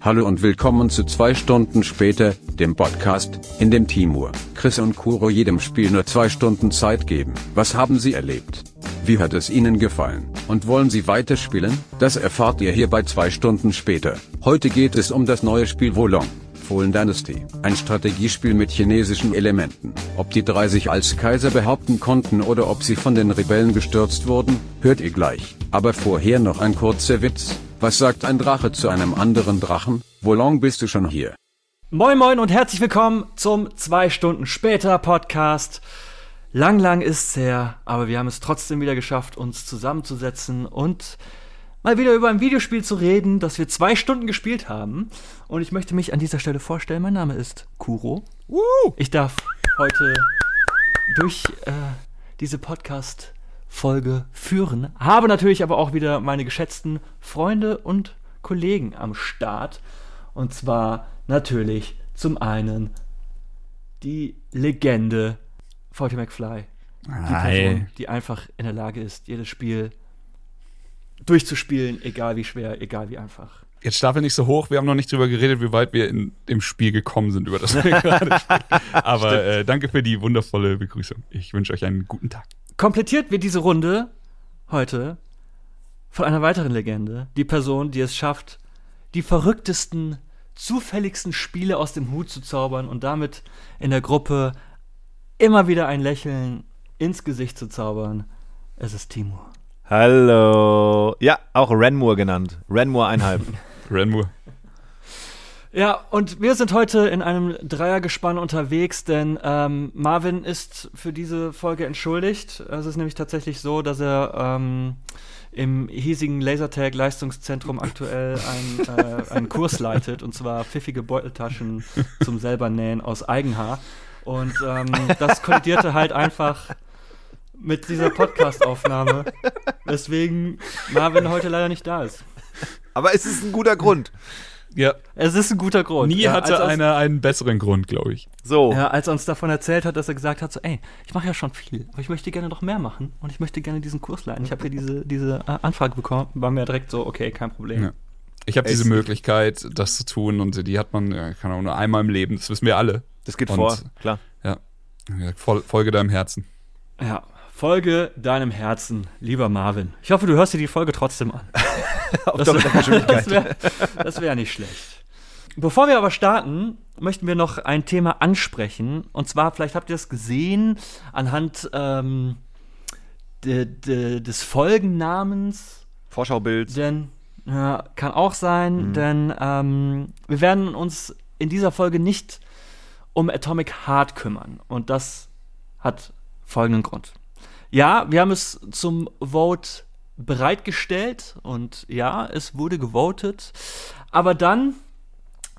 Hallo und willkommen zu zwei Stunden später, dem Podcast, in dem Timur, Chris und Kuro jedem Spiel nur zwei Stunden Zeit geben. Was haben sie erlebt? Wie hat es ihnen gefallen? Und wollen sie weiterspielen? Das erfahrt ihr hier bei zwei Stunden später. Heute geht es um das neue Spiel Wolong. Fallen Dynasty, ein Strategiespiel mit chinesischen Elementen. Ob die drei sich als Kaiser behaupten konnten oder ob sie von den Rebellen gestürzt wurden, hört ihr gleich. Aber vorher noch ein kurzer Witz. Was sagt ein Drache zu einem anderen Drachen? Wo long bist du schon hier? Moin Moin und herzlich willkommen zum zwei Stunden später Podcast. Lang, lang ist's her, aber wir haben es trotzdem wieder geschafft, uns zusammenzusetzen und mal wieder über ein Videospiel zu reden, das wir zwei Stunden gespielt haben. Und ich möchte mich an dieser Stelle vorstellen. Mein Name ist Kuro. Ich darf heute durch äh, diese Podcast Folge führen. Habe natürlich aber auch wieder meine geschätzten Freunde und Kollegen am Start. Und zwar natürlich zum einen die Legende Forty McFly. Die. Person, die einfach in der Lage ist, jedes Spiel durchzuspielen, egal wie schwer, egal wie einfach. Jetzt stapel nicht so hoch. Wir haben noch nicht drüber geredet, wie weit wir in dem Spiel gekommen sind, über das wir gerade sprechen. Aber äh, danke für die wundervolle Begrüßung. Ich wünsche euch einen guten Tag. Komplettiert wird diese Runde heute von einer weiteren Legende. Die Person, die es schafft, die verrücktesten, zufälligsten Spiele aus dem Hut zu zaubern und damit in der Gruppe immer wieder ein Lächeln ins Gesicht zu zaubern. Es ist Timur. Hallo. Ja, auch Renmoor genannt. Renmoor einhalb. Renmoor. Ja, und wir sind heute in einem Dreiergespann unterwegs, denn ähm, Marvin ist für diese Folge entschuldigt. Es ist nämlich tatsächlich so, dass er ähm, im hiesigen Lasertag-Leistungszentrum aktuell ein, äh, einen Kurs leitet, und zwar pfiffige Beuteltaschen zum selber nähen aus Eigenhaar. Und ähm, das kollidierte halt einfach mit dieser Podcast-Aufnahme, weswegen Marvin heute leider nicht da ist. Aber es ist ein guter Grund. Ja, Es ist ein guter Grund. nie Ja, hatte als er- einer einen besseren Grund, glaube ich. So. Ja, als er uns davon erzählt hat, dass er gesagt hat, so, ey, ich mache ja schon viel, aber ich möchte gerne noch mehr machen und ich möchte gerne diesen Kurs leiten. Ich habe hier diese, diese äh, Anfrage bekommen, war mir direkt so, okay, kein Problem. Ja. Ich habe Es- diese Möglichkeit, das zu tun und die hat man, ja, keine Ahnung, nur einmal im Leben. Das wissen wir alle. Das geht Und- vor, klar. Ja. Fol Folge deinem Herzen. Ja. Folge deinem Herzen, lieber Marvin. Ich hoffe, du hörst dir die Folge trotzdem an. Das, wäre das wär nicht schlecht. Bevor wir aber starten, möchten wir noch ein Thema ansprechen. Und zwar, vielleicht habt ihr es gesehen, anhand ähm, de, de, des Folgennamens Vorschaubild. Denn, ja, kann auch sein, denn ähm, wir werden uns in dieser Folge nicht um Atomic Heart kümmern. Und das hat folgenden Grund. Ja, wir haben es zum Vote bereitgestellt und ja, es wurde gewotet. Aber dann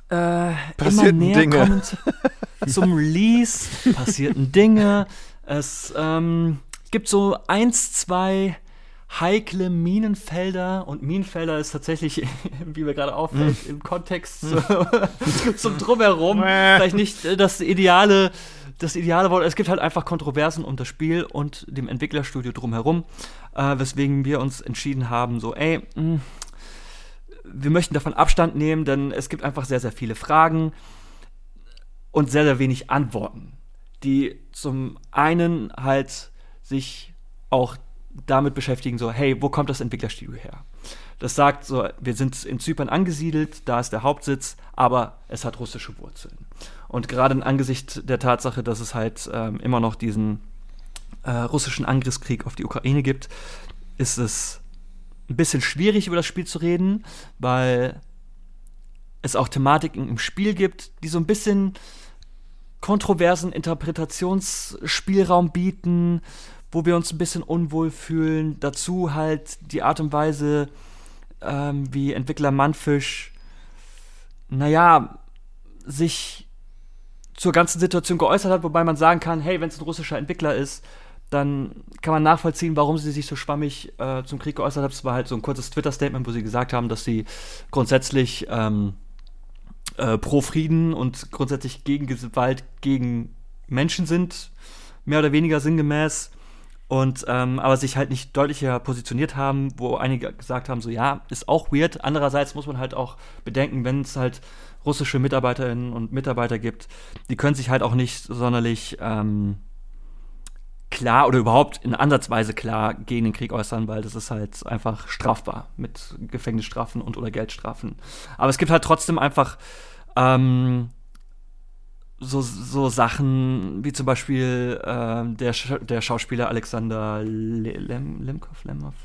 äh, immer Passierten näher Dinge. kommend zum Release passierten Dinge. Es ähm, gibt so eins, zwei heikle Minenfelder und Minenfelder ist tatsächlich, wie mir gerade auffällt, im Kontext zu, zum Drumherum vielleicht nicht äh, das ideale, das ideale Wort. Es gibt halt einfach Kontroversen um das Spiel und dem Entwicklerstudio drumherum, äh, weswegen wir uns entschieden haben, so, ey, mh, wir möchten davon Abstand nehmen, denn es gibt einfach sehr, sehr viele Fragen und sehr, sehr wenig Antworten, die zum einen halt sich auch damit beschäftigen, so, hey, wo kommt das Entwicklerstudio her? Das sagt so, wir sind in Zypern angesiedelt, da ist der Hauptsitz, aber es hat russische Wurzeln. Und gerade in Angesicht der Tatsache, dass es halt ähm, immer noch diesen äh, russischen Angriffskrieg auf die Ukraine gibt, ist es ein bisschen schwierig, über das Spiel zu reden, weil es auch Thematiken im Spiel gibt, die so ein bisschen kontroversen Interpretationsspielraum bieten, wo wir uns ein bisschen unwohl fühlen. Dazu halt die Art und Weise, ähm, wie Entwickler Mannfisch, naja, sich zur ganzen Situation geäußert hat, wobei man sagen kann, hey, wenn es ein russischer Entwickler ist, dann kann man nachvollziehen, warum sie sich so schwammig äh, zum Krieg geäußert haben. Es war halt so ein kurzes Twitter-Statement, wo sie gesagt haben, dass sie grundsätzlich ähm, äh, pro Frieden und grundsätzlich gegen Gewalt gegen Menschen sind, mehr oder weniger sinngemäß. und ähm, aber sich halt nicht deutlicher positioniert haben, wo einige gesagt haben, so ja, ist auch weird. Andererseits muss man halt auch bedenken, wenn es halt russische Mitarbeiterinnen und Mitarbeiter gibt, die können sich halt auch nicht sonderlich ähm, klar oder überhaupt in Ansatzweise klar gegen den Krieg äußern, weil das ist halt einfach strafbar mit Gefängnisstrafen und oder Geldstrafen. Aber es gibt halt trotzdem einfach ähm, so, so Sachen wie zum Beispiel äh, der, Sch der Schauspieler Alexander Lem Lemkov, Lemov,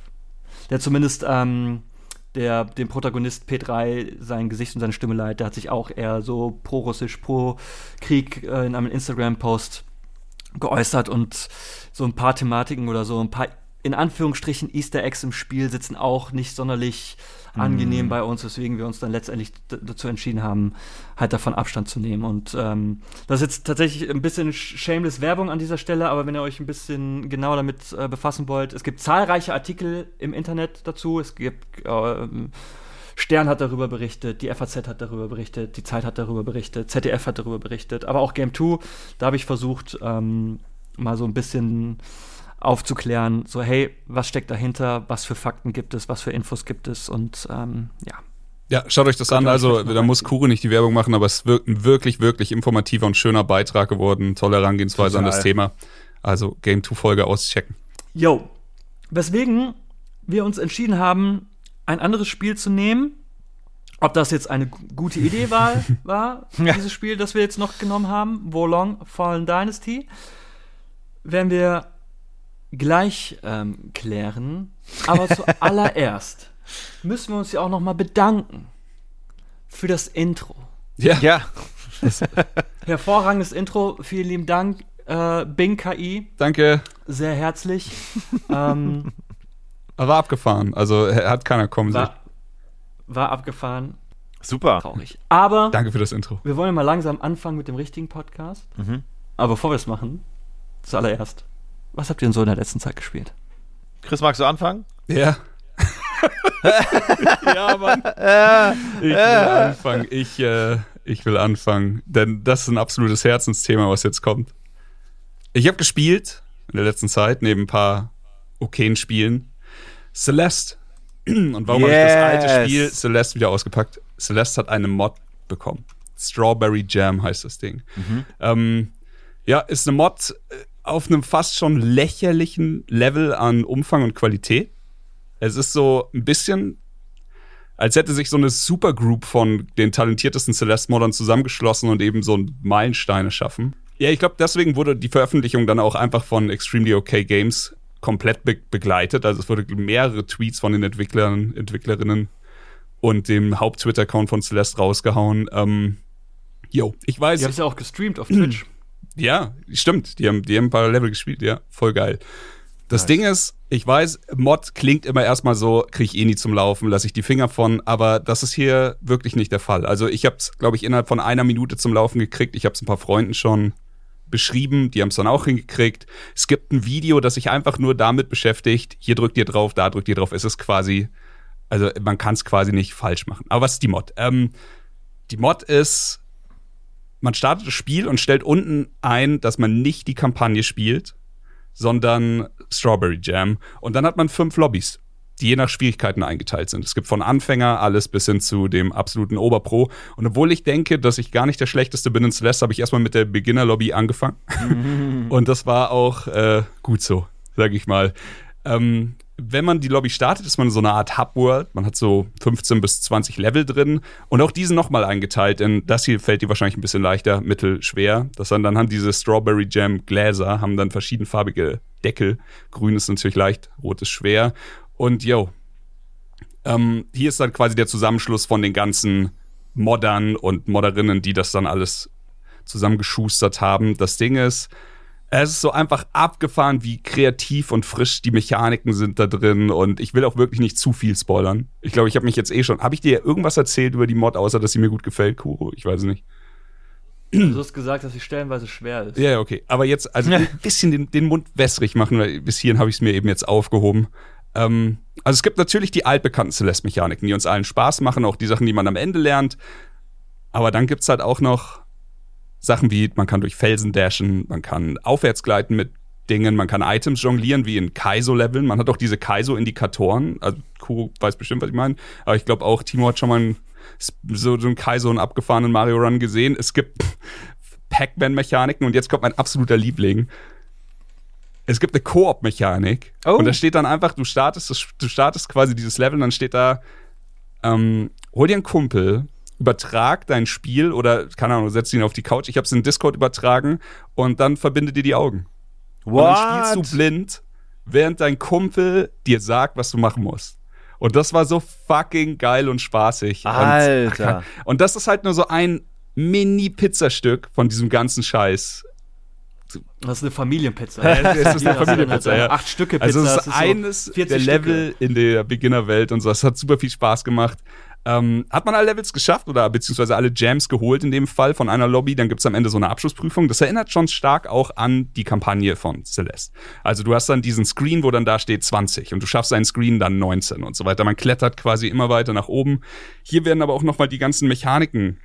der zumindest ähm, der dem Protagonist P3 sein Gesicht und seine Stimme leiht, der hat sich auch eher so pro-russisch, pro-Krieg äh, in einem Instagram-Post geäußert und so ein paar Thematiken oder so ein paar in Anführungsstrichen Easter Eggs im Spiel sitzen auch nicht sonderlich angenehm mm. bei uns, weswegen wir uns dann letztendlich dazu entschieden haben, halt davon Abstand zu nehmen. Und ähm, das ist jetzt tatsächlich ein bisschen shameless Werbung an dieser Stelle, aber wenn ihr euch ein bisschen genauer damit äh, befassen wollt, es gibt zahlreiche Artikel im Internet dazu. Es gibt äh, Stern hat darüber berichtet, die FAZ hat darüber berichtet, die Zeit hat darüber berichtet, ZDF hat darüber berichtet, aber auch Game 2, da habe ich versucht, ähm, mal so ein bisschen aufzuklären, so hey, was steckt dahinter, was für Fakten gibt es, was für Infos gibt es und ähm, ja. Ja, schaut euch das Könnt an. Also, da muss Kuro nicht die Werbung machen, aber es ist ein wirklich, wirklich informativer und schöner Beitrag geworden. Tolle Herangehensweise Total. an das Thema. Also, Game 2 Folge auschecken. Yo. Weswegen wir uns entschieden haben, ein anderes Spiel zu nehmen. Ob das jetzt eine gute Idee war, war ja. dieses Spiel, das wir jetzt noch genommen haben, Wolong Fallen Dynasty, werden wir gleich ähm, klären. Aber zuallererst müssen wir uns ja auch noch mal bedanken für das Intro. Ja. ja. Hervorragendes Intro. Vielen lieben Dank, äh, Bing KI. Danke. Sehr herzlich. ähm, war abgefahren. Also hat keiner kommen sehen. War abgefahren. Super. Traurig. Aber. Danke für das Intro. Wir wollen mal langsam anfangen mit dem richtigen Podcast. Mhm. Aber bevor wir es machen, zuallererst was habt ihr denn so in der letzten Zeit gespielt? Chris, magst du anfangen? Ja. ja, Mann. Ich will anfangen. Ich, äh, ich will anfangen. Denn das ist ein absolutes Herzensthema, was jetzt kommt. Ich habe gespielt in der letzten Zeit, neben ein paar okayen Spielen, Celeste. Und warum yes. habe ich das alte Spiel Celeste wieder ausgepackt? Celeste hat eine Mod bekommen. Strawberry Jam heißt das Ding. Mhm. Ähm, ja, ist eine Mod äh, auf einem fast schon lächerlichen Level an Umfang und Qualität. Es ist so ein bisschen, als hätte sich so eine Supergroup von den talentiertesten Celeste-Modern zusammengeschlossen und eben so ein Meilensteine schaffen. Ja, ich glaube, deswegen wurde die Veröffentlichung dann auch einfach von Extremely OK Games komplett be begleitet. Also es wurde mehrere Tweets von den Entwicklern, Entwicklerinnen und dem Haupt-Twitter-Account von Celeste rausgehauen. Ähm, yo, ich weiß. Die haben es ja auch gestreamt auf Twitch. Ja, stimmt. Die haben, die haben ein paar Level gespielt, ja. Voll geil. Das nice. Ding ist, ich weiß, Mod klingt immer erstmal so, kriege ich eh nie zum Laufen, lasse ich die Finger von, aber das ist hier wirklich nicht der Fall. Also ich habe es, glaube ich, innerhalb von einer Minute zum Laufen gekriegt. Ich habe es ein paar Freunden schon beschrieben, die haben es dann auch hingekriegt. Es gibt ein Video, das sich einfach nur damit beschäftigt, hier drückt ihr drauf, da drückt ihr drauf. Es ist quasi, also man kann es quasi nicht falsch machen. Aber was ist die Mod? Ähm, die Mod ist man startet das Spiel und stellt unten ein, dass man nicht die Kampagne spielt, sondern Strawberry Jam. Und dann hat man fünf Lobbys, die je nach Schwierigkeiten eingeteilt sind. Es gibt von Anfänger alles bis hin zu dem absoluten Oberpro. Und obwohl ich denke, dass ich gar nicht der Schlechteste bin in Celeste, habe ich erstmal mit der Beginner-Lobby angefangen. und das war auch äh, gut so, sag ich mal. Ähm, wenn man die Lobby startet, ist man so einer Art Hub-World. Man hat so 15 bis 20 Level drin und auch diese nochmal eingeteilt. In das hier fällt dir wahrscheinlich ein bisschen leichter, mittel, schwer. Das dann, dann haben diese Strawberry Jam Gläser, haben dann verschiedenfarbige Deckel. Grün ist natürlich leicht, rot ist schwer. Und yo, ähm, hier ist dann quasi der Zusammenschluss von den ganzen Moddern und Modderinnen, die das dann alles zusammengeschustert haben. Das Ding ist, es ist so einfach abgefahren, wie kreativ und frisch die Mechaniken sind da drin. Und ich will auch wirklich nicht zu viel spoilern. Ich glaube, ich habe mich jetzt eh schon. Habe ich dir irgendwas erzählt über die Mod, außer dass sie mir gut gefällt, Kuro? Ich weiß nicht. Du hast gesagt, dass sie stellenweise schwer ist. Ja, okay. Aber jetzt, also ein bisschen den, den Mund wässrig machen, weil bis hierhin habe ich es mir eben jetzt aufgehoben. Ähm, also es gibt natürlich die altbekannten Celeste-Mechaniken, die uns allen Spaß machen, auch die Sachen, die man am Ende lernt. Aber dann gibt es halt auch noch Sachen wie, man kann durch Felsen dashen, man kann aufwärts gleiten mit Dingen. Man kann Items jonglieren, wie in Kaizo-Leveln. Man hat auch diese Kaizo-Indikatoren. Also, Kuro weiß bestimmt, was ich meine. Aber ich glaube auch, Timo hat schon mal einen, so, so einen Kaizo, einen abgefahrenen Mario Run gesehen. Es gibt Pac-Man-Mechaniken und jetzt kommt mein absoluter Liebling. Es gibt eine Koop-Mechanik. Oh. Und da steht dann einfach, du startest, du startest quasi dieses Level und dann steht da, ähm, hol dir einen Kumpel, übertrag dein Spiel oder, keine Ahnung, setz ihn auf die Couch. Ich habe es in Discord übertragen und dann verbinde dir die Augen. Und dann spielst What? du blind, während dein Kumpel dir sagt, was du machen musst. Und das war so fucking geil und spaßig. Alter. Und, und das ist halt nur so ein Mini-Pizzastück von diesem ganzen Scheiß. Das ist eine Familienpizza. Es ist eine Familienpizza, ja. Acht Stücke Pizza. Also es das ist so eines 40 der Level in der Beginnerwelt und so. Es hat super viel Spaß gemacht. Ähm, hat man alle Levels geschafft oder beziehungsweise alle Jams geholt in dem Fall von einer Lobby, dann gibt's am Ende so eine Abschlussprüfung. Das erinnert schon stark auch an die Kampagne von Celeste. Also du hast dann diesen Screen, wo dann da steht 20 und du schaffst einen Screen dann 19 und so weiter. Man klettert quasi immer weiter nach oben. Hier werden aber auch nochmal die ganzen Mechaniken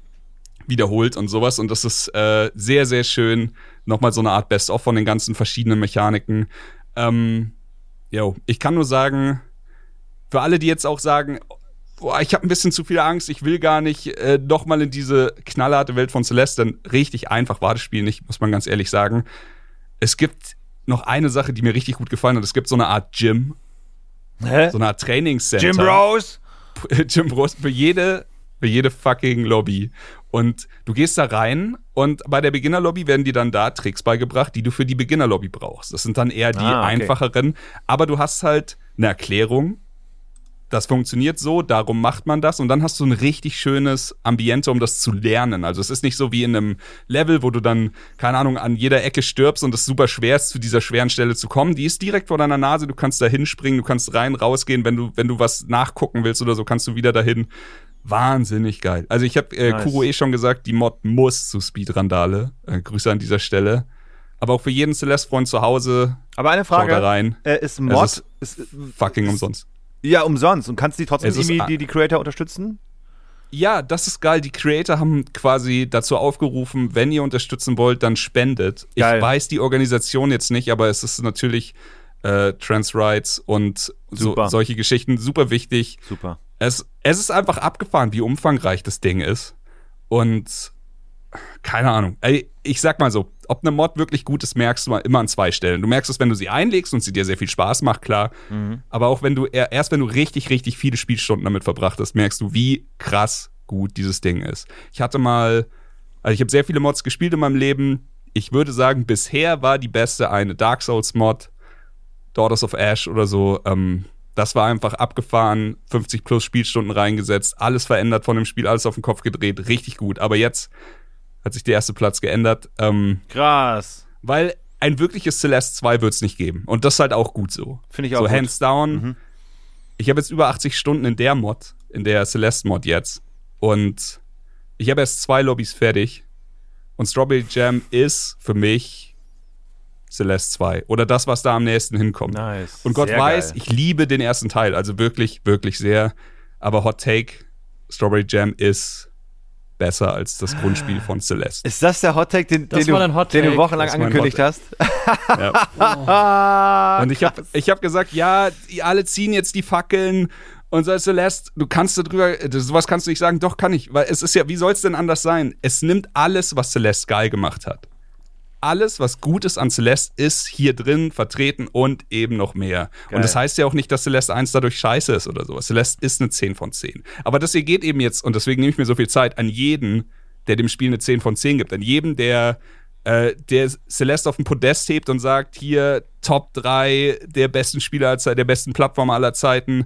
wiederholt und sowas. Und das ist äh, sehr, sehr schön. Nochmal so eine Art Best-of von den ganzen verschiedenen Mechaniken. Ähm, yo, ich kann nur sagen, für alle, die jetzt auch sagen, boah, ich habe ein bisschen zu viel Angst, ich will gar nicht äh, noch mal in diese knallharte Welt von Celeste, denn richtig einfach war das Spiel nicht, muss man ganz ehrlich sagen. Es gibt noch eine Sache, die mir richtig gut gefallen hat. Es gibt so eine Art Gym, Hä? so eine Art Trainingscenter. Jim Bros? Jim Bros für jede, für jede fucking Lobby. Und du gehst da rein und bei der Beginnerlobby werden dir dann da Tricks beigebracht, die du für die Beginnerlobby brauchst. Das sind dann eher die Ah, okay. einfacheren, aber du hast halt eine Erklärung. Das funktioniert so, darum macht man das und dann hast du ein richtig schönes Ambiente, um das zu lernen. Also es ist nicht so wie in einem Level, wo du dann, keine Ahnung, an jeder Ecke stirbst und es super schwer ist, zu dieser schweren Stelle zu kommen. Die ist direkt vor deiner Nase, du kannst da hinspringen, du kannst rein, rausgehen, wenn du, wenn du was nachgucken willst oder so, kannst du wieder dahin. Wahnsinnig geil. Also ich habe äh, Nice. Kuro eh schon gesagt, die Mod muss zu Speedrandale. Äh, Grüße an dieser Stelle. Aber auch für jeden Celeste-Freund zu Hause, Aber eine Schau da Frage. rein. Äh, ist Mod. Es Ist, fucking umsonst. Ja, umsonst. Und kannst du die trotzdem irgendwie die, die Creator unterstützen? Ja, das ist geil. Die Creator haben quasi dazu aufgerufen, wenn ihr unterstützen wollt, dann spendet. Geil. Ich weiß die Organisation jetzt nicht, aber es ist natürlich äh, Trans Rights und so, solche Geschichten super wichtig. Super. Es, es ist einfach abgefahren, wie umfangreich das Ding ist. Und keine Ahnung. Ich sag mal so, ob eine Mod wirklich gut ist, merkst du immer an zwei Stellen. Du merkst es, wenn du sie einlegst und sie dir sehr viel Spaß macht, klar. Aber auch wenn du, er- erst wenn du richtig, richtig viele Spielstunden damit verbracht hast, merkst du, wie krass gut dieses Ding ist. Ich hatte mal, also ich habe sehr viele Mods gespielt in meinem Leben. Ich würde sagen, bisher war die beste eine Dark Souls Mod, Daughters of Ash oder so. Ähm, das war einfach abgefahren, 50 plus Spielstunden reingesetzt, alles verändert von dem Spiel, alles auf den Kopf gedreht, richtig gut. Aber jetzt hat sich der erste Platz geändert, ähm, Krass. weil ein wirkliches Celeste 2 wird es nicht geben. Und das ist halt auch gut so. Finde ich auch So gut. hands down. Mhm. Ich habe jetzt über 80 Stunden in der Mod, in der Celeste-Mod jetzt. Und ich habe erst zwei Lobbys fertig. Und Strawberry Jam ist für mich Celeste 2. Oder das, was da am nächsten hinkommt. Nice. Und Gott Sehr weiß, geil. ich liebe den ersten Teil. Also wirklich, wirklich sehr. Aber Hot Take, Strawberry Jam ist besser als das Grundspiel von Celeste. Ist das der Hottake, den, den, du, Hot den du wochenlang angekündigt hast? Ja. Und ich habe ich hab gesagt, ja, die alle ziehen jetzt die Fackeln und so Celeste, du kannst darüber, sowas kannst du nicht sagen, doch kann ich, weil es ist ja, wie soll es denn anders sein? Es nimmt alles, was Celeste geil gemacht hat. Alles, was gut ist an Celeste, ist hier drin vertreten und eben noch mehr. Geil. Und das heißt ja auch nicht, dass Celeste 1 dadurch scheiße ist oder sowas. Celeste ist eine 10 von 10. Aber das hier geht eben jetzt, und deswegen nehme ich mir so viel Zeit, an jeden, der dem Spiel eine 10 von 10 gibt, an jedem, der äh, der Celeste auf den Podest hebt und sagt, hier Top 3 der besten Spieler aller Zeiten, der besten Plattformer aller Zeiten.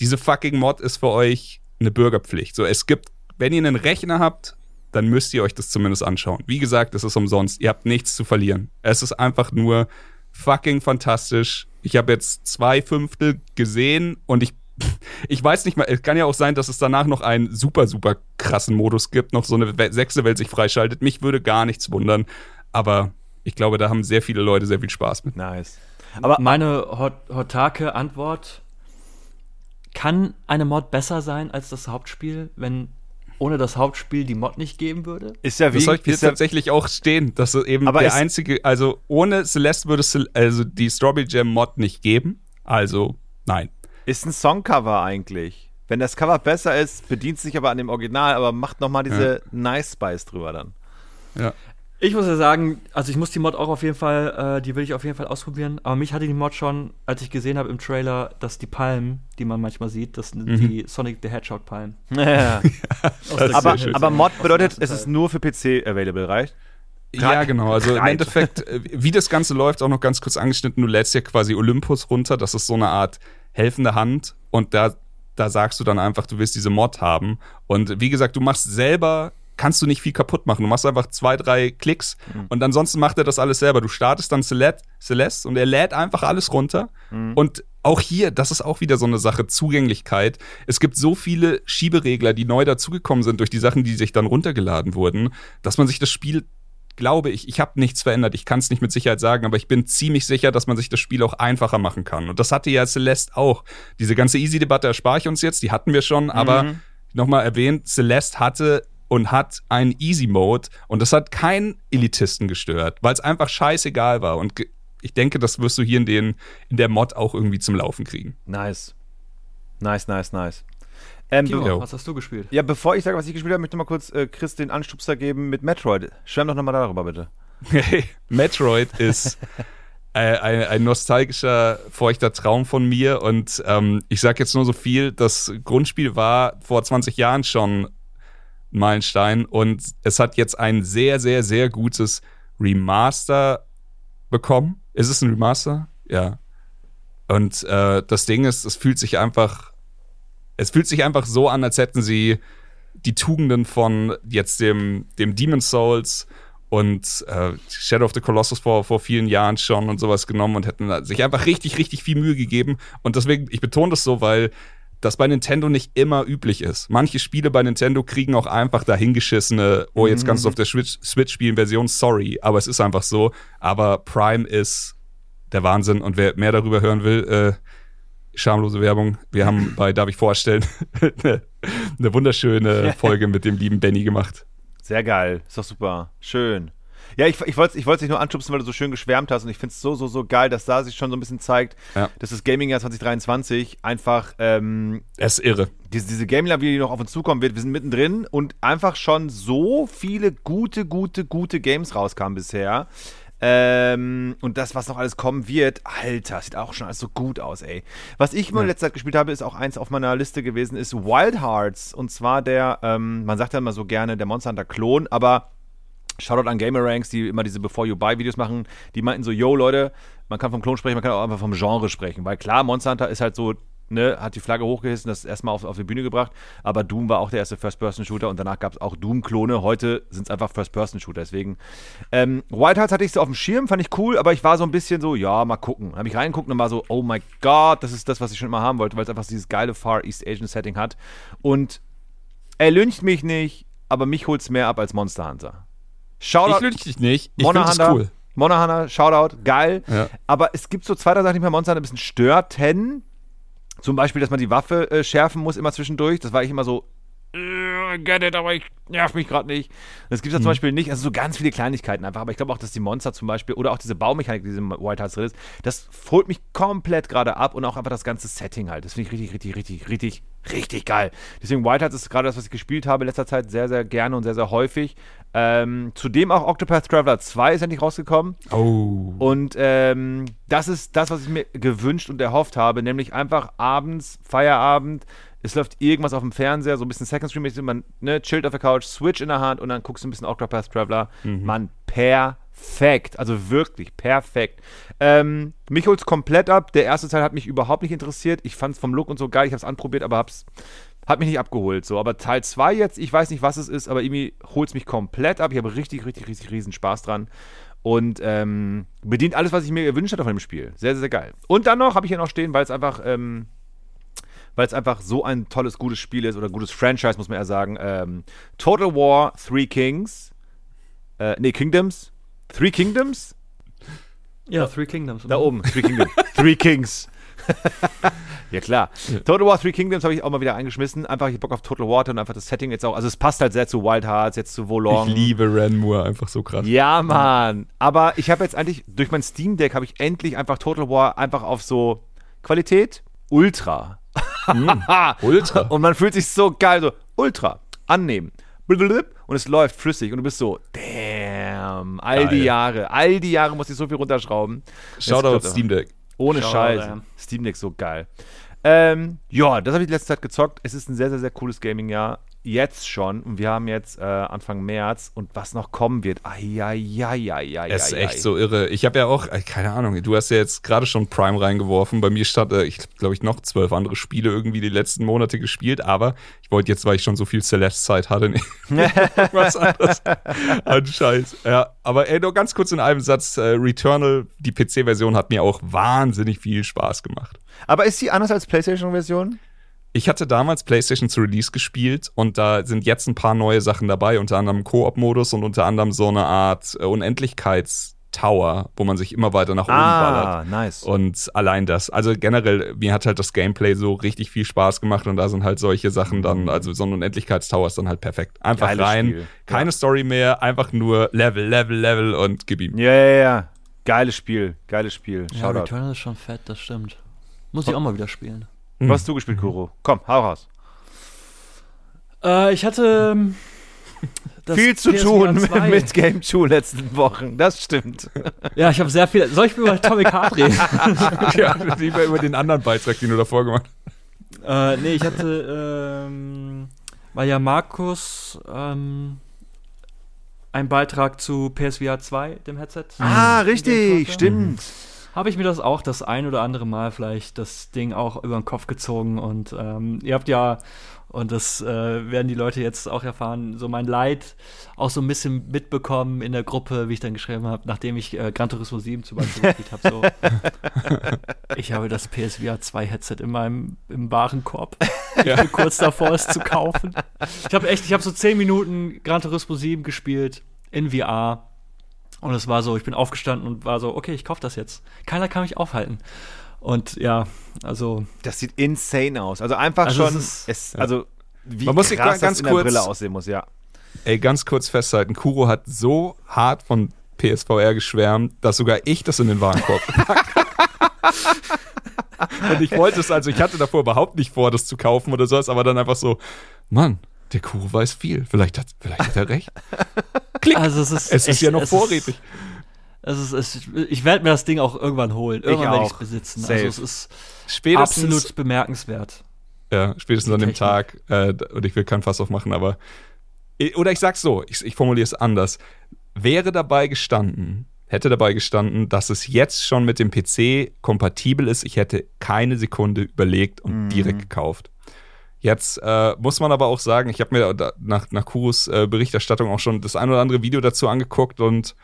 Diese fucking Mod ist für euch eine Bürgerpflicht. So, es gibt, wenn ihr einen Rechner habt, dann müsst ihr euch das zumindest anschauen. Wie gesagt, es ist umsonst. Ihr habt nichts zu verlieren. Es ist einfach nur fucking fantastisch. Ich habe jetzt zwei Fünftel gesehen und ich ich weiß nicht mal, es kann ja auch sein, dass es danach noch einen super, super krassen Modus gibt, noch so eine sechste Welt sich freischaltet. Mich würde gar nichts wundern, aber ich glaube, da haben sehr viele Leute sehr viel Spaß mit. Nice. Aber Meine Hot Hotake Antwort: Kann eine Mod besser sein als das Hauptspiel, wenn ohne das Hauptspiel die Mod nicht geben würde? Ist ja wie. Das soll ich hier ist ja, tatsächlich auch stehen, dass eben Aber der einzige, also ohne Celeste würde es also die Strawberry Jam Mod nicht geben. Also nein. ist ein Songcover eigentlich. Wenn das Cover besser ist, bedient sich aber an dem Original, aber macht nochmal diese Nice Spice drüber dann. Ja. Ich muss ja sagen, also ich muss die Mod auch auf jeden Fall, äh, die will ich auf jeden Fall ausprobieren. Aber mich hatte die Mod schon, als ich gesehen habe im Trailer, dass die Palmen, die man manchmal sieht, das sind die Sonic the Hedgehog Palmen. Ja. Der aber, aber Mod bedeutet, es ist nur für PC available, reicht? Ja, genau. Also im. Endeffekt, äh, wie das Ganze läuft, auch noch ganz kurz angeschnitten. Du lädst ja quasi Olympus runter. Das ist so eine Art helfende Hand. Und da, da sagst du dann einfach, du willst diese Mod haben. Und wie gesagt, du machst selber, kannst du nicht viel kaputt machen. Du machst einfach zwei, drei Klicks. Und ansonsten macht er das alles selber. Du startest dann Celeste, Celeste und er lädt einfach alles runter. Und auch hier, das ist auch wieder so eine Sache, Zugänglichkeit. Es gibt so viele Schieberegler, die neu dazugekommen sind durch die Sachen, die sich dann runtergeladen wurden, dass man sich das Spiel glaube ich, ich habe nichts verändert. Ich kann es nicht mit Sicherheit sagen, aber ich bin ziemlich sicher, dass man sich das Spiel auch einfacher machen kann. Und das hatte ja Celeste auch. Diese ganze Easy-Debatte erspare ich uns jetzt, die hatten wir schon, aber nochmal erwähnt, Celeste hatte und hat einen Easy-Mode und das hat keinen Elitisten gestört, weil es einfach scheißegal war. Und ich denke, das wirst du hier in, den, in der Mod auch irgendwie zum Laufen kriegen. Nice. Nice, nice, nice. Ähm, Jo. was hast du gespielt? ja, bevor ich sage, was ich gespielt habe, möchte ich mal kurz äh, Chris den Anstupser geben mit Metroid. Schwärm doch nochmal darüber, bitte. Metroid ist äh, ein, ein nostalgischer, feuchter Traum von mir und ähm, ich sag jetzt nur so viel, das Grundspiel war vor 20 Jahren schon Meilenstein und es hat jetzt ein sehr, sehr, sehr gutes Remaster bekommen. Ist es ein Remaster? Ja. Und äh, das Ding ist, es fühlt sich einfach, es fühlt sich einfach so an, als hätten sie die Tugenden von jetzt dem, dem Demon Souls und äh, Shadow of the Colossus vor, vor vielen Jahren schon und sowas genommen und hätten sich einfach richtig, richtig viel Mühe gegeben. Und deswegen, ich betone das so, weil das bei Nintendo nicht immer üblich ist. Manche Spiele bei Nintendo kriegen auch einfach dahingeschissene, oh, jetzt kannst du auf der Switch, Switch spielen, Version, sorry, aber es ist einfach so. Aber Prime ist der Wahnsinn und wer mehr darüber hören will, äh, schamlose Werbung. Wir haben bei Darf ich vorstellen eine, eine wunderschöne Folge mit dem lieben Benny gemacht. Sehr geil. Ist doch super. Schön. Ja, ich, ich wollte ich wollte dich nur anschubsen, weil du so schön geschwärmt hast und ich finde es so, so, so geil, dass da sich schon so ein bisschen zeigt, Ja. dass das Gaming-Jahr 2023 einfach ähm, Es ist irre. diese, diese Gaming wie die noch auf uns zukommen wird, wir sind mittendrin und einfach schon so viele gute, gute, gute Games rauskamen bisher. Ähm, und das, was noch alles kommen wird, Alter, sieht auch schon alles so gut aus, ey. Was ich mal in letzter Zeit gespielt habe, ist auch eins auf meiner Liste gewesen, ist Wild Hearts. Und zwar der, ähm, man sagt ja immer so gerne, der Monster Hunter Klon, aber Shoutout an Gameranks, die immer diese Before You Buy Videos machen. Die meinten so, yo Leute, man kann vom Klon sprechen, man kann auch einfach vom Genre sprechen. Weil klar, Monster Hunter ist halt so, ne, hat die Flagge hochgehissen, das erstmal auf, auf die Bühne gebracht. Aber Doom war auch der erste First-Person-Shooter und danach gab es auch Doom-Klone. Heute sind es einfach First-Person-Shooter. Deswegen, ähm, Wild Hearts hatte ich so auf dem Schirm, fand ich cool, aber ich war so ein bisschen so, ja, mal gucken. Habe ich reingeguckt und war so, oh my God, das ist das, was ich schon immer haben wollte, weil es einfach dieses geile Far East Asian Setting hat. Und er lyncht mich nicht, aber mich holt es mehr ab als Monster Hunter. Shoutout Ich lüge dich nicht. Ich finde Monahanda, cool. Monahanda, Shoutout, geil. Ja. Aber es gibt so zwei, drei Sachen, die mich bei Monster ein bisschen störten. Zum Beispiel, dass man die Waffe äh, schärfen muss immer zwischendurch. Das war ich immer so, äh, get it, aber ich nerv mich gerade nicht. Das gibt es ja zum Beispiel nicht. Also so ganz viele Kleinigkeiten einfach. Aber ich glaube auch, dass die Monster zum Beispiel oder auch diese Baumechanik, die in diesem White Hearts drin ist, das holt mich komplett gerade ab und auch einfach das ganze Setting halt. Das finde ich richtig, richtig, richtig, richtig, richtig geil. Deswegen White Hearts ist gerade das, was ich gespielt habe in letzter Zeit sehr, sehr gerne und sehr, sehr häufig. Ähm, zudem auch Octopath Traveler 2 ist endlich rausgekommen. Oh. Und ähm, das ist das, was ich mir gewünscht und erhofft habe, nämlich einfach abends, Feierabend, es läuft irgendwas auf dem Fernseher, so ein bisschen Second Screen, man ne, chillt auf der Couch, Switch in der Hand und dann guckst du ein bisschen Octopath Traveler. Mann, perfekt. Also wirklich perfekt. Ähm, mich holt's komplett ab. Der erste Teil hat mich überhaupt nicht interessiert. Ich fand's vom Look und so geil. Ich hab's anprobiert, aber hab's hat mich nicht abgeholt. So, aber Teil 2 jetzt, ich weiß nicht, was es ist, aber irgendwie holt's mich komplett ab. Ich habe richtig, richtig, richtig riesen Spaß dran. Und ähm, bedient alles, was ich mir gewünscht hatte von dem Spiel. Sehr, sehr, sehr geil. Und dann noch habe ich hier noch stehen, weil es einfach, ähm, weil es einfach so ein tolles, gutes Spiel ist oder gutes Franchise, muss man eher sagen. Ähm, Total War Three Kings. Äh, nee, Kingdoms. Three Kingdoms? Ja, Three Kingdoms. Da oben. Three Kingdoms. Three Kings. Ja, klar. Total War Three Kingdoms habe ich auch mal wieder eingeschmissen. Einfach, ich Bock auf Total War und einfach das Setting jetzt auch. Also, es passt halt sehr zu Wild Hearts, jetzt zu Wolong. Ich liebe Ranmore einfach so krass. Ja, Mann. Aber ich habe jetzt eigentlich, durch mein Steam Deck habe ich endlich einfach Total War einfach auf so Qualität Ultra. Ultra. Und man fühlt sich so geil, so Ultra, annehmen. Blub, Und es läuft flüssig und du bist so, damn, all die Geil. Jahre, all die Jahre muss ich so viel runterschrauben. Shoutout Steam Deck. Ohne Shoutout, Scheiß. Steam Deck so geil. Ähm, ja, das habe ich die letzte Zeit gezockt. Es ist ein sehr, sehr, sehr cooles Gaming-Jahr. Jetzt schon. Und wir haben jetzt äh, Anfang März. Und was noch kommen wird. Eieieiei. Es ist echt so irre. Ich habe ja auch, äh, keine Ahnung, du hast ja jetzt gerade schon Prime reingeworfen. Bei mir stand, äh, ich glaube ich, noch zwölf andere Spiele irgendwie die letzten Monate gespielt, aber ich wollte jetzt, weil ich schon so viel Celeste-Zeit hatte, nicht was anderes an Scheiß. Ja, aber ey, nur ganz kurz in einem Satz, äh, Returnal, die PC-Version hat mir auch wahnsinnig viel Spaß gemacht. Aber ist sie anders als PlayStation-Version? Ich hatte damals PlayStation zu Release gespielt und da sind jetzt ein paar neue Sachen dabei, unter anderem Koop-Modus und unter anderem so eine Art äh, Unendlichkeitstower, wo man sich immer weiter nach oben ballert. Ah, nice. Und allein das, also generell, mir hat halt das Gameplay so richtig viel Spaß gemacht und da sind halt solche Sachen dann, also so ein Unendlichkeitstower ist dann halt perfekt. Einfach Geiles rein, Spiel. keine Story mehr, einfach nur Level, Level, Level und gib ihm. Ja, ja, ja. Geiles Spiel. Geiles Spiel. Ja, Shoutout. Returnal ist schon fett, das stimmt. Muss ich auch mal wieder spielen. Was hast du gespielt, Kuro? Komm, hau raus. Äh, ich hatte ähm, das Viel zu PSVR tun mit, 2. mit Game 2 letzten Wochen. Das stimmt. Ja, ich habe sehr viel. Soll ich über Atomic Heart reden? ja, lieber über den anderen Beitrag, den du davor gemacht hast. äh, nee, ich hatte, ähm, weil ja Markus ähm, einen Beitrag zu PSVR 2, dem Headset. Ah, richtig. Stimmt. Habe ich mir das auch das ein oder andere Mal vielleicht das Ding auch über den Kopf gezogen und ähm, ihr habt ja, und das äh, werden die Leute jetzt auch erfahren, so mein Leid auch so ein bisschen mitbekommen in der Gruppe, wie ich dann geschrieben habe, nachdem ich äh, Gran Turismo 7 zum Beispiel gespielt habe. So. ich habe das PSVR 2 Headset in meinem im Warenkorb. Ich bin kurz davor, es zu kaufen. Ich habe echt, ich habe so 10 Minuten Gran Turismo 7 gespielt in VR. Und es war so, ich bin aufgestanden und war so, okay, ich kaufe das jetzt. Keiner kann mich aufhalten. Und ja, also Das sieht insane aus. Also einfach Also schon, es es ist- also wie Man muss sich krass ganz das in der kurz- Brille aussehen muss, ja. Ey, ganz kurz festhalten, Kuro hat so hart von PSVR geschwärmt, dass sogar ich das in den Warenkorb gepackt habe. Und ich wollte es, also ich hatte davor überhaupt nicht vor, das zu kaufen oder sowas, aber dann einfach so, Mann, der Kuro weiß viel. Vielleicht hat, vielleicht hat er recht. Also es ist, Es ist echt- ja noch es vorrätig. Ist, es ist, es, ich werde mir das Ding auch irgendwann holen. Irgendwann werde ich es besitzen. Safe. Also es ist Spätestens, absolut bemerkenswert. ja, spätestens an dem. Tag, äh, und ich will kein Fass aufmachen, aber, oder ich sag's so, ich, ich formuliere es anders. Wäre dabei gestanden, hätte dabei gestanden, dass es jetzt schon mit dem PC kompatibel ist, ich hätte keine Sekunde überlegt und direkt gekauft. Jetzt äh, muss man aber auch sagen, ich habe mir da, nach, nach Kurus äh, Berichterstattung auch schon das ein oder andere Video dazu angeguckt und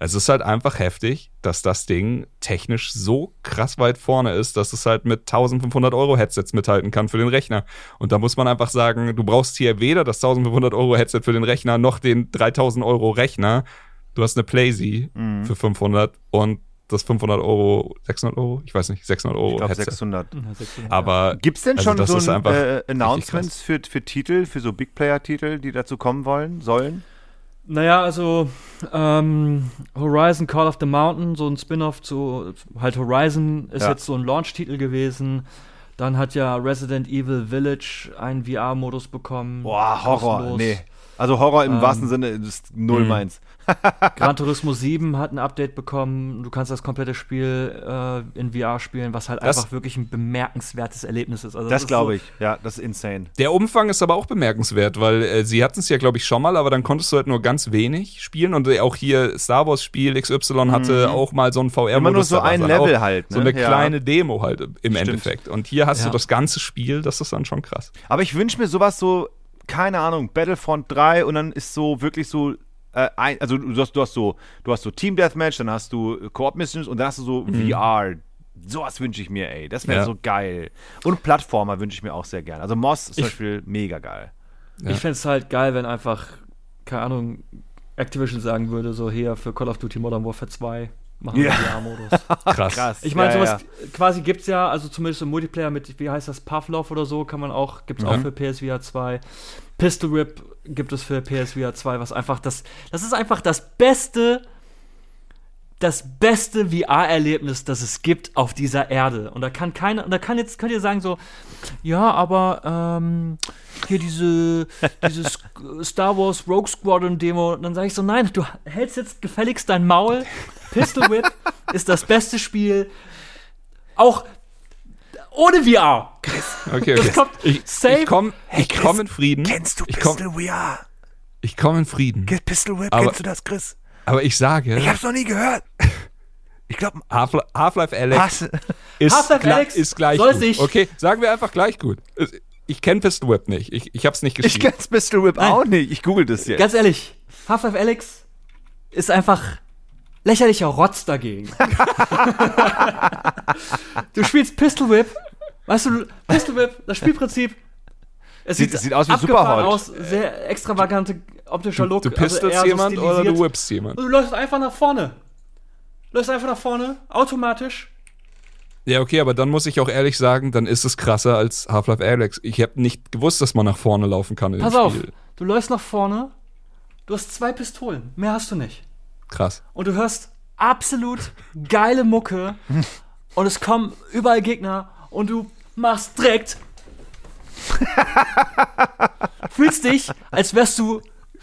es ist halt einfach heftig, dass das Ding technisch so krass weit vorne ist, dass es halt mit 1500 Euro Headsets mithalten kann für den Rechner. Und da muss man einfach sagen, du brauchst hier weder das 1500 Euro Headset für den Rechner noch den 3000 Euro Rechner. Du hast eine Playsee für 500 und das 500 Euro, 600 Euro, ich weiß nicht, 600 Euro Ich glaube Headset. 600. Aber Gibt es denn also schon das so ein, äh, Announcements für, für Titel, für so Big Player-Titel, die dazu kommen wollen, sollen? Naja, also ähm, Horizon Call of the Mountain, so ein Spin-off zu halt Horizon ist Ja. jetzt so ein Launch-Titel gewesen. Dann hat ja Resident Evil Village einen VR-Modus bekommen. Boah, Horror. kostenlos. Nee. Also Horror im Ähm, wahrsten Sinne ist null Mhm. meins. Gran Turismo 7 hat ein Update bekommen. Du kannst das komplette Spiel äh, in VR spielen, was halt Das- einfach wirklich ein bemerkenswertes Erlebnis ist. Also Das ist glaube so, ich. Ja, das ist insane. Der Umfang ist aber auch bemerkenswert, weil äh, sie hatten es ja, glaube ich, schon mal, aber dann konntest du halt nur ganz wenig spielen. Und äh, auch hier Star Wars Spiel XY hatte auch mal so einen VR-Modus. Mhm. Immer nur so ein Level halt, So ne? eine Ja. kleine Demo halt im Endeffekt. Und hier hast Ja. du das ganze Spiel, das ist dann schon krass. Aber ich wünsche mir sowas so, keine Ahnung, Battlefront 3 und dann ist so wirklich so. Äh, ein, also du hast, du hast so, du hast so Team Deathmatch, dann hast du äh, Koop Missions und dann hast du so VR. Sowas wünsche ich mir, ey. Das wäre Ja. so geil. Und Plattformer wünsche ich mir auch sehr gern. Also Moss ist zum Ich- Beispiel mega geil. Ja. Ich fände es halt geil, wenn einfach, keine Ahnung, Activision sagen würde, so hier für Call of Duty Modern Warfare 2 machen Ja. wir VR-Modus. Krass. Krass. Ich meine, Ja, sowas ja. quasi gibt's ja, also zumindest im Multiplayer mit, wie heißt das, Pavlov oder so, kann man auch, gibt's Ja. auch für PSVR 2. Pistol Whip gibt es für PSVR 2, was einfach das, das ist einfach das beste, das beste VR-Erlebnis, das es gibt auf dieser Erde. Und da kann keiner, und da kann jetzt, könnt ihr sagen so, ja, aber ähm, hier diese, dieses Star Wars Rogue Squadron Demo, und dann sage ich so, nein, du hältst jetzt gefälligst dein Maul. Pistol Whip ist das beste Spiel, auch ohne VR. Okay, Das okay. kommt ich safe. ich komme ich Chris, komm in Frieden. Kennst du ich komm, Pistol VR? ich komme in Frieden. Pistol Whip, Aber- kennst du das, Chris? Aber ich sage, Ich hab's noch nie gehört. Ich glaube, Half- Half-Life Alex Hass. ist, Alyx ist gleich soll gut. sich- Okay, sagen wir einfach gleich gut. Ich kenne Pistol Whip nicht. Ich, ich habe es nicht Ich gespielt. kenn's Pistol Whip Nein. auch nicht. Ich google das jetzt. Ganz ehrlich, Half-Life Alex ist einfach lächerlicher Rotz dagegen. du spielst Pistol Whip, weißt du, Pistol Whip, das Spielprinzip. Es Sieht- sieht aus wie Superhot. aus, sehr extravagante optischer Look. du also eher pistolst so jemand oder du whippst jemand? Du läufst einfach nach vorne. Du läufst einfach nach vorne, automatisch. Ja, okay, aber dann muss ich auch ehrlich sagen, dann ist es krasser als Half-Life Alex. Ich habe nicht gewusst, dass man nach vorne laufen kann in Pass dem auf, Spiel. du läufst nach vorne, du hast zwei Pistolen, mehr hast du nicht. Krass. und du hörst absolut geile Mucke und es kommen überall Gegner und du machst direkt. Fühlst dich, als wärst du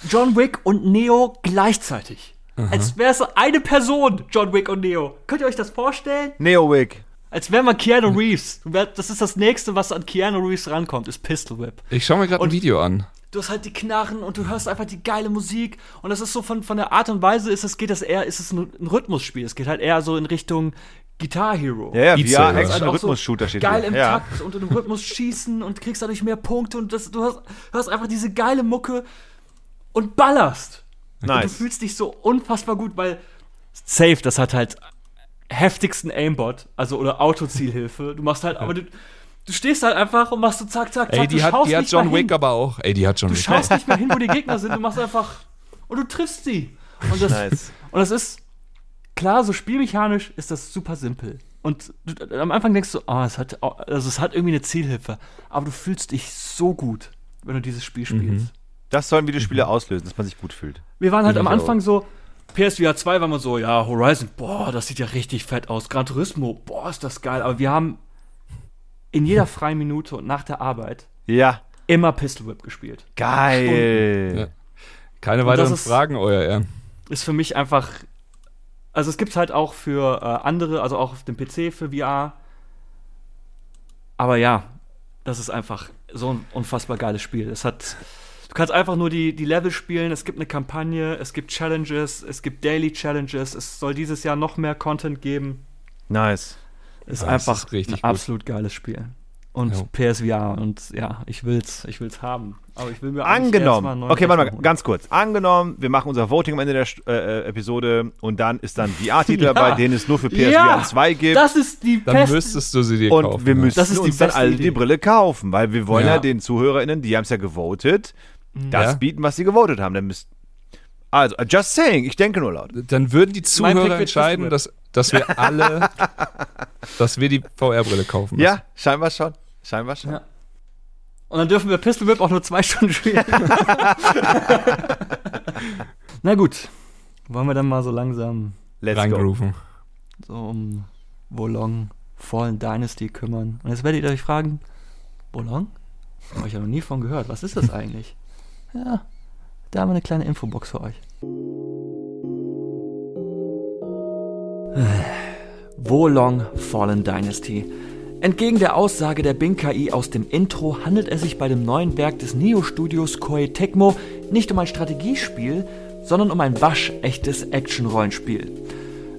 John Wick und Neo gleichzeitig. Als wärst du eine Person, John Wick und Neo. Könnt ihr euch das vorstellen? Neowick. Als wäre man Keanu Reeves. Das ist das nächste, was an Keanu Reeves rankommt, ist Pistol Whip. Ich schaue mir gerade ein Video an. Du hast halt die Knarren und du hörst einfach die geile Musik und das ist so von, von der Art und Weise ist es geht das eher ist es ein, ein Rhythmusspiel es geht halt eher so in Richtung Guitar Hero Ja, ja, VR, Saber. Action, Also Rhythmus-Shooter steht geil hier. im ja. Takt und im Rhythmus schießen und kriegst dadurch mehr Punkte und das, du hast, hörst einfach diese geile Mucke und ballerst und du Nice. fühlst dich so unfassbar gut weil Safe das hat halt heftigsten Aimbot also oder Autozielhilfe du machst halt aber du, du stehst halt einfach und machst so zack zack zack Ey, die du hat, schaust die hat nicht mehr John Wick hin. aber auch. Ey, die hat John Du Wick. schaust nicht mehr hin, wo die Gegner sind, du machst einfach und du triffst sie. Und das, Nice. und das ist klar, so spielmechanisch ist das super simpel. Und du, am Anfang denkst du, ah, es hat, also es hat irgendwie eine Zielhilfe, aber du fühlst dich so gut, wenn du dieses Spiel spielst. Das sollen Videospiele auslösen, dass man sich gut fühlt. Wir waren halt am Anfang so, PSVR 2 waren wir so, ja, Horizon, boah, das sieht ja richtig fett aus. Gran Turismo, boah, ist das geil. Aber wir haben in jeder freien Minute und nach der Arbeit Ja. immer Pistol Whip gespielt. Geil. Ja. Keine Und weiteren ist- Fragen, euer Ehren. ist für mich einfach. Also es gibt halt auch für äh, andere, also auch auf dem PC für VR. Aber ja, das ist einfach so ein unfassbar geiles Spiel. Es hat. Du kannst einfach nur die, die Level spielen, es gibt eine Kampagne, es gibt Challenges, es gibt Daily Challenges, es soll dieses Jahr noch mehr Content geben. Nice. Ist Ja, einfach ist richtig ein gut. absolut geiles Spiel. Und Ja. PSVR und ja, ich will's, ich will's haben. Aber ich will mir Angenommen. Okay, warte mal, ganz kurz. Angenommen, wir machen unser Voting am Ende der äh, äh, Episode und dann ist dann VR-Titel Ja. dabei, den es nur für PSVR Ja, 2 gibt. Das ist die Dann beste müsstest du sie dir und kaufen. wir ja. müssen Das ist die uns dann alle Idee. die Brille kaufen, weil wir wollen ja, Ja. den ZuhörerInnen, die haben es ja gewotet, das Ja. bieten, was sie gewotet haben. Dann müsst also, uh, just saying, ich denke nur laut. Dann würden die Zuhörer entscheiden, dass, dass wir alle, dass wir die VR-Brille kaufen. müssen. Ja, scheinbar schon. Scheinbar schon. Ja. Und dann dürfen wir Pistol Whip auch nur zwei Stunden spielen. Na gut. Wollen wir dann mal so langsam Let's go. Reingrooven. so um Wolong Fallen Dynasty kümmern. Und jetzt werdet ihr euch fragen, Wolong? Habe ich ja noch nie von gehört. Was ist das eigentlich? Ja, da haben wir eine kleine Infobox für euch. Wolong Fallen Dynasty. Entgegen der Aussage der Bing KI aus dem Intro handelt es sich bei dem neuen Werk des Neo-Studios Koei Tecmo nicht um ein Strategiespiel, sondern um ein waschechtes Action-Rollenspiel.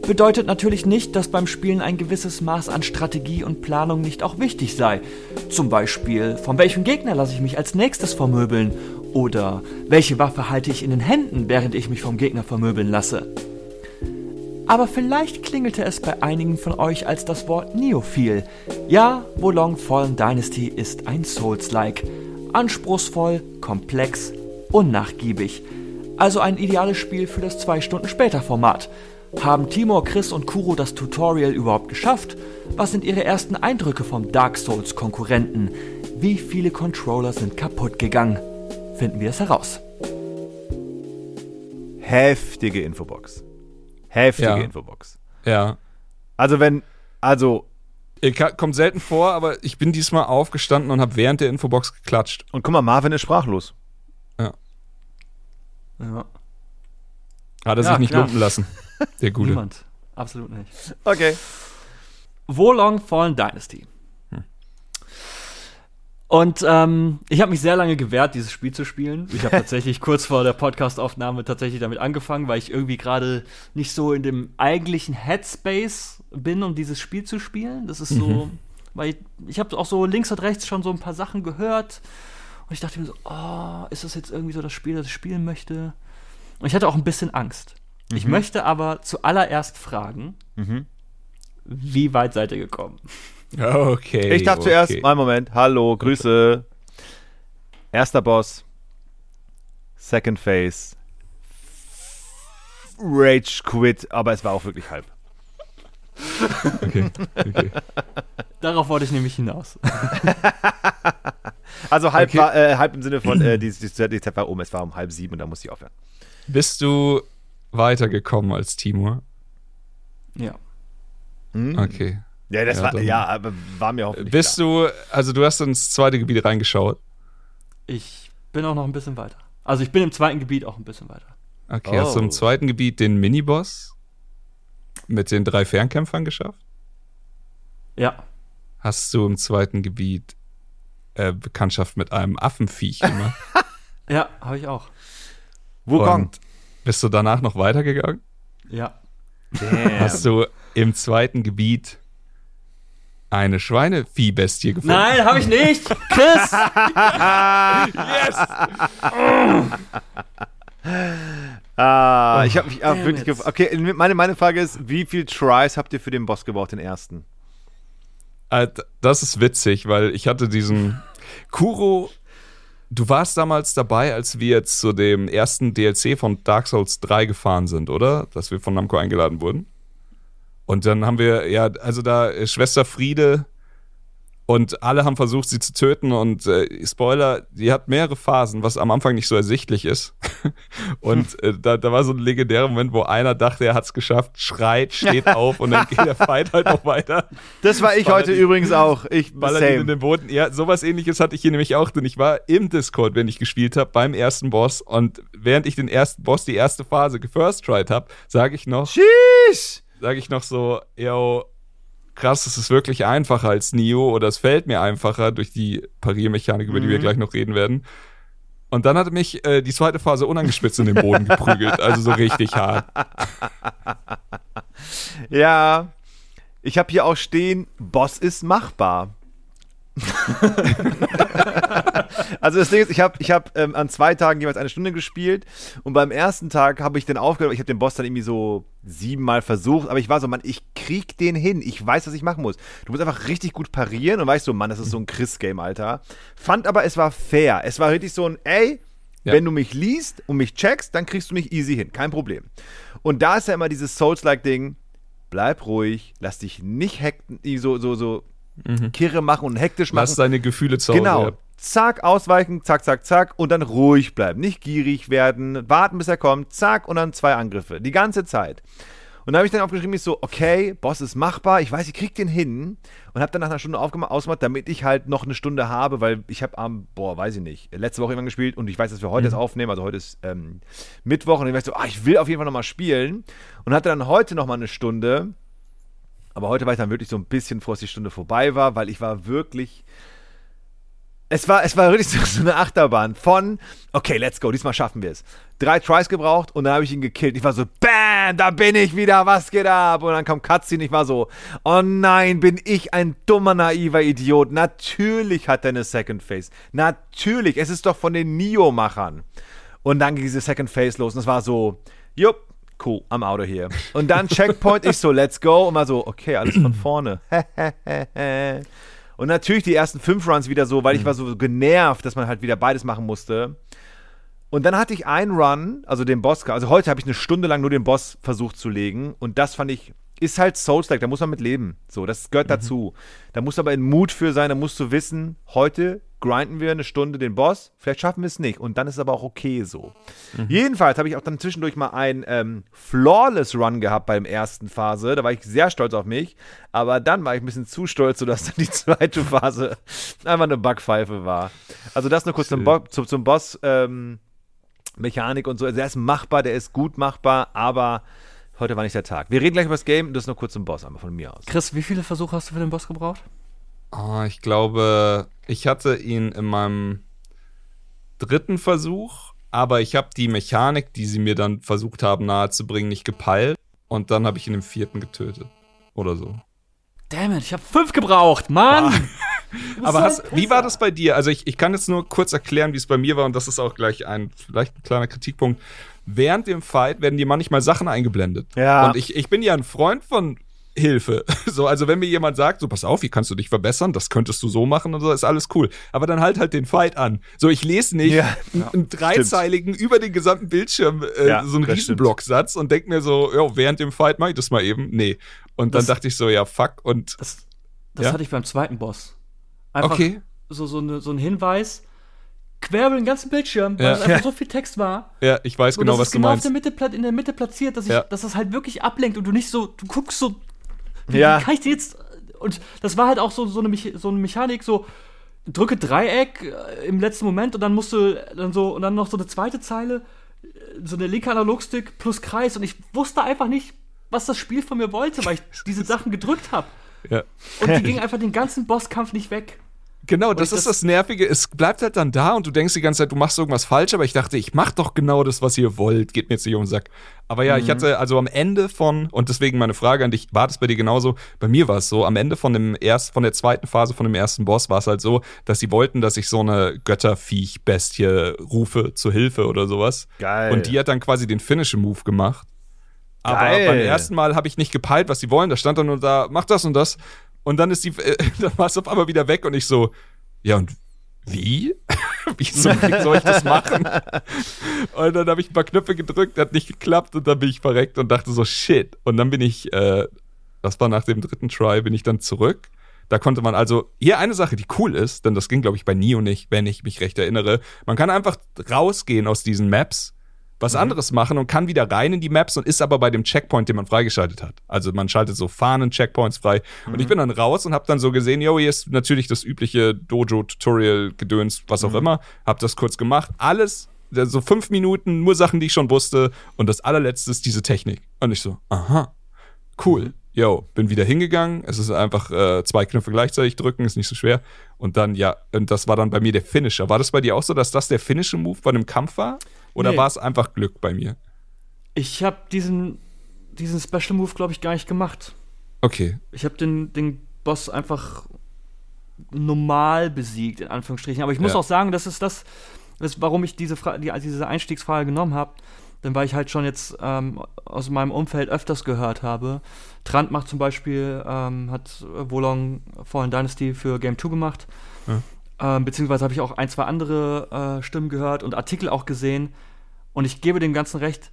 Bedeutet natürlich nicht, dass beim Spielen ein gewisses Maß an Strategie und Planung nicht auch wichtig sei. Zum Beispiel, von welchem Gegner lasse ich mich als nächstes vermöbeln? Oder welche Waffe halte ich in den Händen, während ich mich vom Gegner vermöbeln lasse? Aber vielleicht klingelte es bei einigen von euch als das Wort Neophil. Ja, Wolong Fallen Dynasty ist ein Souls-like. Anspruchsvoll, komplex, unnachgiebig. Also ein ideales Spiel für das 2 Stunden später Format. Haben Timur, Chris und Kuro das Tutorial überhaupt geschafft? Was sind ihre ersten Eindrücke vom Dark Souls Konkurrenten? Wie viele Controller sind kaputt gegangen? Finden wir es heraus. Heftige Infobox. Heftige Ja. Infobox. Ja. Also wenn, also, Kommt selten vor, aber ich bin diesmal aufgestanden und habe während der Infobox geklatscht. und guck mal, Marvin ist sprachlos. Ja. Hat er Ja, sich nicht klar. lumpen lassen. Der Gute. Niemand. Absolut nicht. Okay. Wolong Fallen Dynasty. Und ähm, ich habe mich sehr lange gewehrt, dieses Spiel zu spielen. Ich habe tatsächlich kurz vor der Podcastaufnahme tatsächlich damit angefangen, weil ich irgendwie gerade nicht so in dem eigentlichen Headspace bin, um dieses Spiel zu spielen. Das ist so, weil ich, ich habe auch so links und rechts schon so ein paar Sachen gehört. Und ich dachte mir so, oh, ist das jetzt irgendwie so das Spiel, das ich spielen möchte? Und ich hatte auch ein bisschen Angst. Ich möchte aber zuallererst fragen, wie weit seid ihr gekommen? Okay. Ich darf okay. zuerst, mal Moment, hallo, Grüße. Erster Boss, Second Phase, Rage Quit, aber es war auch wirklich halb. Okay. okay. Darauf wollte ich nämlich hinaus. Also halb, Okay. war, äh, halb im Sinne von, äh, die, die, die Zeit war um, es war um halb sieben und da musste ich aufhören. Bist du weitergekommen als Timur? ja. Hm? Okay. Ja, das Ja, war, ja, aber war mir hoffentlich Bist du, also du hast ins zweite Gebiet reingeschaut. Ich bin auch noch ein bisschen weiter. Also ich bin im zweiten Gebiet auch ein bisschen weiter. Okay, hast du Oh. im zweiten Gebiet den Miniboss mit den drei Fernkämpfern geschafft? Ja. Hast du im zweiten Gebiet äh, Bekanntschaft mit einem Affenviech gemacht? Ja, habe ich auch. Wukong. Und bist du danach noch weitergegangen? Ja. Damn. Hast du im zweiten Gebiet eine Schweineviehbestie gefunden? Nein, habe ich nicht. Chris! Ah, ich habe mich auch damn wirklich gefragt. Okay, meine, meine Frage ist, wie viel Tries habt ihr für den Boss gebraucht, den ersten? Äh, Das ist witzig, weil ich hatte diesen Kuro. Du warst damals dabei, als wir zu dem ersten DLC von Dark Souls 3 gefahren sind, oder? Dass wir von Namco eingeladen wurden. Und dann haben wir, ja, also da äh, Schwester Friede und alle haben versucht, sie zu töten. Und äh, Spoiler, die hat mehrere Phasen, was am Anfang nicht so ersichtlich ist. und äh, da, da war so ein legendärer Moment, wo einer dachte, er hat es geschafft, schreit, steht auf und dann geht der Fight halt noch weiter. Das war ich heute ihn- übrigens auch. Ich, ballert ihn in same. den Boden. Ja, sowas ähnliches hatte ich hier nämlich auch, denn ich war im Discord, wenn ich gespielt habe, beim ersten Boss und während ich den ersten Boss, die erste Phase gefirst tried habe, sage ich noch, Sheesh! sage ich noch so, yo, krass, es ist wirklich einfacher als Nio oder es fällt mir einfacher durch die Pariermechanik, über die wir gleich noch reden werden. Und dann hatte mich äh, die zweite Phase unangespitzt in den Boden geprügelt, also so richtig hart. Ja, ich habe hier auch stehen, Boss ist machbar. also das Ding ist, ich habe ich hab, ähm, an zwei Tagen jeweils eine Stunde gespielt und beim ersten Tag habe ich den aufgehört, ich habe den Boss dann irgendwie so siebenmal versucht, aber ich war so, Mann, ich krieg den hin, ich weiß, was ich machen muss. Du musst einfach richtig gut parieren und weißt so, Mann, das ist so ein Chris-Game, Alter. Fand aber, es war fair. Es war richtig so ein, ey, Ja. wenn du mich liest und mich checkst, dann kriegst du mich easy hin, kein Problem. Und da ist ja immer dieses Souls-like-Ding, bleib ruhig, lass dich nicht hekten, so, so, so kirre machen und hektisch machen. Lass deine Gefühle zu. Genau. Ja. Zack, ausweichen, zack, zack, zack und dann ruhig bleiben. Nicht gierig werden, warten, bis er kommt, zack und dann zwei Angriffe. Die ganze Zeit. Und dann habe ich dann aufgeschrieben, ich so, okay, Boss ist machbar, ich weiß, ich krieg den hin. Und habe dann nach einer Stunde aufgemacht, ausgemacht, damit ich halt noch eine Stunde habe, weil ich habe am, boah, weiß ich nicht, letzte Woche irgendwann gespielt und ich weiß, dass wir heute das aufnehmen, also heute ist ähm, Mittwoch und ich weiß so, ah, ich will auf jeden Fall nochmal spielen. Und hatte dann heute nochmal eine Stunde. Aber heute war ich dann wirklich so ein bisschen froh, dass die Stunde vorbei war, weil ich war wirklich. Es war, es war wirklich so, eine Achterbahn von, okay, let's go, diesmal schaffen wir es. Drei Tries gebraucht und dann habe ich ihn gekillt. Ich war so, bam, da bin ich wieder, was geht ab? Und dann kam Cutscene, ich war so, oh nein, bin ich ein dummer, naiver Idiot. Natürlich hat er eine Second Phase. Natürlich, es ist doch von den Nio-Machern. Und dann ging diese Second Phase los und es war so, jupp, cool, I'm out of here. Und dann Checkpoint, ich so, let's go. Und mal so, okay, alles von vorne. und natürlich die ersten fünf Runs wieder so, weil ich war so genervt, dass man halt wieder beides machen musste. Und dann hatte ich einen Run, also den Boss, also heute habe ich eine Stunde lang nur den Boss versucht zu legen und das fand ich, ist halt Souls-like, da muss man mit leben. So, das gehört dazu. Da muss aber ein Mut für sein, da musst du wissen, heute grinden wir eine Stunde den Boss, vielleicht schaffen wir es nicht und dann ist es aber auch okay so. Jedenfalls habe ich auch dann zwischendurch mal einen ähm, Flawless Run gehabt beim ersten Phase, da war ich sehr stolz auf mich, aber dann war ich ein bisschen zu stolz, sodass dann die zweite Phase einfach eine Backpfeife war. Also das nur kurz zum, Bo zum, zum Boss ähm, Mechanik und so, also der ist machbar, der ist gut machbar, aber heute war nicht der Tag. Wir reden gleich über das Game, das nur kurz zum Boss einmal von mir aus. Chris, wie viele Versuche hast du für den Boss gebraucht? Oh, ich glaube, ich hatte ihn in meinem dritten Versuch, aber ich habe die Mechanik, die sie mir dann versucht haben nahezubringen, nicht gepeilt. Und dann habe ich ihn im vierten getötet. Oder so. Damn it, ich habe fünf gebraucht, Mann! Aber hast, wie war das bei dir? Also ich, ich kann jetzt nur kurz erklären, wie es bei mir war und das ist auch gleich ein vielleicht ein kleiner Kritikpunkt. Während dem Fight werden dir manchmal Sachen eingeblendet. Ja. Und ich, ich bin ja ein Freund von Hilfe. So, also wenn mir jemand sagt, so pass auf, wie kannst du dich verbessern, das könntest du so machen und so, ist alles cool. Aber dann halt halt den Fight an. So, ich lese nicht Ja. einen, einen dreizeiligen über den gesamten Bildschirm äh, Ja, so einen Riesenblocksatz und denk mir so, ja, während dem Fight mach ich das mal eben. Nee. Und dann Das- dachte ich so, ja, fuck und Das, das Ja? hatte ich beim zweiten Boss. Einfach okay. so, so, eine, so ein Hinweis, quer über den ganzen Bildschirm, weil Ja. es einfach so viel Text war. Ja, ich weiß genau, was du genau meinst. Auf der Mitte, in der Mitte platziert, dass, ich, Ja. dass das halt wirklich ablenkt und du nicht so, du guckst so, wie, Ja. kann ich dir jetzt, und das war halt auch so, so, eine, so eine Mechanik, so, drücke Dreieck äh, im letzten Moment und dann musst du dann so, und dann noch so eine zweite Zeile, äh, so eine linke Analogstick plus Kreis und ich wusste einfach nicht, was das Spiel von mir wollte, weil ich diese Sachen gedrückt habe. Ja. Und die ging einfach den ganzen Bosskampf nicht weg. Genau, das ist das- Nervige. Es bleibt halt dann da und du denkst die ganze Zeit, du machst irgendwas falsch, aber ich dachte, ich mach doch genau das, was ihr wollt. Geht mir jetzt nicht um den Sack. Aber ja, ich hatte also am Ende von, und deswegen meine Frage an dich, war das bei dir genauso? Bei mir war es so, am Ende von dem erst, von der zweiten Phase von dem ersten Boss war es halt so, dass sie wollten, dass ich so eine Götterviech-Bestie rufe zur Hilfe oder sowas. Geil. Und die hat dann quasi den Finisher-Move gemacht. Aber Geil. beim ersten Mal habe ich nicht gepeilt, was sie wollen. Da stand dann nur da, mach das und das. Und dann ist die, äh, dann war es auf einmal wieder weg und ich so, ja und wie? wie soll, wie soll ich das machen? und dann habe ich ein paar Knöpfe gedrückt, hat nicht geklappt und dann bin ich verreckt und dachte so, shit. Und dann bin ich, äh, das war nach dem dritten Try, bin ich dann zurück. Da konnte man also, hier eine Sache, die cool ist, denn das ging, glaube ich, bei Nio nicht, wenn ich mich recht erinnere. Man kann einfach rausgehen aus diesen Maps, was anderes machen und kann wieder rein in die Maps und ist aber bei dem Checkpoint, den man freigeschaltet hat. Also man schaltet so Fahnen-Checkpoints frei. Und ich bin dann raus und habe dann so gesehen, yo, hier ist natürlich das übliche Dojo-Tutorial-Gedöns, was auch immer. Hab das kurz gemacht. Alles, so fünf Minuten, nur Sachen, die ich schon wusste. Und das allerletzte ist diese Technik. Und ich so, aha, cool. Yo, bin wieder hingegangen. Es ist einfach äh, zwei Knöpfe gleichzeitig drücken, ist nicht so schwer. Und dann, ja, und das war dann bei mir der Finisher. War das bei dir auch so, dass das der Finisher-Move bei einem Kampf war? Oder Nee. war es einfach Glück bei mir? Ich habe diesen, diesen Special Move, glaube ich, gar nicht gemacht. Okay. Ich habe den, den Boss einfach normal besiegt, in Anführungsstrichen. Aber ich muss Ja. auch sagen, das ist das, das warum ich diese, Fra die, diese Einstiegsfrage genommen habe. Denn weil ich halt schon jetzt ähm, aus meinem Umfeld öfters gehört habe. Trant macht zum Beispiel, ähm, hat Wolong Fallen Dynasty für Game 2 gemacht. Ähm, beziehungsweise habe ich auch ein, zwei andere äh, Stimmen gehört und Artikel auch gesehen. Und ich gebe dem Ganzen recht,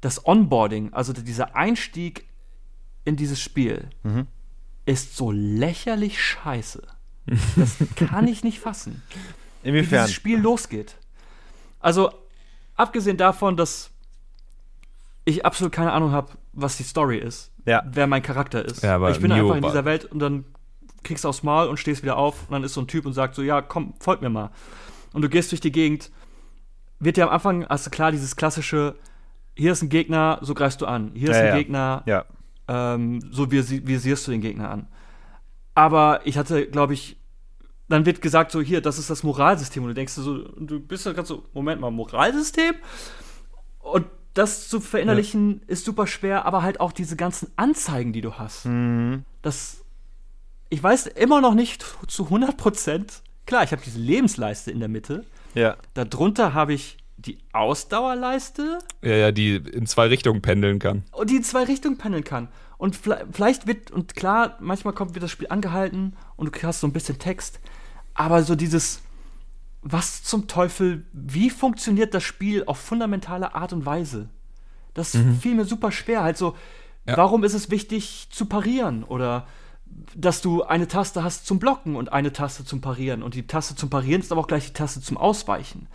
das Onboarding, also dieser Einstieg in dieses Spiel, ist so lächerlich scheiße. Das kann ich nicht fassen. Wie Inwiefern? dieses Spiel losgeht. Also, abgesehen davon, dass ich absolut keine Ahnung habe, was die Story ist, Ja. wer mein Charakter ist. Ja, aber ich bin Neo einfach in dieser Welt und dann kriegst du aufs Maul und stehst wieder auf und dann ist so ein Typ und sagt so, ja, komm, folg mir mal. Und du gehst durch die Gegend, wird dir am Anfang, also klar, dieses klassische, hier ist ein Gegner, so greifst du an. Hier ist Ja, ein ja. Gegner, Ja. ähm, so visi- visierst du den Gegner an. Aber ich hatte, glaube ich, dann wird gesagt, so hier, das ist das Moralsystem. Und du denkst so, du bist ja ganz so, Moment mal, Moralsystem? Und das zu verinnerlichen ist super schwer, aber halt auch diese ganzen Anzeigen, die du hast. Das, ich weiß immer noch nicht zu 100 Prozent. Klar, ich habe diese Lebensleiste in der Mitte. Ja. Darunter habe ich die Ausdauerleiste Ja, ja, die in zwei Richtungen pendeln kann. und die in zwei Richtungen pendeln kann. Und vielleicht wird, und klar, manchmal kommt wird das Spiel angehalten und du hast so ein bisschen Text, aber so dieses, was zum Teufel, wie funktioniert das Spiel auf fundamentale Art und Weise? Das fiel mir super schwer. Halt so, Ja. warum ist es wichtig zu parieren? Oder dass du eine Taste hast zum Blocken und eine Taste zum Parieren. Und die Taste zum Parieren ist aber auch gleich die Taste zum Ausweichen.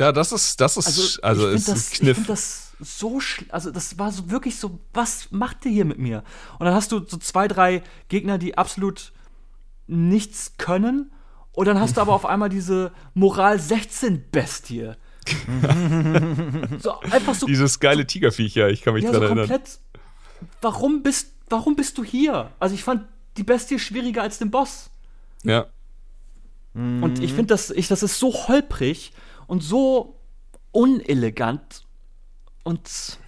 Ja, das ist, das ist, Also, also, ich ist finde ein das, ich Kniff. find das so, also das war so wirklich so, was macht ihr hier mit mir? Und dann hast du so zwei, drei Gegner, die absolut nichts können. Und dann hast du aber auf einmal diese Moral 16 Bestie. so einfach so, Dieses geile Tigerviecher, ich kann mich ja, dran so erinnern. komplett. Warum bist, warum bist du hier? Also ich fand die Bestie schwieriger als den Boss. Ja. Und ich finde, das, ich, das ist so holprig und so unelegant. Und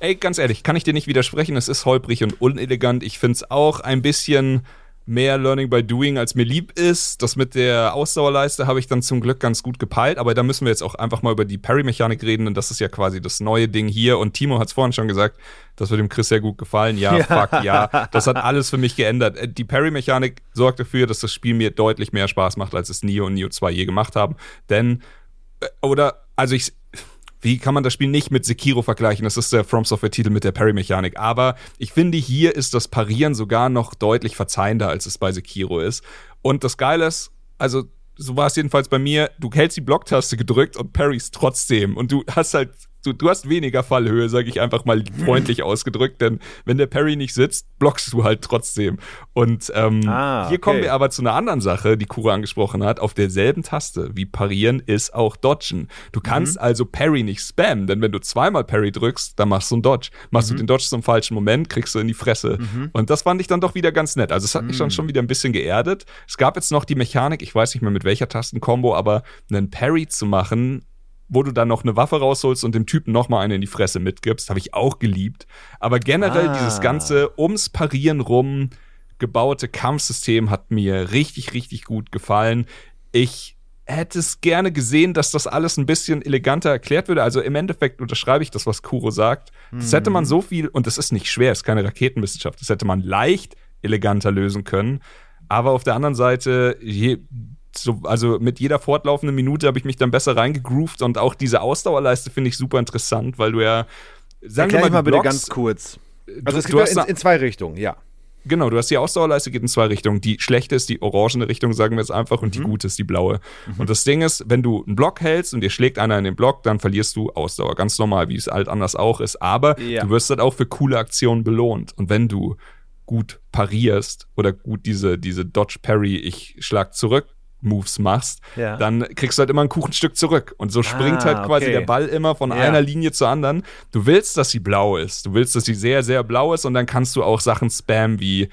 Ey, ganz ehrlich, kann ich dir nicht widersprechen. Es ist holprig und unelegant. Ich finde es auch ein bisschen mehr Learning by Doing, als mir lieb ist. Das mit der Ausdauerleiste habe ich dann zum Glück ganz gut gepeilt. Aber da müssen wir jetzt auch einfach mal über die Parry-Mechanik reden. Und das ist ja quasi das neue Ding hier. Und Timo hat es vorhin schon gesagt, das wird dem Chris sehr gut gefallen. Ja, fuck, ja. Das hat alles für mich geändert. Äh, Die Parry-Mechanik sorgt dafür, dass das Spiel mir deutlich mehr Spaß macht, als es Neo und Neo 2 je gemacht haben. Denn oder, also ich, wie kann man das Spiel nicht mit Sekiro vergleichen? Das ist der From Software-Titel mit der Parry-Mechanik. Aber ich finde, hier ist das Parieren sogar noch deutlich verzeihender, als es bei Sekiro ist. Und das Geile ist, also, so war es jedenfalls bei mir, du hältst die Blocktaste gedrückt und parries trotzdem. Und du hast halt, du, du hast weniger Fallhöhe, sage ich einfach mal freundlich ausgedrückt, denn wenn der Parry nicht sitzt, blockst du halt trotzdem. Und ähm, Ah, hier kommen okay. wir aber zu einer anderen Sache, die Kura angesprochen hat. Auf derselben Taste wie parieren ist auch dodgen. Du kannst also Parry nicht spammen, denn wenn du zweimal Parry drückst, dann machst du einen Dodge. Machst du den Dodge zum falschen Moment, kriegst du in die Fresse. Und das fand ich dann doch wieder ganz nett. Also es hat mich dann schon wieder ein bisschen geerdet. Es gab jetzt noch die Mechanik, ich weiß nicht mehr mit welcher Tastenkombo, aber einen Parry zu machen, wo du dann noch eine Waffe rausholst und dem Typen noch mal eine in die Fresse mitgibst, habe ich auch geliebt. Aber generell Ah. dieses ganze ums Parieren rum gebaute Kampfsystem hat mir richtig, richtig gut gefallen. Ich hätte es gerne gesehen, dass das alles ein bisschen eleganter erklärt würde. Also im Endeffekt unterschreibe ich das, was Kuro sagt. Das hätte man so viel, und das ist nicht schwer, es ist keine Raketenwissenschaft, das hätte man leicht eleganter lösen können. Aber auf der anderen Seite, je, so, also mit jeder fortlaufenden Minute habe ich mich dann besser reingegroovt und auch diese Ausdauerleiste finde ich super interessant, weil du ja. Sagen Erklär ich mal die bitte ganz kurz. Also es hast ja in, in zwei Richtungen, ja. Genau, du hast die Ausdauerleiste, geht in zwei Richtungen. Die schlechte ist die orangene Richtung, sagen wir jetzt einfach, und die Mhm. gute ist die blaue. Und das Ding ist, wenn du einen Block hältst und dir schlägt einer in den Block, dann verlierst du Ausdauer. Ganz normal, wie es halt anders auch ist. Aber Ja. du wirst halt auch für coole Aktionen belohnt. Und wenn du gut parierst oder gut diese, diese Dodge Parry, ich schlag zurück, Moves machst, Ja. dann kriegst du halt immer ein Kuchenstück zurück. Und so springt Ah, halt quasi okay. der Ball immer von Ja. einer Linie zur anderen. Du willst, dass sie blau ist. Du willst, dass sie sehr, sehr blau ist und dann kannst du auch Sachen spammen wie,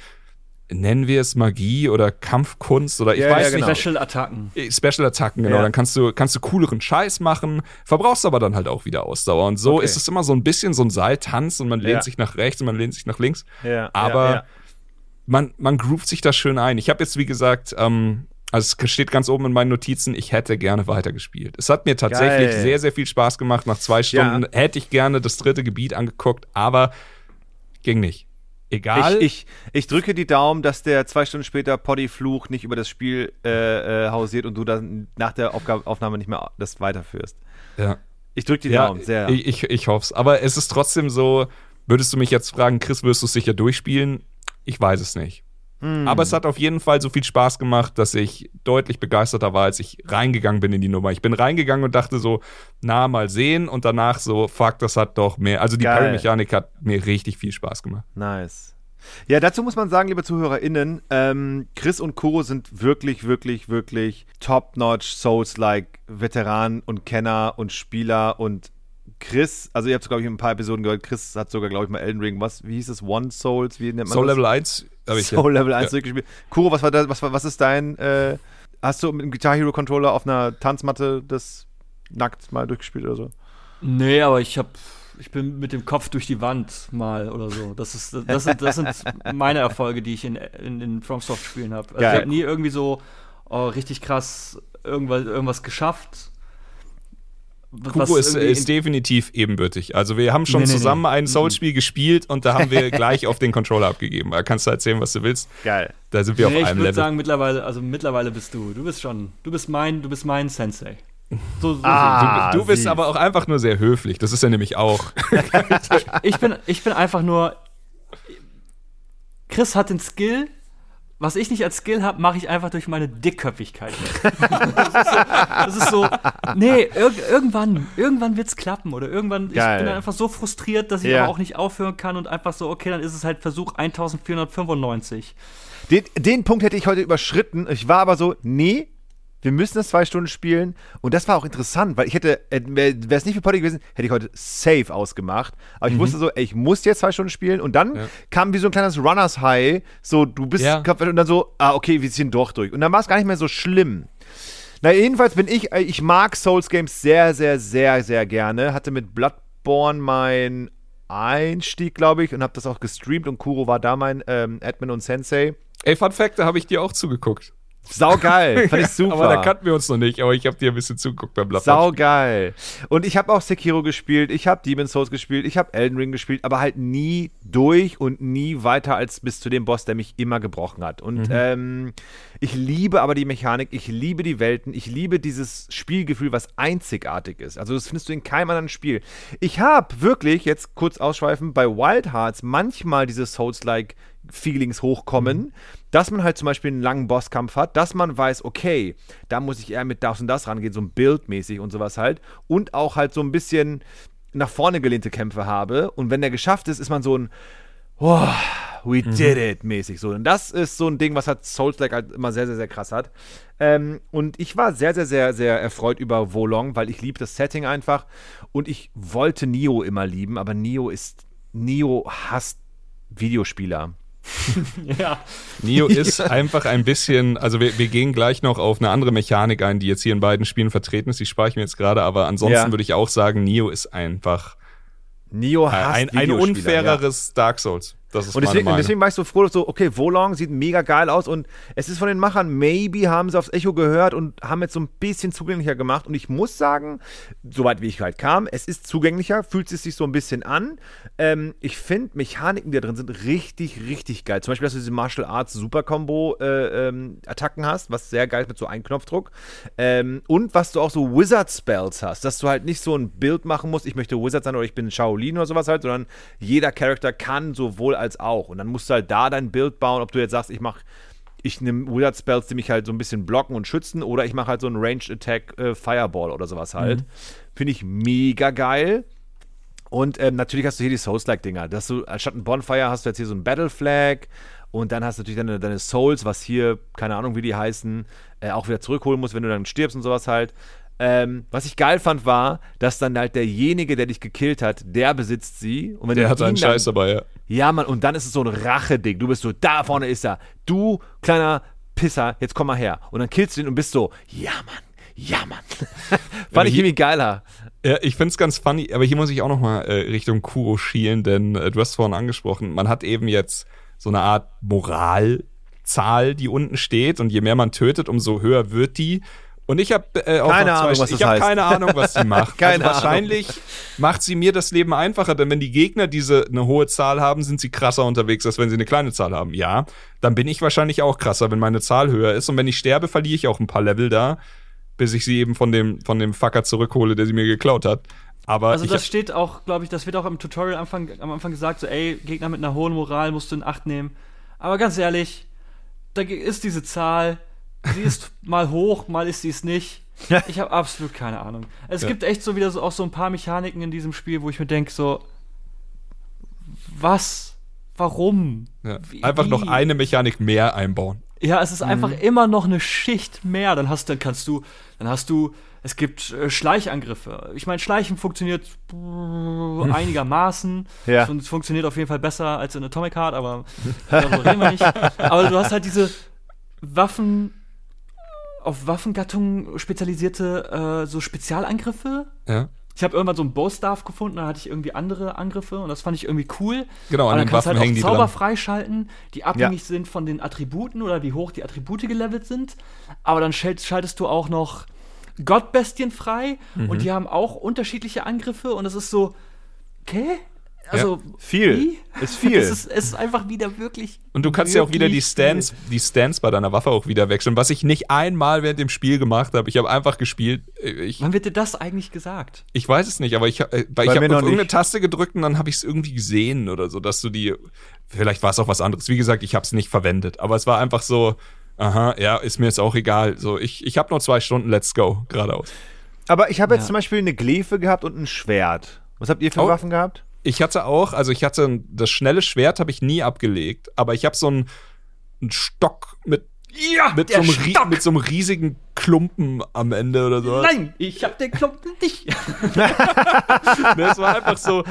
nennen wir es Magie oder Kampfkunst oder ich Ja, ja, weiß genau. nicht. Special-Attacken. Special-Attacken, genau. Ja. Dann kannst du, kannst du cooleren Scheiß machen, verbrauchst aber dann halt auch wieder Ausdauer. Und so Okay. ist es immer so ein bisschen so ein Seiltanz und man lehnt Ja. sich nach rechts und man lehnt sich nach links. Ja, aber ja, ja. man, man groovt sich da schön ein. Ich habe jetzt, wie gesagt, ähm, also es steht ganz oben in meinen Notizen, ich hätte gerne weitergespielt. Es hat mir tatsächlich Geil. sehr, sehr viel Spaß gemacht. Nach zwei Stunden Ja. hätte ich gerne das dritte Gebiet angeguckt, aber ging nicht. Egal. Ich, ich, ich drücke die Daumen, dass der zwei Stunden später Poddy-Fluch nicht über das Spiel äh, äh, hausiert und du dann nach der Aufgabe, Aufnahme nicht mehr das weiterführst. ja. Ich drücke die Ja, Daumen, sehr. ich, ich, ich hoffe es. Aber es ist trotzdem so, würdest du mich jetzt fragen, Chris, wirst du es sicher durchspielen? Ich weiß es nicht. Hm. Aber es hat auf jeden Fall so viel Spaß gemacht, dass ich deutlich begeisterter war, als ich reingegangen bin in die Nummer. Ich bin reingegangen und dachte so, na, mal sehen. Und danach so, fuck, das hat doch mehr. Also die. Parry-Mechanik hat mir richtig viel Spaß gemacht. Nice. Ja, dazu muss man sagen, liebe ZuhörerInnen, ähm, Chris und Kuro sind wirklich, wirklich, wirklich top-notch Souls-like Veteranen und Kenner und Spieler und Chris, also ihr habt, glaube ich, in ein paar Episoden gehört, Chris hat sogar, glaube ich, mal Elden Ring, was, wie hieß es, One Souls, wie nennt man Soul das? Level 1 habe ich Soul Level 1 Ja. durchgespielt. Kuro, was war das, was, war- was ist dein, äh, hast du mit dem Guitar Hero Controller auf einer Tanzmatte das nackt mal durchgespielt oder so? Nee, aber ich hab, ich bin mit dem Kopf durch die Wand mal oder so. Das ist, das sind, das sind meine Erfolge, die ich in, in, in FromSoft-Spielen habe. Also ich habe nie irgendwie so oh, richtig krass irgendwas, irgendwas geschafft. Kuro ist, ist definitiv ebenbürtig. Also wir haben schon nee, nee, zusammen nee. ein Souls-Spiel gespielt und da haben wir gleich auf den Controller abgegeben. Da kannst du erzählen, was du willst. Geil. Da sind wir auf einem Level. Ich würde sagen, mittlerweile, also mittlerweile bist du. Du bist schon, du bist mein, du bist mein Sensei. So, so ah, du, du bist aber auch einfach nur sehr höflich. Das ist er nämlich auch. ich, bin, ich bin einfach nur. Chris hat den Skill, was ich nicht als Skill habe, mache ich einfach durch meine Dickköpfigkeit. das, ist so, das ist so, nee, ir irgendwann, irgendwann wird's klappen oder irgendwann, Geil. ich bin dann einfach so frustriert, dass ich ja. aber auch nicht aufhören kann und einfach so, okay, dann ist es halt Versuch 1495. Den, den Punkt hätte ich heute überschritten. Ich war aber so, nee, wir müssen das zwei Stunden spielen. Und das war auch interessant, weil ich hätte, äh, wäre es nicht für Potty gewesen, hätte ich heute safe ausgemacht. Aber ich mhm. wusste so, ey, ich muss jetzt zwei Stunden spielen. Und dann ja. kam wie so ein kleines Runners High. So, du bist ja. und dann so, ah, okay, wir ziehen doch durch. Und dann war es gar nicht mehr so schlimm. Na, jedenfalls bin ich, äh, ich mag Souls Games sehr, sehr, sehr, sehr gerne. Hatte mit Bloodborne mein Einstieg, glaube ich, und habe das auch gestreamt. Und Kuro war da mein ähm, Admin und Sensei. Ey, Fun Fact, da habe ich dir auch zugeguckt. Sau geil, fand ich super. aber da kannten wir uns noch nicht, aber ich habe dir ein bisschen zugeguckt beim Bloodborne. Sau geil. Und ich habe auch Sekiro gespielt, ich habe Demon's Souls gespielt, ich habe Elden Ring gespielt, aber halt nie durch und nie weiter als bis zu dem Boss, der mich immer gebrochen hat. Und mhm. ähm, ich liebe aber die Mechanik, ich liebe die Welten, ich liebe dieses Spielgefühl, was einzigartig ist. Also das findest du in keinem anderen Spiel. Ich habe wirklich, jetzt kurz ausschweifen, bei Wild Hearts manchmal diese Souls-like Feelings hochkommen, mhm. dass man halt zum Beispiel einen langen Bosskampf hat, dass man weiß, okay, da muss ich eher mit das und das rangehen, so ein Bildmäßig und sowas halt. Und auch halt so ein bisschen nach vorne gelehnte Kämpfe habe. Und wenn der geschafft ist, ist man so ein oh, we mhm. did it mäßig so. Und das ist so ein Ding, was halt Souls-like halt immer sehr, sehr, sehr krass hat. Ähm, und ich war sehr, sehr, sehr, sehr erfreut über Wolong, weil ich liebe das Setting einfach. Und ich wollte Nio immer lieben, aber Nio ist, Nio hasst Videospieler. ja. Nio ist ja. einfach ein bisschen, also wir, wir gehen gleich noch auf eine andere Mechanik ein, die jetzt hier in beiden Spielen vertreten ist. Die spare ich mir jetzt gerade, aber ansonsten ja. würde ich auch sagen, Nio ist einfach Nio hasst ein, ein unfaireres ja. Dark Souls. Das ist und deswegen, deswegen war ich so froh, dass so, okay, Wolong sieht mega geil aus und es ist von den Machern, maybe haben sie aufs Echo gehört und haben jetzt so ein bisschen zugänglicher gemacht. Und ich muss sagen, soweit wie ich halt kam, es ist zugänglicher, fühlt es sich so ein bisschen an. Ähm, ich finde, Mechaniken, die da drin sind, richtig, richtig geil. Zum Beispiel, dass du diese Martial Arts Super Combo äh, ähm, Attacken hast, was sehr geil ist mit so einem Knopfdruck. Ähm, und was du auch so Wizard Spells hast, dass du halt nicht so ein Bild machen musst, ich möchte Wizard sein oder ich bin Shaolin oder sowas halt, sondern jeder Charakter kann sowohl als auch. Und dann musst du halt da dein Bild bauen, ob du jetzt sagst, ich mache ich nehme Wizard Spells, die mich halt so ein bisschen blocken und schützen, oder ich mache halt so einen Ranged Attack äh, Fireball oder sowas halt. Mhm. Finde ich mega geil. Und ähm, natürlich hast du hier die Souls-like-Dinger. Dass du anstatt ein Bonfire hast du jetzt hier so ein Battle Flag und dann hast du natürlich deine, deine Souls, was hier, keine Ahnung, wie die heißen, äh, auch wieder zurückholen musst, wenn du dann stirbst und sowas halt. Ähm, was ich geil fand, war, dass dann halt derjenige, der dich gekillt hat, der besitzt sie. Und wenn der hat seinen Scheiß dabei, ja. Ja, Mann, und dann ist es so ein Rache-Ding. Du bist so, da vorne ist er. Du, kleiner Pisser, jetzt komm mal her. Und dann killst du ihn und bist so, ja, Mann, ja, Mann. Fand ich irgendwie geiler. Ja, ich find's ganz funny, aber hier muss ich auch nochmal äh, Richtung Kuro schielen, denn äh, du hast vorhin angesprochen, man hat eben jetzt so eine Art Moralzahl, die unten steht und je mehr man tötet, umso höher wird die. Und ich habe äh, keine Ahnung, was ich habe keine Ahnung, was sie macht. keine also wahrscheinlich Ahnung. macht sie mir das Leben einfacher, denn wenn die Gegner diese eine hohe Zahl haben, sind sie krasser unterwegs, als wenn sie eine kleine Zahl haben. Ja, dann bin ich wahrscheinlich auch krasser, wenn meine Zahl höher ist und wenn ich sterbe, verliere ich auch ein paar Level da, bis ich sie eben von dem von dem Fucker zurückhole, der sie mir geklaut hat. Aber also das steht auch, glaube ich, das wird auch im Tutorial am Anfang, am Anfang gesagt, so ey, Gegner mit einer hohen Moral musst du in Acht nehmen. Aber ganz ehrlich, da ist diese Zahl, sie ist mal hoch, mal ist sie es nicht. Ich habe absolut keine Ahnung. Es ja. gibt echt so wieder so auch so ein paar Mechaniken in diesem Spiel, wo ich mir denke so, was? Warum? Ja. Einfach Wie? noch eine Mechanik mehr einbauen. Ja, es ist mhm. einfach immer noch eine Schicht mehr. Dann hast, dann kannst du, dann hast du, es gibt äh, Schleichangriffe. Ich meine, Schleichen funktioniert einigermaßen. Ja. Es funktioniert auf jeden Fall besser als in Atomic Heart, aber darüber reden wir nicht. Aber du hast halt diese Waffen, auf Waffengattungen spezialisierte äh, so Spezialangriffe. Ja. Ich habe irgendwann so einen Bowstaff gefunden, da hatte ich irgendwie andere Angriffe und das fand ich irgendwie cool. Genau, an den Waffen halt hängen die Zauber dran. freischalten, die abhängig ja. sind von den Attributen oder wie hoch die Attribute gelevelt sind. Aber dann schaltest du auch noch Gottbestien frei Mhm. und die haben auch unterschiedliche Angriffe und es ist so, okay? Also, Viel. wie? Ist viel. es, ist, es ist einfach wieder wirklich. Und du kannst ja auch wieder die Stance, die Stance bei deiner Waffe auch wieder wechseln, was ich nicht einmal während dem Spiel gemacht habe. Ich habe einfach gespielt. Ich, Wann wird dir das eigentlich gesagt? ich weiß es nicht, aber ich, äh, weil Bei ich habe noch auf irgendeine nicht. Taste gedrückt und dann habe ich es irgendwie gesehen oder so, dass du die. Vielleicht war es auch was anderes. Wie gesagt, ich habe es nicht verwendet, aber es war einfach so. Aha, ja, ist mir jetzt auch egal. So, ich, ich habe nur zwei Stunden, let's go, geradeaus. Aber ich habe jetzt Ja. zum Beispiel eine Glefe gehabt und ein Schwert. Was habt ihr für Oh. Waffen gehabt? Ich hatte auch, also ich hatte das schnelle Schwert habe ich nie abgelegt, aber ich habe so einen, einen Stock mit Ja, mit so, einem rie- mit so einem riesigen Klumpen am Ende oder so. Nein, ich hab den Klumpen nicht. Es war einfach so,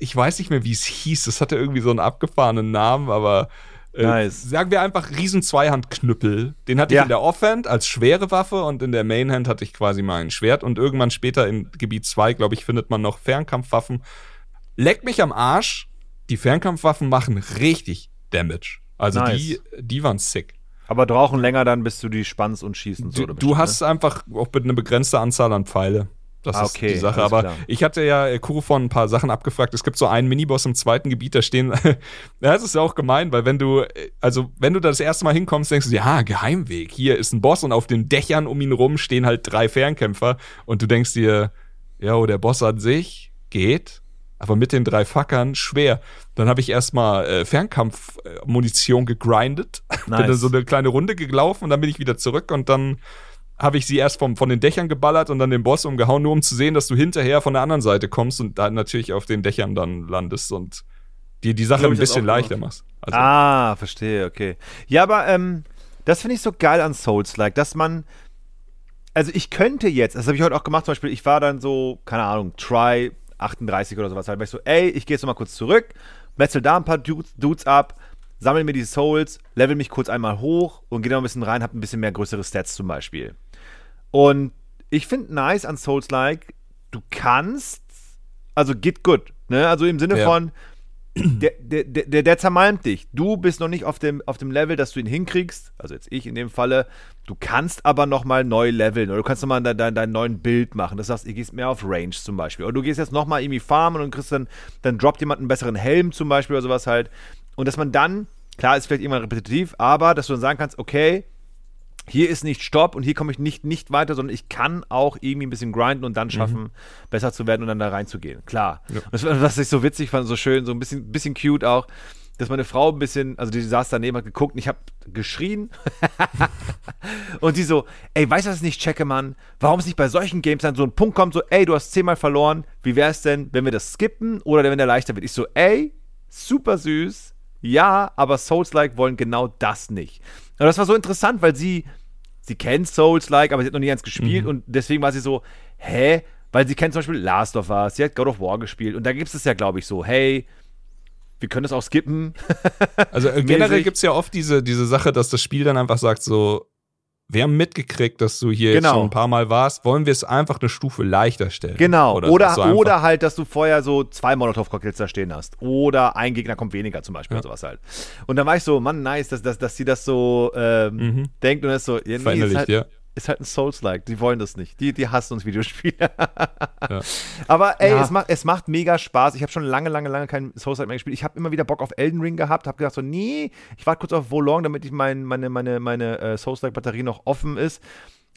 ich weiß nicht mehr, wie es hieß. Das hatte irgendwie so einen abgefahrenen Namen, aber äh, Nice. sagen wir einfach riesen Zweihandknüppel. Den hatte Ja. ich in der Offhand als schwere Waffe und in der Mainhand hatte ich quasi mein Schwert und irgendwann später in Gebiet 2, glaube ich, findet man noch Fernkampfwaffen. Leck mich am Arsch. Die Fernkampfwaffen machen richtig Damage. Also Nice. die, die waren sick. Aber brauchen länger dann, bis du die spannst und schießt und so. Du, oder du bestimmt, hast einfach auch eine begrenzte Anzahl an Pfeile. Das Ah, ist okay, die Sache. Aber klar. ich hatte ja äh, Kurufon ein paar Sachen abgefragt. Es gibt so einen Miniboss im zweiten Gebiet, da stehen. das ist ja auch gemein, weil wenn du, äh, also wenn du da das erste Mal hinkommst, denkst du, ja, Geheimweg, hier ist ein Boss und auf den Dächern um ihn rum stehen halt drei Fernkämpfer und du denkst dir, ja, oh, der Boss an sich geht, aber mit den drei Fackern schwer. Dann habe ich erstmal äh, Fernkampfmunition gegrindet, bin dann Nice. so eine kleine Runde gelaufen und dann bin ich wieder zurück und dann habe ich sie erst vom, von den Dächern geballert und dann den Boss umgehauen, nur um zu sehen, dass du hinterher von der anderen Seite kommst und da natürlich auf den Dächern dann landest und dir die Sache ein bisschen leichter machst. Also, Ah, verstehe, okay. Ja, aber ähm, das finde ich so geil an Souls-like, dass man. Also ich könnte jetzt, das habe ich heute auch gemacht, zum Beispiel, ich war dann so, keine Ahnung, Try 38 oder sowas, halt, war ich so, ey, ich gehe jetzt noch mal kurz zurück, metzel da ein paar Dudes, Dudes ab, sammle mir die Souls, level mich kurz einmal hoch und gehe noch ein bisschen rein, hab ein bisschen mehr größere Stats zum Beispiel. Und ich finde nice an Souls-like, du kannst, also geht gut, ne? Also im Sinne Ja. von, der, der, der, der zermalmt dich. Du bist noch nicht auf dem, auf dem Level, dass du ihn hinkriegst. Also jetzt ich in dem Falle. Du kannst aber noch mal neu leveln. Oder du kannst noch mal dein, dein, dein neuen Bild machen. Das heißt, du gehst mehr auf Range zum Beispiel. Oder du gehst jetzt noch mal irgendwie farmen und kriegst dann, dann droppt jemand einen besseren Helm zum Beispiel oder sowas halt. Und dass man dann, klar ist vielleicht irgendwann repetitiv, aber dass du dann sagen kannst, okay, hier ist nicht Stopp und hier komme ich nicht, nicht weiter, sondern ich kann auch irgendwie ein bisschen grinden und dann schaffen, besser zu werden und dann da reinzugehen. Klar. Und das, war- was ich so witzig fand, so schön, so ein bisschen, bisschen cute auch, dass meine Frau ein bisschen, also die saß daneben, hat geguckt und ich habe geschrien. und die so, ey, weißt du, was ich nicht checke, Mann? Warum es nicht bei solchen Games dann so ein Punkt kommt, so, ey, du hast zehnmal verloren, wie wäre es denn, wenn wir das skippen oder wenn der leichter wird? Ich so, ey, super süß, ja, aber Souls-like wollen genau das nicht. Und das war so interessant, weil sie, sie kennt Souls-like, aber sie hat noch nie eins gespielt und deswegen war sie so, hä? Weil sie kennt zum Beispiel Last of Us, sie hat God of War gespielt und da gibt es ja, glaube ich, so, hey, wir können das auch skippen. also äh, generell gibt es ja oft diese, diese Sache, dass das Spiel dann einfach sagt so, wir haben mitgekriegt, dass du hier Genau. jetzt schon ein paar Mal warst, wollen wir es einfach eine Stufe leichter stellen. Genau. Oder, oder, einfach- halt, dass du vorher so zwei Molotov-Cocktails da stehen hast. Oder ein Gegner kommt weniger zum Beispiel Ja. oder sowas halt. Und dann war ich so, Mann, nice, dass, dass, dass sie das so ähm, Mhm. denkt und das so, ja, nee, ist Verinnerlicht, halt, ja. Ist halt ein Souls-like. Die wollen das nicht. Die, die hassen uns Videospiele. Ja. Aber ey, Ja. es, macht, es macht mega Spaß. Ich habe schon lange, lange, lange kein Souls-like mehr gespielt. Ich habe immer wieder Bock auf Elden Ring gehabt. Habe gedacht so, nee, ich warte kurz auf Wolong, damit ich mein, meine, meine, meine äh, Souls-like-Batterie noch offen ist.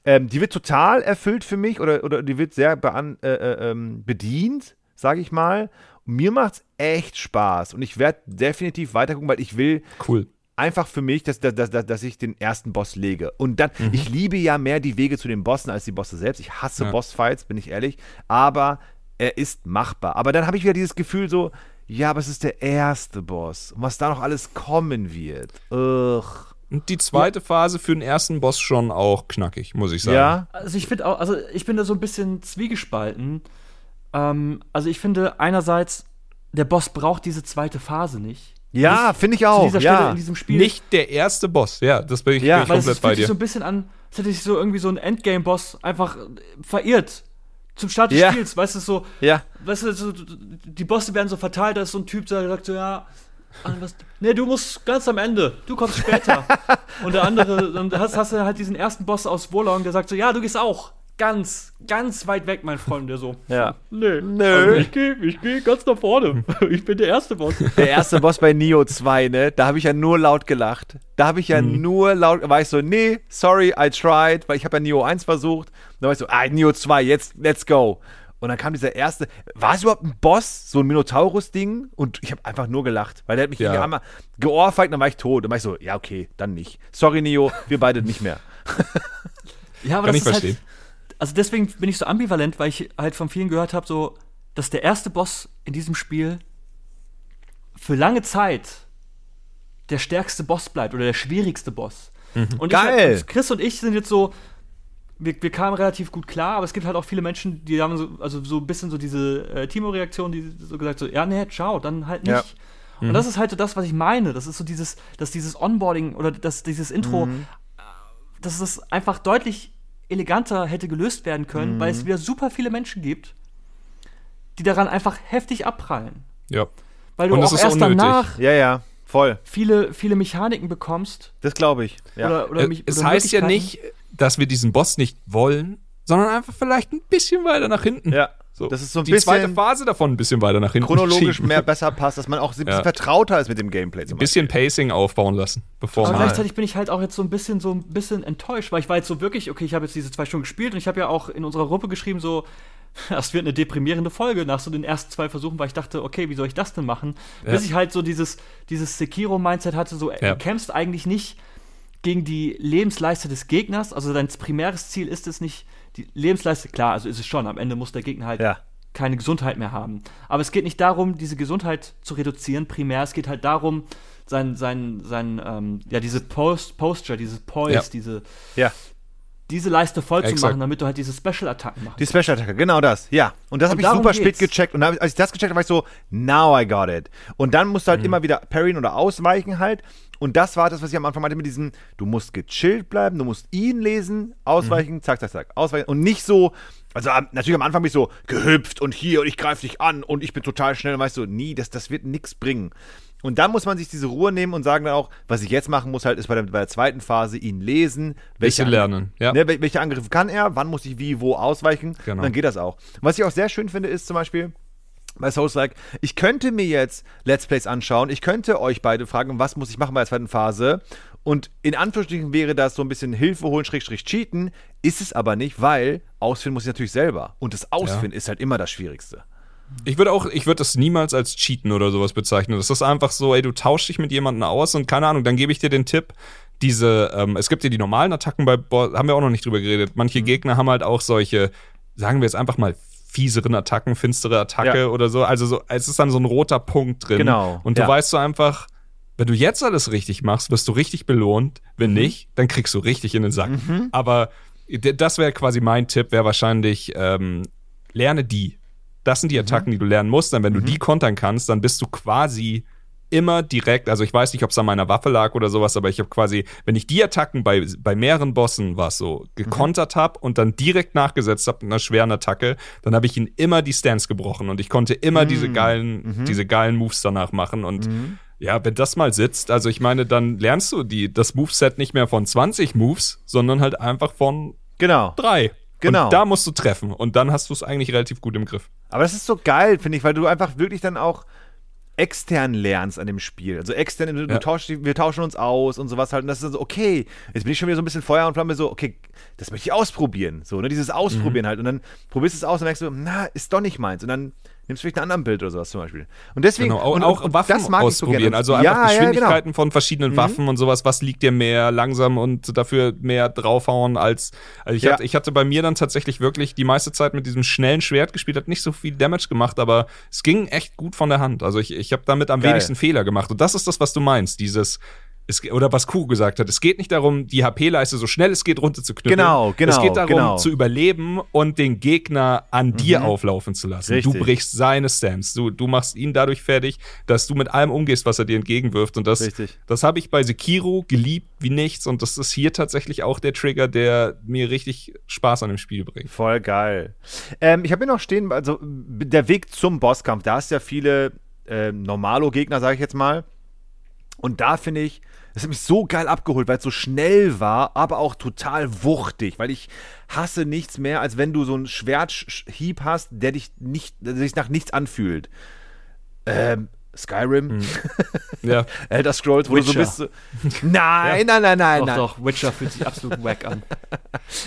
Ähm, die wird total erfüllt für mich oder, oder die wird sehr bean, äh, äh, ähm, bedient, sage ich mal. Und mir macht's echt Spaß und ich werde definitiv weitergucken, weil ich will Cool. Einfach für mich, dass, dass, dass, dass ich den ersten Boss lege. Und dann, ich liebe ja mehr die Wege zu den Bossen als die Bosse selbst. Ich hasse Ja. Bossfights, bin ich ehrlich. Aber er ist machbar. Aber dann habe ich wieder dieses Gefühl so, ja, aber es ist der erste Boss. Und was da noch alles kommen wird. Ugh. Und die zweite Phase für den ersten Boss schon auch knackig, muss ich sagen. Ja? Also ich finde auch, also ich bin da so ein bisschen zwiegespalten. Ähm, also ich finde einerseits, der Boss braucht diese zweite Phase nicht. Ja, finde ich Zu auch. dieser Stelle Ja. in diesem Spiel. Nicht der erste Boss, ja, das bin ich, Ja, bin ich es komplett fühlt bei sich dir. so ein bisschen an, als hätte sich so irgendwie so ein Endgame-Boss einfach äh, verirrt. Zum Start des Ja. Spiels, weißt du, so, Ja. weißt du, so, die Bosse werden so verteilt, da ist so ein Typ, der sagt so, ja, was, nee, du musst ganz am Ende, du kommst später. und der andere, dann hast, hast du halt diesen ersten Boss aus Wolong, der sagt so, ja, du gehst auch ganz, ganz weit weg, mein Freund, der so. Ja. Nee, Nö. also ich gehe ich geh ganz nach vorne. Ich bin der erste Boss. Der erste Boss bei Neo 2, ne? Da habe ich ja nur laut gelacht. Da habe ich ja Mhm. nur laut, war ich so, nee, sorry, I tried, weil ich habe ja Neo 1 versucht. Dann war ich so, ah, Neo 2, jetzt, let's go. Und dann kam dieser erste, war es überhaupt ein Boss, so ein Minotaurus-Ding? Und ich habe einfach nur gelacht, weil der hat mich Ja. einmal geohrfeigt, dann war ich tot. Dann war ich so, ja, okay, dann nicht. Sorry, Neo, wir beide nicht mehr. Ja, aber Kann das ich ist verstehen. halt. Also deswegen bin ich so ambivalent, weil ich halt von vielen gehört habe, so, dass der erste Boss in diesem Spiel für lange Zeit der stärkste Boss bleibt oder der schwierigste Boss. Und Geil. Ich, Chris und ich sind jetzt so, wir, wir kamen relativ gut klar, aber es gibt halt auch viele Menschen, die haben so, also so ein bisschen so diese äh, Timo-Reaktion, die so gesagt so, ja, nee, ciao, dann halt nicht. Ja. Und das ist halt so das, was ich meine. Das ist so dieses, dass dieses Onboarding oder dass dieses Intro, Mhm. äh, dass es einfach deutlich eleganter hätte gelöst werden können, weil Mhm. es wieder super viele Menschen gibt, die daran einfach heftig abprallen. Ja. Weil du Und auch ist erst unnötig. danach Ja, ja, voll. viele, viele Mechaniken bekommst. Das glaube ich. Ja. Oder, oder Äh, mich- es oder heißt ja nicht, dass wir diesen Boss nicht wollen, sondern einfach vielleicht ein bisschen weiter nach hinten. ja. So. Das ist so ein die zweite bisschen Phase davon ein bisschen weiter nach hinten. chronologisch schieben. mehr besser passt, dass man auch ein bisschen Ja. vertrauter ist mit dem Gameplay. Ein bisschen Pacing aufbauen lassen, bevor Aber man. gleichzeitig bin ich halt auch jetzt so ein bisschen so ein bisschen enttäuscht, weil ich war jetzt so wirklich, okay, ich habe jetzt diese zwei Stunden gespielt und ich habe ja auch in unserer Gruppe geschrieben, so, das wird eine deprimierende Folge nach so den ersten zwei Versuchen, weil ich dachte, okay, wie soll ich das denn machen? Ja. Bis ich halt so dieses, dieses Sekiro-Mindset hatte, so, Ja. du kämpfst eigentlich nicht gegen die Lebensleiste des Gegners, also dein primäres Ziel ist es nicht, die Lebensleiste, klar, also ist es schon, am Ende muss der Gegner halt Ja. keine Gesundheit mehr haben. Aber es geht nicht darum, diese Gesundheit zu reduzieren, primär. Es geht halt darum, sein, sein, sein, ähm, ja, diese Post, Posture, dieses Poise, Ja. diese, Ja. Diese Leiste voll zu Exakt. machen, damit du halt diese Special-Attacken machst. Die Special-Attacke, genau das, ja. Und das habe ich super spät geht's. gecheckt. Und als ich das gecheckt habe, war ich so, now I got it. Und dann musst du halt immer wieder parryen oder ausweichen halt. Und das war das, was ich am Anfang meinte mit diesem, du musst gechillt bleiben, du musst ihn lesen, ausweichen, zack, zack, zack, ausweichen. Und nicht so, also natürlich am Anfang bin ich so gehüpft und hier und ich greife dich an und ich bin total schnell und weißt du, nie, das, das wird nichts bringen. Und dann muss man sich diese Ruhe nehmen und sagen dann auch, was ich jetzt machen muss, halt ist bei der, bei der zweiten Phase ihn lesen, Angr- lernen, ja. Ne, wel- welche Angriffe kann er, wann muss ich wie, wo ausweichen, Genau. und dann geht das auch. Was ich auch sehr schön finde, ist zum Beispiel, bei Souls Like, ich könnte mir jetzt Let's Plays anschauen, ich könnte euch beide fragen, was muss ich machen bei der zweiten Phase? Und in Anführungsstrichen wäre das so ein bisschen Hilfe holen, Schrägstrich cheaten, ist es aber nicht, weil ausfinden muss ich natürlich selber. Und das Ausfinden ist halt immer das Schwierigste. Ich würde auch, ich würde das niemals als Cheaten oder sowas bezeichnen. Das ist einfach so, ey, du tauschst dich mit jemandem aus und keine Ahnung, dann gebe ich dir den Tipp, diese, ähm, es gibt ja die normalen Attacken bei Boss, haben wir auch noch nicht drüber geredet. Manche Gegner haben halt auch solche, sagen wir jetzt einfach mal, fieseren Attacken, finstere Attacke Ja. oder so. Also so, es ist dann so ein roter Punkt drin. Genau, Und du ja. weißt so einfach, wenn du jetzt alles richtig machst, wirst du richtig belohnt. Wenn nicht, dann kriegst du richtig in den Sack. Aber d- das wäre quasi mein Tipp, wäre wahrscheinlich, ähm, lerne die. Das sind die Attacken, die du lernen musst. Dann, wenn du die kontern kannst, dann bist du quasi immer direkt, also ich weiß nicht, ob es an meiner Waffe lag oder sowas, aber ich habe quasi, wenn ich die Attacken bei, bei mehreren Bossen war so, gekontert habe und dann direkt nachgesetzt habe mit einer schweren Attacke, dann habe ich ihnen immer die Stance gebrochen und ich konnte immer diese geilen, diese geilen Moves danach machen und ja, wenn das mal sitzt, also ich meine, dann lernst du die, das Moveset nicht mehr von 20 Moves, sondern halt einfach von Genau. drei. Genau. Und da musst du treffen und dann hast du es eigentlich relativ gut im Griff. Aber das ist so geil, finde ich, weil du einfach wirklich dann auch extern lernst an dem Spiel. Also extern, du, Ja. tauschst, die- wir tauschen uns aus und sowas halt. Und das ist dann so, okay, jetzt bin ich schon wieder so ein bisschen Feuer und Flamme, so, okay, das möchte ich ausprobieren. So, ne, dieses Ausprobieren halt. Und dann probierst du es aus und merkst du, na, ist doch nicht meins. Und dann nimmst du vielleicht ein anderen Bild oder sowas zum Beispiel. Und deswegen, Genau, auch, und, auch und, Waffen das mag ich so ausprobieren. gerne. Also einfach Ja, ja, genau. Geschwindigkeiten von verschiedenen Waffen und sowas. Was liegt dir mehr langsam und dafür mehr draufhauen als. Also ich, Ja. hatte, ich hatte bei mir dann tatsächlich wirklich die meiste Zeit mit diesem schnellen Schwert gespielt, hat nicht so viel Damage gemacht, aber es ging echt gut von der Hand. Also ich, ich habe damit am Geil. wenigsten Fehler gemacht. Und das ist das, was du meinst. Dieses. Es, oder was Kuh gesagt hat, es geht nicht darum, die HP-Leiste so schnell es geht runterzuknüppeln. Genau, genau, Es geht darum, genau. zu überleben und den Gegner an dir auflaufen zu lassen. Richtig. Du brichst seine Stance. Du, du machst ihn dadurch fertig, dass du mit allem umgehst, was er dir entgegenwirft. Und das, Richtig. das habe ich bei Sekiro geliebt wie nichts. Und das ist hier tatsächlich auch der Trigger, der mir richtig Spaß an dem Spiel bringt. Voll geil. Ähm, ich habe hier noch stehen, also der Weg zum Bosskampf, da hast du ja viele ähm, Normalo-Gegner, sage ich jetzt mal. Und da finde ich, das hat mich so geil abgeholt, weil es so schnell war, aber auch total wuchtig, weil ich hasse nichts mehr, als wenn du so einen Schwerthieb hast, der dich nicht, der sich nach nichts anfühlt. Ähm, Skyrim, Ja. Elder Scrolls, wo du so Witcher. bist. Nein, nein, nein, nein, Doch, nein. doch, Witcher fühlt sich absolut wack an.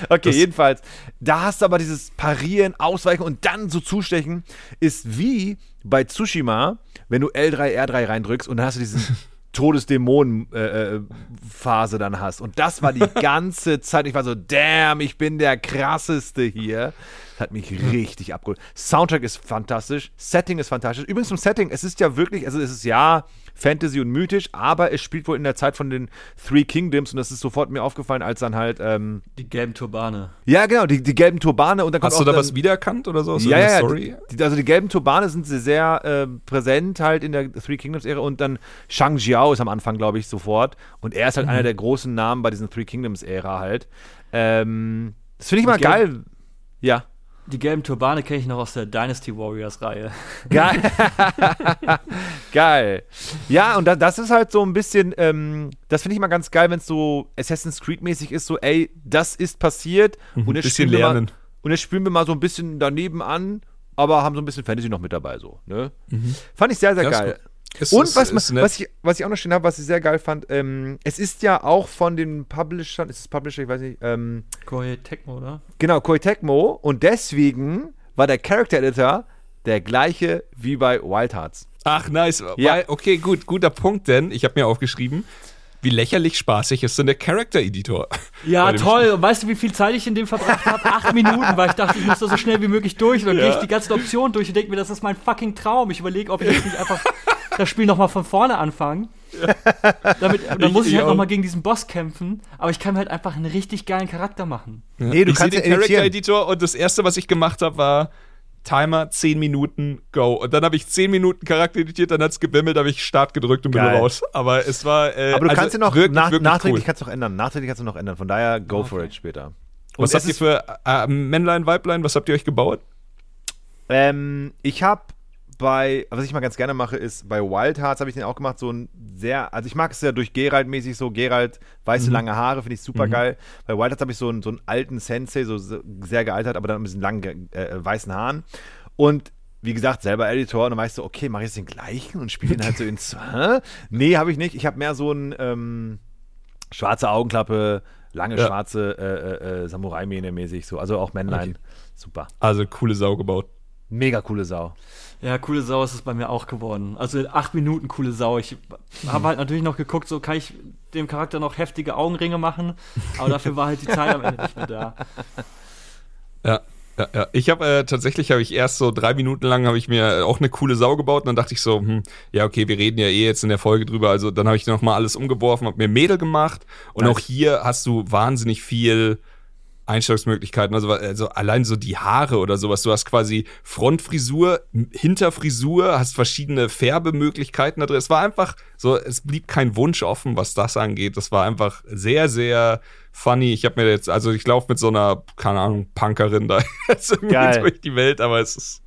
Okay, Das- jedenfalls. Da hast du aber dieses Parieren, Ausweichen und dann so zustechen, ist wie bei Tsushima, wenn du L3, R3 reindrückst und dann hast du diesen Todesdämonen-Phase dann hast. Und das war die ganze Zeit. Ich war so, damn, ich bin der krasseste hier. Hat mich richtig abgeholt. Soundtrack ist fantastisch, Setting ist fantastisch. Übrigens zum Setting, es ist ja wirklich, also es ist ja Fantasy und mythisch, aber es spielt wohl in der Zeit von den Three Kingdoms und das ist sofort mir aufgefallen, als dann halt, ähm, Die gelben Turbane. ja genau, die, die gelben Turbane und dann kommt Hast du da dann, was wiedererkannt oder so? aus ja, Story? Die, also die gelben Turbane sind sehr, sehr äh, präsent halt in der Three Kingdoms-Ära und dann Shang Jiao ist am Anfang, glaube ich, sofort. Und er ist halt einer der großen Namen bei diesen Three Kingdoms-Ära halt. Ähm, das finde ich mal geil. Ja. Die gelben Turbane kenne ich noch aus der Dynasty Warriors Reihe. Geil. geil. Ja, und da, das ist halt so ein bisschen, ähm, das finde ich mal ganz geil, wenn es so Assassin's Creed-mäßig ist, so, ey, das ist passiert und jetzt, bisschen spielen wir mal, lernen. und jetzt spielen wir mal so ein bisschen daneben an, aber haben so ein bisschen Fantasy noch mit dabei, so, ne? Fand ich sehr, sehr ist geil. gut. Ist- Und ist- was, ist was, ich, was ich auch noch stehen habe, was ich sehr geil fand, ähm, es ist ja auch von den Publishern, ist es Publisher, ich weiß nicht, ähm, Koei Tecmo, oder? genau, Koei Tecmo und deswegen war der Character Editor der gleiche wie bei Wild Hearts. Ach, nice. Ja. Okay, gut, guter Punkt, denn ich habe mir aufgeschrieben, wie lächerlich spaßig ist denn der Character Editor? Ja, toll. Und weißt du, wie viel Zeit ich in dem verbracht habe? Acht Minuten, weil ich dachte, ich muss da so schnell wie möglich durch. Und dann gehe ich die ganzen Optionen durch und denke mir, das ist mein fucking Traum. Ich überlege, ob ich jetzt nicht einfach das Spiel nochmal von vorne anfange. Damit, dann muss ich, Ich halt nochmal gegen diesen Boss kämpfen. Aber ich kann halt einfach einen richtig geilen Charakter machen. Nee, du ich sehe kannst den ja editieren. Character Editor und das erste, was ich gemacht habe, war Timer 10 Minuten, go. Und dann habe ich 10 Minuten Charakter editiert, dann hat es gebimmelt, habe ich Start gedrückt und bin Geil. raus. Aber es war. Äh, Aber du also kannst ja noch wirklich, nach, wirklich nachträglich cool. kannst du noch ändern. Nachträglich kannst du noch ändern. Von daher go for it später. Was es habt ihr für äh, Männlein, Weiblein, was habt ihr euch gebaut? Ähm, ich habe bei, was ich mal ganz gerne mache, ist bei Wild Hearts habe ich den auch gemacht, so ein sehr, also ich mag es ja durch Geralt mäßig so, Geralt, weiße lange Haare, finde ich super geil. Bei Wild Hearts habe ich so einen, so einen alten Sensei, so sehr gealtert, aber dann mit diesen langen äh, äh, weißen Haaren. Und wie gesagt, selber Editor und dann weißt du, okay, mache ich jetzt den gleichen und spiele ihn halt so ins. Hä? Nee, habe ich nicht. Ich habe mehr so ein ähm, schwarze Augenklappe, lange Ja. schwarze äh, äh, äh, Samurai-Mähne mäßig so. Also auch Männlein. Super. Also coole Sau gebaut. Mega coole Sau. Ja, coole Sau ist es bei mir auch geworden. Also in acht Minuten coole Sau. Ich habe halt natürlich noch geguckt, so kann ich dem Charakter noch heftige Augenringe machen. Aber dafür war halt die Zeit am Ende nicht mehr da. Ja. Ja, ja. Ich habe äh, tatsächlich habe ich erst so drei Minuten lang habe ich mir auch eine coole Sau gebaut und dann dachte ich so, hm, ja okay, wir reden ja eh jetzt in der Folge drüber, also dann habe ich noch mal alles umgeworfen, habe mir Mädel gemacht und Nice. auch hier hast du wahnsinnig viel Einstellungsmöglichkeiten, also, also allein so die Haare oder sowas. Du hast quasi Frontfrisur, Hinterfrisur, hast verschiedene Färbemöglichkeiten da drin. Es war einfach so, es blieb kein Wunsch offen, was das angeht. Das war einfach sehr, sehr funny. Ich habe mir jetzt, also ich laufe mit so einer, keine Ahnung, Punkerin da jetzt irgendwie Geil. durch die Welt, aber es ist,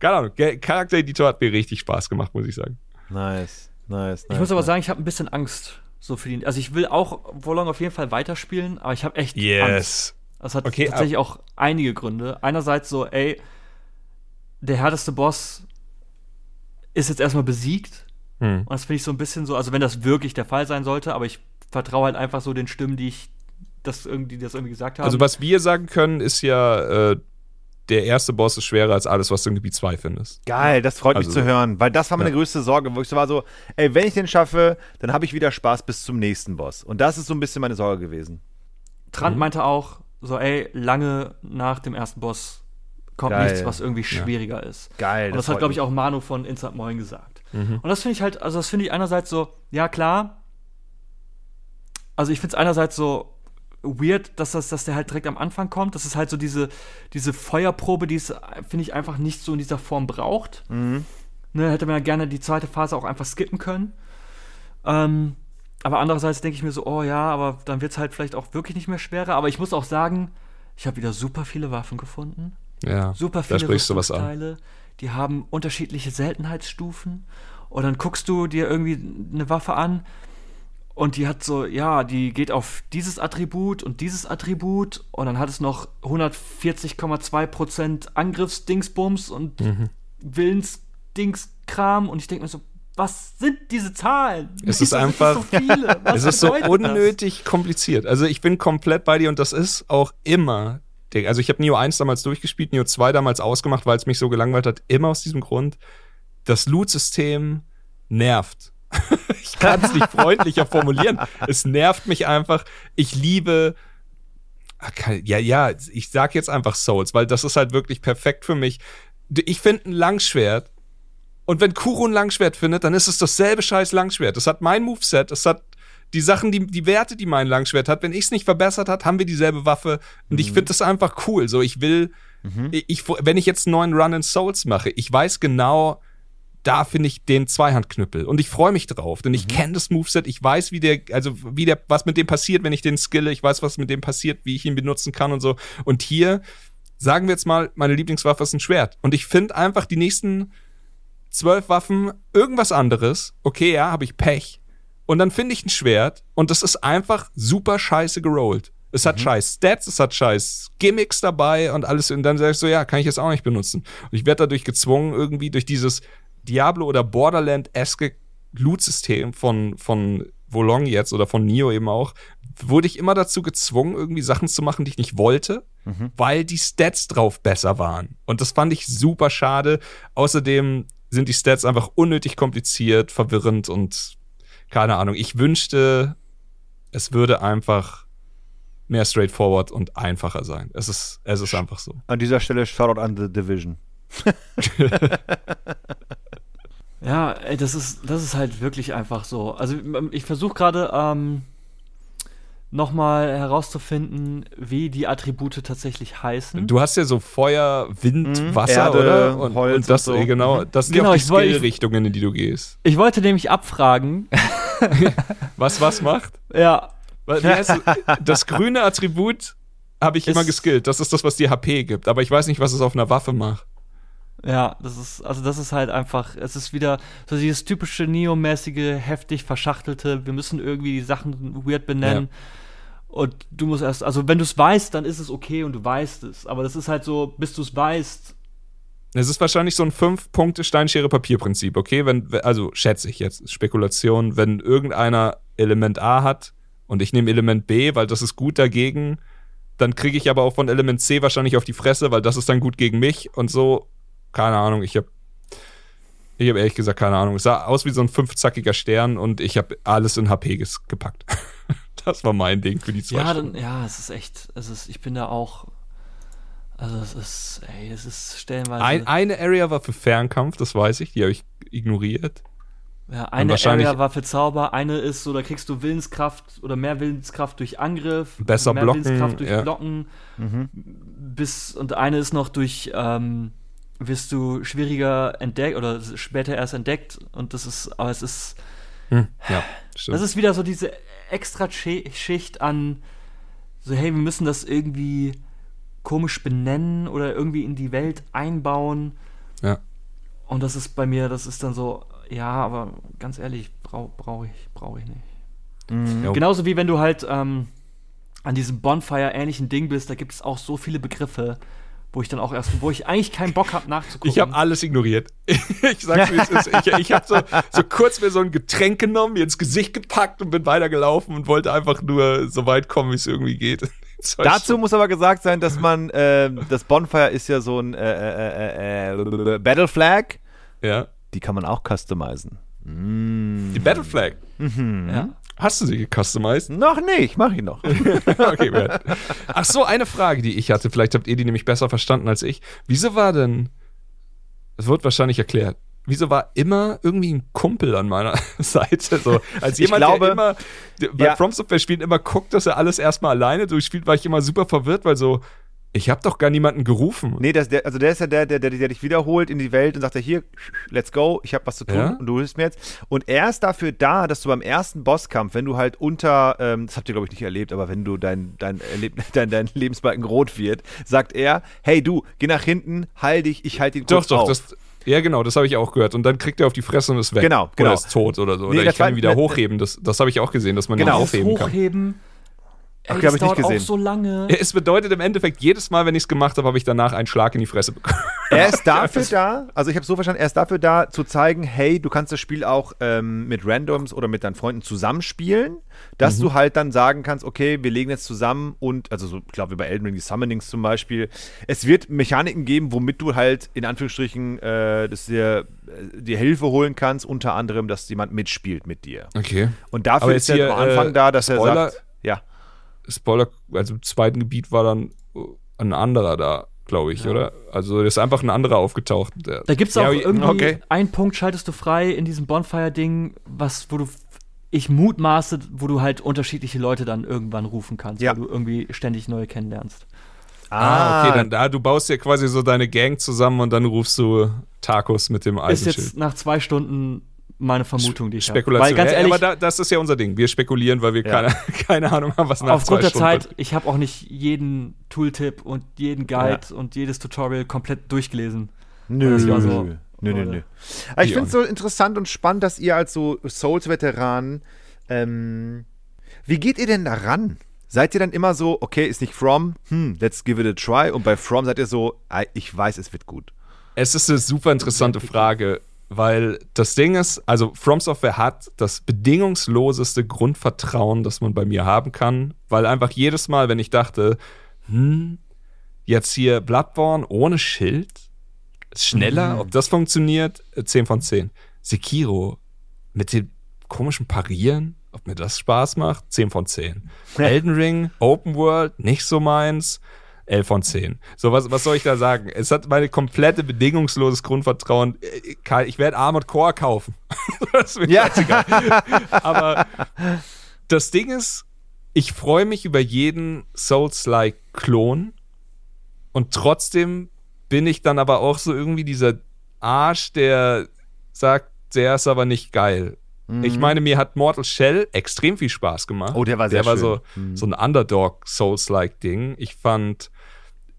keine Ahnung, Charaktereditor hat mir richtig Spaß gemacht, muss ich sagen. Nice, nice, nice. Ich muss aber sagen, ich habe ein bisschen Angst. So für den. Also ich will auch Wolong auf jeden Fall weiterspielen, aber ich habe echt Angst. Das hat Okay, tatsächlich auch einige Gründe. Einerseits so, ey, der härteste Boss ist jetzt erstmal besiegt. Hm. Und das finde ich so ein bisschen so, also wenn das wirklich der Fall sein sollte, aber ich vertraue halt einfach so den Stimmen, die ich das irgendwie, die das irgendwie gesagt haben. Also was wir sagen können, ist ja, äh, der erste Boss ist schwerer als alles, was du in Gebiet 2 findest. Geil, das freut mich Also- zu hören, weil das war meine Ja. größte Sorge, wo ich so war so, ey, wenn ich den schaffe, dann habe ich wieder Spaß bis zum nächsten Boss. Und das ist so ein bisschen meine Sorge gewesen. Trant Mhm. meinte auch, so, ey, lange nach dem ersten Boss kommt Geil. nichts, was irgendwie schwieriger ist. Geil, Und das, freut hat, glaube ich, auch Manu von Instant Moin gesagt. Mhm. Und das finde ich halt, also das finde ich einerseits so, ja klar, also ich finde es einerseits so weird, dass, das, dass der halt direkt am Anfang kommt. Das ist halt so diese, diese Feuerprobe, die es, finde ich, einfach nicht so in dieser Form braucht. Mhm. Ne, hätte man ja gerne die zweite Phase auch einfach skippen können. Ähm, aber andererseits denke ich mir so, oh ja, aber dann wird es halt vielleicht auch wirklich nicht mehr schwerer. Aber ich muss auch sagen, ich habe wieder super viele Waffen gefunden. Ja, Super da viele sprichst du was an. Die haben unterschiedliche Seltenheitsstufen. Und dann guckst du dir irgendwie eine Waffe an Und die hat so, ja, die geht auf dieses Attribut und dieses Attribut und dann hat es noch 140,2% Angriffsdingsbums und Mhm. Willensdingskram und ich denke mir so, was sind diese Zahlen? Es ist einfach- so viele? Was Es ist so bedeutet das? unnötig kompliziert. Also ich bin komplett bei dir und das ist auch immer. Also ich habe Neo 1 damals durchgespielt, Neo 2 damals ausgemacht, weil es mich so gelangweilt hat. Immer aus diesem Grund. Das Loot-System nervt. ich kann es nicht freundlicher formulieren. Es nervt mich einfach. Ich liebe. Ah, Ja, ja, ich sag jetzt einfach Souls, weil das ist halt wirklich perfekt für mich. Ich finde ein Langschwert und wenn Kuro ein Langschwert findet, dann ist es dasselbe scheiß Langschwert. Das hat mein Moveset, es hat die Sachen, die, die Werte, die mein Langschwert hat. Wenn ich es nicht verbessert hat, haben wir dieselbe Waffe. Und ich finde das einfach cool. So, ich will, ich, wenn ich jetzt einen neuen Run in Souls mache, ich weiß genau, da finde ich den Zweihandknüppel. Und ich freue mich drauf, denn ich kenne das Moveset, ich weiß, wie der, also wie der, was mit dem passiert, wenn ich den skille, ich weiß, was mit dem passiert, wie ich ihn benutzen kann und so. Und hier, sagen wir jetzt mal, meine Lieblingswaffe ist ein Schwert. Und ich finde einfach die nächsten zwölf Waffen irgendwas anderes. Okay, ja, habe ich Pech. Und dann finde ich ein Schwert und das ist einfach super scheiße gerollt. Es hat scheiß Stats, es hat scheiß Gimmicks dabei und alles. Und dann sag ich so, ja, kann ich jetzt auch nicht benutzen. Und ich werde dadurch gezwungen, irgendwie durch dieses Diablo- oder Borderland-eske Loot-System von, von Volong jetzt oder von Nio eben auch, wurde ich immer dazu gezwungen, irgendwie Sachen zu machen, die ich nicht wollte, weil die Stats drauf besser waren. Und das fand ich super schade. Außerdem sind die Stats einfach unnötig kompliziert, verwirrend und keine Ahnung. Ich wünschte, es würde einfach mehr straightforward und einfacher sein. Es ist, es ist einfach so. An dieser Stelle Shoutout an The Division. Ja, ey, das ist, das ist halt wirklich einfach so. Also ich versuche gerade ähm, nochmal herauszufinden, wie die Attribute tatsächlich heißen. Du hast ja so Feuer, Wind, Mhm. Wasser, Erde, oder? Und, Holz und das, und so. eh, genau, das sind ja Genau, auch die Skill-Richtungen, in die du gehst. Ich wollte nämlich abfragen, Was was macht? ja, Wie heißt es? das grüne Attribut habe ich immer Ist- geskillt. Das ist das, was dir HP gibt. Aber ich weiß nicht, was es auf einer Waffe macht. Ja, das ist, also das ist halt einfach, es ist wieder so dieses typische Neo-mäßige, heftig verschachtelte, wir müssen irgendwie die Sachen weird benennen. Und du musst erst, also wenn du es weißt, dann ist es okay und du weißt es. Aber das ist halt so, bis du es weißt, Es ist wahrscheinlich so ein Fünf-Punkte-Steinschere-Papier-Prinzip, okay? Wenn, also schätze ich jetzt, Spekulation, wenn irgendeiner Element A hat und ich nehme Element B, weil das ist gut dagegen, dann kriege ich aber auch von Element C wahrscheinlich auf die Fresse, weil das ist dann gut gegen mich und so. Keine Ahnung, ich habe ich habe ehrlich gesagt keine Ahnung. Es sah aus wie so ein fünfzackiger Stern und ich habe alles in HP gepackt. das war mein Ding für die zwei Ja, Stunden. dann, ja, es ist echt, es ist, ich bin da auch, also es ist, ey, es ist stellenweise, Ein, eine Area war für Fernkampf, das weiß ich, die habe ich ignoriert. ja, eine Area war für Zauber, eine ist so, da kriegst du Willenskraft oder mehr Willenskraft durch Angriff, Besser mehr blocken, Willenskraft durch ja. Blocken, bis, und eine ist noch durch, ähm, wirst du schwieriger entdeckt oder später erst entdeckt und das ist, aber es ist, Hm, ja, stimmt. Das ist wieder so diese extra Schi- Schicht an, so, hey, wir müssen das irgendwie komisch benennen oder irgendwie in die Welt einbauen. ja. Und das ist bei mir, das ist dann so, ja, aber ganz ehrlich, brauche brauch ich, brauche ich nicht. Jo. Genauso wie wenn du halt ähm, an diesem Bonfire-ähnlichen Ding bist, da gibt es auch so viele Begriffe, wo ich dann auch erst, wo ich eigentlich keinen Bock habe nachzugucken. Ich habe alles ignoriert. ich sag's wie es ist. Ich, ich habe so, so kurz mir so ein Getränk genommen, mir ins Gesicht gepackt und bin weitergelaufen und wollte einfach nur so weit kommen, wie es irgendwie geht. Dazu muss aber gesagt sein, dass man, ähm, das Bonfire ist ja so ein äh, äh, äh, äh, Battle Flag. Ja. Die kann man auch customizen. Die Battle Flag. ja. Hast du sie gecustomized? Noch nicht, mach ich noch. okay, wert. Ach so, eine Frage, die ich hatte. Vielleicht habt ihr die nämlich besser verstanden als ich. Wieso war denn, das wird wahrscheinlich erklärt, wieso war immer irgendwie ein Kumpel an meiner Seite? So, als Ich jemand, glaube- der immer, bei Ja. From Software Spielen immer guckt, dass er alles erstmal alleine durchspielt, war ich immer super verwirrt, weil so, ich habe doch gar niemanden gerufen. Nee, das, der, also der ist ja der, der, der, der dich wiederholt in die Welt und sagt ja, hier, let's go, ich habe was zu tun Ja? und du hilfst mir jetzt. Und er ist dafür da, dass du beim ersten Bosskampf, wenn du halt unter, ähm, das habt ihr glaube ich nicht erlebt, aber wenn du dein, dein, Erleb dein, dein Lebensbalken rot wird, sagt er, hey du, geh nach hinten, heil dich, ich halte Doch, kurz doch, auf. das, Ja, genau, das habe ich auch gehört. Und dann kriegt er auf die Fresse und ist weg. Genau, genau. Oder ist tot oder so. Nee, oder ich kann ihn wieder ne- hochheben. Das, das habe ich auch gesehen, dass man Genau. ihn aufheben kann. Hochheben. Ey, Okay, das hab ich nicht gesehen. auch so lange. Es bedeutet im Endeffekt, jedes Mal, wenn ich es gemacht habe, habe ich danach einen Schlag in die Fresse bekommen. Er ist dafür da, also ich habe so verstanden, er ist dafür da, zu zeigen, hey, du kannst das Spiel auch ähm, mit Randoms oder mit deinen Freunden zusammenspielen, dass Mhm. du halt dann sagen kannst, okay, wir legen jetzt zusammen und, also so, ich glaube, wie bei Elden Ring, die Summonings zum Beispiel, es wird Mechaniken geben, womit du halt in Anführungsstrichen äh, das dir, äh, dir Hilfe holen kannst, unter anderem, dass jemand mitspielt mit dir. Okay. Und dafür ist er am Anfang äh, da, dass Spoiler- er sagt, Spoiler, also im zweiten Gebiet war dann äh, ein anderer da, glaube ich, oder? Also ist einfach ein anderer aufgetaucht. Der, Da gibt es Ja, auch aber- irgendwie okay. einen Punkt, schaltest du frei in diesem Bonfire-Ding, was, wo du, ich mutmaße, wo du halt unterschiedliche Leute dann irgendwann rufen kannst, Ja. weil du irgendwie ständig neue kennenlernst. Ah, okay, dann da, du baust ja quasi so deine Gang zusammen und dann rufst du Tacos mit dem Ist Eisenschild. jetzt nach zwei Stunden meine Vermutung, die ich habe. Spekulation. Weil ganz Ja, ehrlich, aber da, das ist ja unser Ding. Wir spekulieren, weil wir Ja. keine, keine Ahnung haben, was nach aufgrund zwei der Zeit, wird. ich habe auch nicht jeden Tooltip und jeden Guide und jedes Tutorial komplett durchgelesen. Nö, Das war so- nö, nö, nö. Aber ich Ja. finde es so interessant und spannend, dass ihr als so Souls-Veteranen, ähm, wie geht ihr denn da ran? Seid ihr dann immer so, okay, ist nicht From, hm, let's give it a try. Und bei From seid ihr so, ich weiß, es wird gut. Es ist eine super interessante Frage, weil das Ding ist, also From Software hat das bedingungsloseste Grundvertrauen, das man bei mir haben kann, weil einfach jedes Mal, wenn ich dachte, hm, jetzt hier Bloodborne ohne Schild, schneller, Mhm. ob das funktioniert, äh, 10 von 10. Sekiro mit dem komischen Parieren, ob mir das Spaß macht, 10 von 10. Elden Ring, Open World, nicht so meins, 11 von 10. So, was, was soll ich da sagen? Es hat meine komplette bedingungsloses Grundvertrauen. Äh, Ich werde Armored Core kaufen. das ist mir Ja. scheißegal. Aber das Ding ist, ich freue mich über jeden Souls-like-Klon und trotzdem bin ich dann aber auch so irgendwie dieser Arsch, der sagt, der ist aber nicht geil. Ich meine, mir hat Mortal Shell extrem viel Spaß gemacht. Mhm. Oh, der war sehr Der war schön. so, Mhm. so ein Underdog-Souls-like-Ding. Ich fand,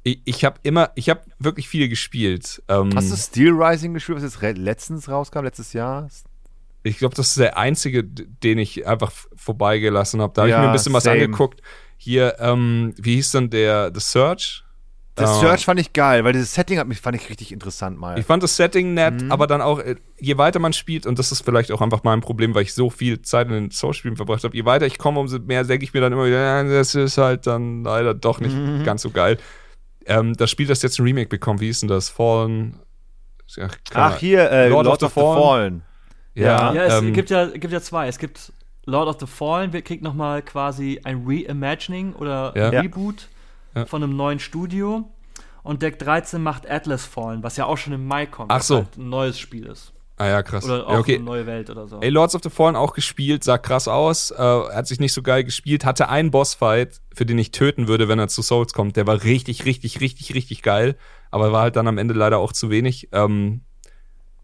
ich, ich habe immer, ich habe wirklich viel gespielt. Ähm, Hast du Steel Rising gespielt, was jetzt letztens rauskam, letztes Jahr? ich glaube, das ist der einzige, den ich einfach vorbeigelassen habe. Da habe ich Ja, mir ein bisschen was same. angeguckt. Hier, ähm, wie hieß denn der The Search? Das Ähm, Search fand ich geil, weil dieses Setting hat mich, fand ich richtig interessant mal. Ich fand das Setting nett, Mhm. aber dann auch, äh, je weiter man spielt, und das ist vielleicht auch einfach mein Problem, weil ich so viel Zeit in den Souls-Spielen verbracht habe, je weiter ich komme, umso mehr denke ich mir dann immer wieder, ja, das ist halt dann leider doch nicht Mhm. ganz so geil. Ähm, das Spiel, das jetzt ein Remake bekommt, wie hieß denn das? Fallen? Ach, Ahnung. hier, äh, Lord Lord, of of the the Fallen. Fallen. Ja, Ja, es ähm, gibt ja, gibt ja zwei. Es gibt Lord of the Fallen, wir kriegt noch mal quasi ein Reimagining oder Ja. Reboot Ja. von einem neuen Studio. Und Deck 13 macht Atlas Fallen, was ja auch schon im Mai kommt. Ach was so. Halt ein neues Spiel ist. Ah ja, krass. Oder auch ja, okay. eine neue Welt oder so. Ey, Lords of the Fallen auch gespielt, sah krass aus, äh, hat sich nicht so geil gespielt, hatte einen Bossfight, für den ich töten würde, wenn er zu Souls kommt. Der war richtig, richtig, richtig, richtig geil, aber war halt dann am Ende leider auch zu wenig. Ähm,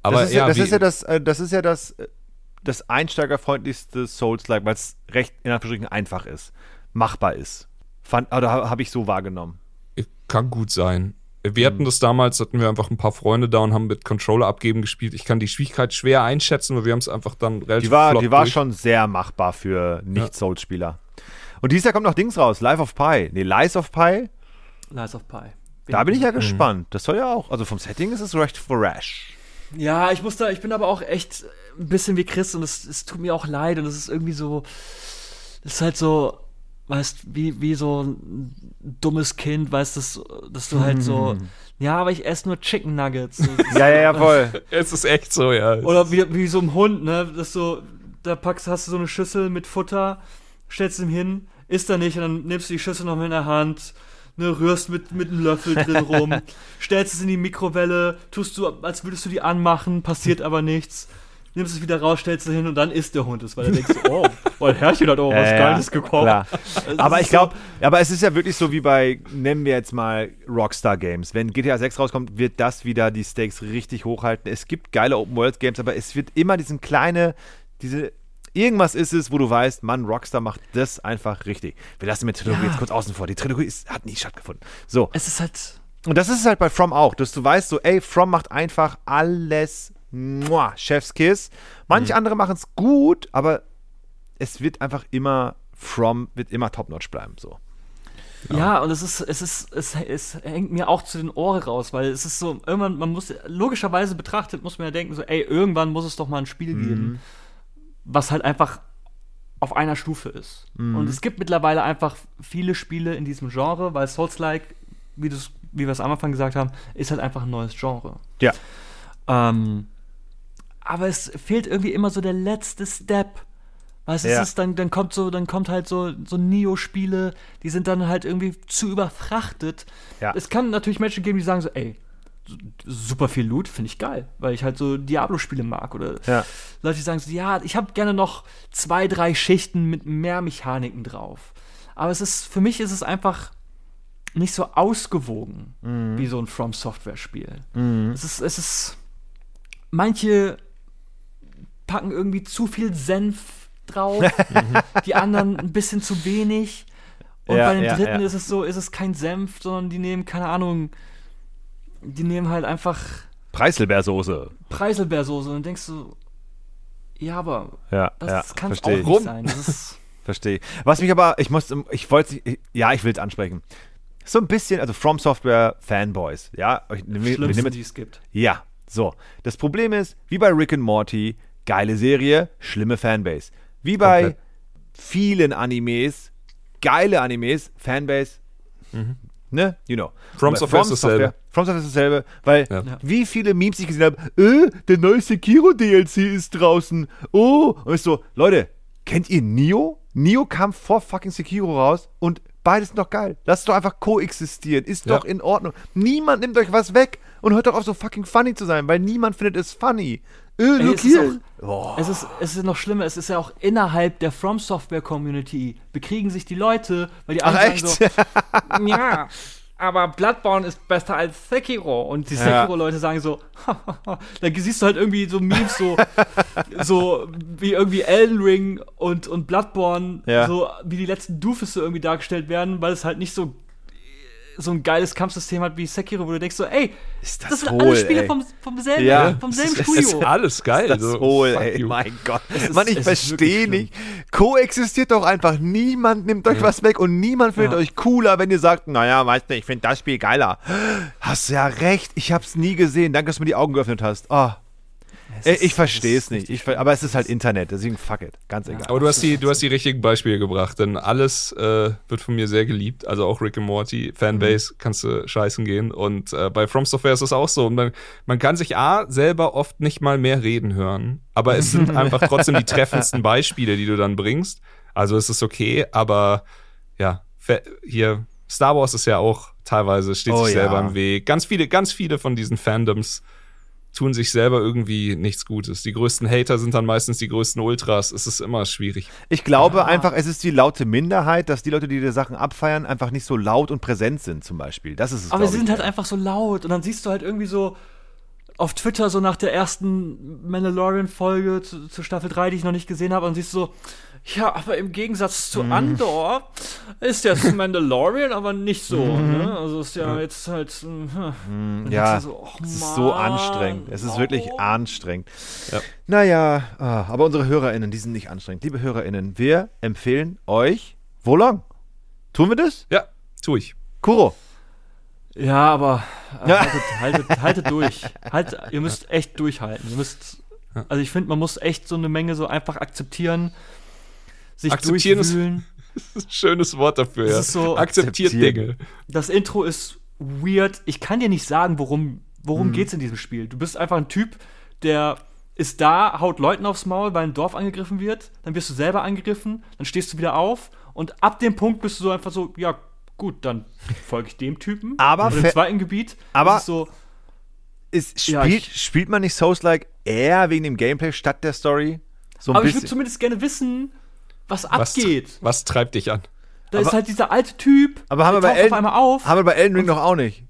aber das ist ja, ja, das, ist ja das, äh, das ist ja das, äh, das einsteigerfreundlichste Souls-like, weil es recht in Anführungsstrichen einfach ist, machbar ist. Fand, oder habe hab ich so wahrgenommen. kann gut sein. Wir Mhm. hatten das damals, hatten wir einfach ein paar Freunde da und haben mit Controller abgeben gespielt. Ich kann die Schwierigkeit schwer einschätzen, weil wir haben es einfach dann relativ Die war, flott die war durch. schon sehr machbar für Nicht-Souls-Spieler. Und dieses Jahr kommt noch Dings raus, Life of Pi. Nee, Lies of Pi. Lies of Pi. Da bin ich Mhm. ja gespannt. Das soll ja auch, also vom Setting ist es recht fresh. Ja, ich muss da, ich bin aber auch echt ein bisschen wie Chris und es, es tut mir auch leid und es ist irgendwie so, es ist halt so, weißt, wie, wie so ein dummes Kind, weißt dass, dass du halt so, ja, aber ich esse nur Chicken Nuggets. So, Ja, ja, ja, voll. Es ist echt so, ja. Oder wie, wie so ein Hund, ne, dass du, da packst, hast du so eine Schüssel mit Futter, stellst ihm hin, isst er nicht und dann nimmst du die Schüssel noch mit in der Hand, ne, rührst mit, mit einem Löffel drin rum, stellst es in die Mikrowelle, tust du, als würdest du die anmachen, passiert aber nichts. Nimmst es wieder raus, stellst es hin und dann isst der Hund es, weil er denkt so, oh, weil Herrchen hat auch was Ja, Geiles gekocht. Klar. Es Aber ich glaube, aber es ist ja wirklich so wie bei, nennen wir jetzt mal Rockstar Games. Wenn GTA 6 rauskommt, wird das wieder die Stakes richtig hochhalten. Es gibt geile Open World Games, aber es wird immer diesen kleine, diese, irgendwas ist es, wo du weißt, Mann, Rockstar macht das einfach richtig. Wir lassen mit Trilogie Ja. jetzt kurz außen vor. Die Trilogie ist, hat nie stattgefunden. So. es ist halt, Und das ist es halt bei From auch, dass du weißt, so, ey, From macht einfach alles muah, Chefskiss. Manche andere machen es gut, aber es wird einfach immer From, wird immer top-notch bleiben, so. Ja, und es ist, es ist, es, es hängt mir auch zu den Ohren raus, weil es ist so, irgendwann, man muss, logischerweise betrachtet, muss man ja denken, so, ey, irgendwann muss es doch mal ein Spiel geben, was halt einfach auf einer Stufe ist. Und es gibt mittlerweile einfach viele Spiele in diesem Genre, weil Souls-like, wie, wie wir es am Anfang gesagt haben, ist halt einfach ein neues Genre. Ja. Ähm, aber es fehlt irgendwie immer so der letzte Step. Weißt du, Ja. es ist dann, dann kommt so, dann kommt halt so, so Neo-Spiele, die sind dann halt irgendwie zu überfrachtet. Ja. Es kann natürlich Menschen geben, die sagen so, ey, super viel Loot, finde ich geil, weil ich halt so Diablo-Spiele mag. Oder Ja. Leute, die sagen so, ja, ich habe gerne noch zwei, drei Schichten mit mehr Mechaniken drauf. Aber es ist, für mich ist es einfach nicht so ausgewogen wie so ein From Software-Spiel. Es ist, es ist, manche packen irgendwie zu viel Senf drauf, die anderen ein bisschen zu wenig. Und Ja, bei den ja, dritten ja. ist es so, ist es kein Senf, sondern die nehmen, keine Ahnung, die nehmen halt einfach Preiselbeersoße. Preiselbeersoße und dann denkst du, ja, aber Ja, das kann auch nicht sein. Das ist, Verstehe. Was mich aber, ich muss, ich wollte, ja, ich will es ansprechen. So ein bisschen, also From Software Fanboys, ja. Ich- Wir, wir Schlimmste, nehmen die es gibt. Ja, so. Das Problem ist, wie bei Rick and Morty, geile Serie, schlimme Fanbase. Wie bei Komplett. vielen Animes, geile Animes, Fanbase, ne, you know. From Software ist dasselbe. From Software ist dasselbe, weil Ja. Wie viele Memes ich gesehen habe, äh, der neue Sekiro DLC ist draußen, oh, und ich so, Leute, kennt ihr Nio? Nio kam vor fucking Sekiro raus und beides noch geil. Lasst es doch einfach koexistieren, ist Ja. doch in Ordnung. Niemand nimmt euch was weg und hört doch auf so fucking funny zu sein, weil niemand findet es funny. Äh, Ey, es ist hier. Es ist, es ist noch schlimmer, es ist ja auch innerhalb der From Software Community bekriegen sich die Leute, weil die Ach einen echt? sagen so, ja, aber Bloodborne ist besser als Sekiro und die Ja. Sekiro-Leute sagen so, dann siehst du halt irgendwie so Memes so, so wie irgendwie Elden Ring und, und Bloodborne, Ja. so wie die letzten Doofus irgendwie dargestellt werden, weil es halt nicht so so ein geiles Kampfsystem hat wie Sekiro, wo du denkst so, ey, Ist das, das sind hohl, alle Spiele ey. vom, vom selben, Ja. vom selben Es Studio. ist alles geil. das so, hohl, ey, you. mein Gott. ist- Mann, ich es ist verstehe nicht. Koexistiert doch einfach. Niemand nimmt euch was weg und niemand findet Ja. euch cooler, wenn ihr sagt, naja, weißt du, ich finde das Spiel geiler. Hast ja recht, ich hab's nie gesehen. Danke, dass du mir die Augen geöffnet hast. Ah, ey, ist- ich verstehe es nicht. Ich, ver- aber es ist halt Internet, deswegen fuck it. Ganz egal. Aber du hast, die, du hast die richtigen Beispiele gebracht, denn alles äh, wird von mir sehr geliebt. Also auch Rick and Morty, Fanbase, kannst du scheißen gehen. Und äh, bei From Software ist es auch so. Und man, man kann sich A, selber oft nicht mal mehr reden hören. Aber es sind einfach trotzdem die treffendsten Beispiele, die du dann bringst. Also es ist okay, aber ja, hier, Star Wars ist ja auch teilweise, steht Oh sich ja. selber im Weg. Ganz viele, ganz viele von diesen Fandoms tun sich selber irgendwie nichts Gutes. Die größten Hater sind dann meistens die größten Ultras. Es ist immer schwierig. Ich glaube einfach, es ist die laute Minderheit, dass die Leute, die die Sachen abfeiern, einfach nicht so laut und präsent sind, zum Beispiel. Das ist es. Aber sie ich. sind halt einfach so laut und dann siehst du halt irgendwie so auf Twitter so nach der ersten Mandalorian-Folge zu, zu Staffel 3, die ich noch nicht gesehen habe, und siehst du so, ja, aber im Gegensatz zu Andor ist jetzt Mandalorian aber nicht so, ne? Also ist ja jetzt halt, hm, dann Ja, denkst du so, oh es ist so anstrengend. Es ist wirklich warum? anstrengend. Ja. Naja, ah, aber unsere HörerInnen, die sind nicht anstrengend. Liebe HörerInnen, wir empfehlen euch Wolong. Tun wir das? Ja, tue ich. Kuro. Ja, aber äh, Ja. haltet, haltet, haltet durch. Halt, ihr müsst echt durchhalten. Ihr müsst, also ich finde, man muss echt so eine Menge so einfach akzeptieren, sich Akzeptieren ist- durchwühlen. Schönes Wort dafür. Ja. ist so- Akzeptiert Akzeptieren. Dinge. Das Intro ist weird. Ich kann dir nicht sagen, worum, Mhm. worum geht's in diesem Spiel. Du bist einfach ein Typ, der ist da, haut Leuten aufs Maul, weil ein Dorf angegriffen wird. Dann wirst du selber angegriffen, dann stehst du wieder auf und ab dem Punkt bist du so einfach so, ja, gut, dann folge ich dem Typen. Aber im zweiten Gebiet aber- ist es so, Ist, Ja, spielt, ich- spielt man nicht Souls-like eher wegen dem Gameplay statt der Story? So ein aber ich würde bisschen. zumindest gerne wissen, was Was, abgeht. was treibt dich an? Da aber- ist halt dieser alte Typ, Aber haben wir der bei taucht auf Elden- einmal auf. Haben wir bei Elden Ring noch auch nicht.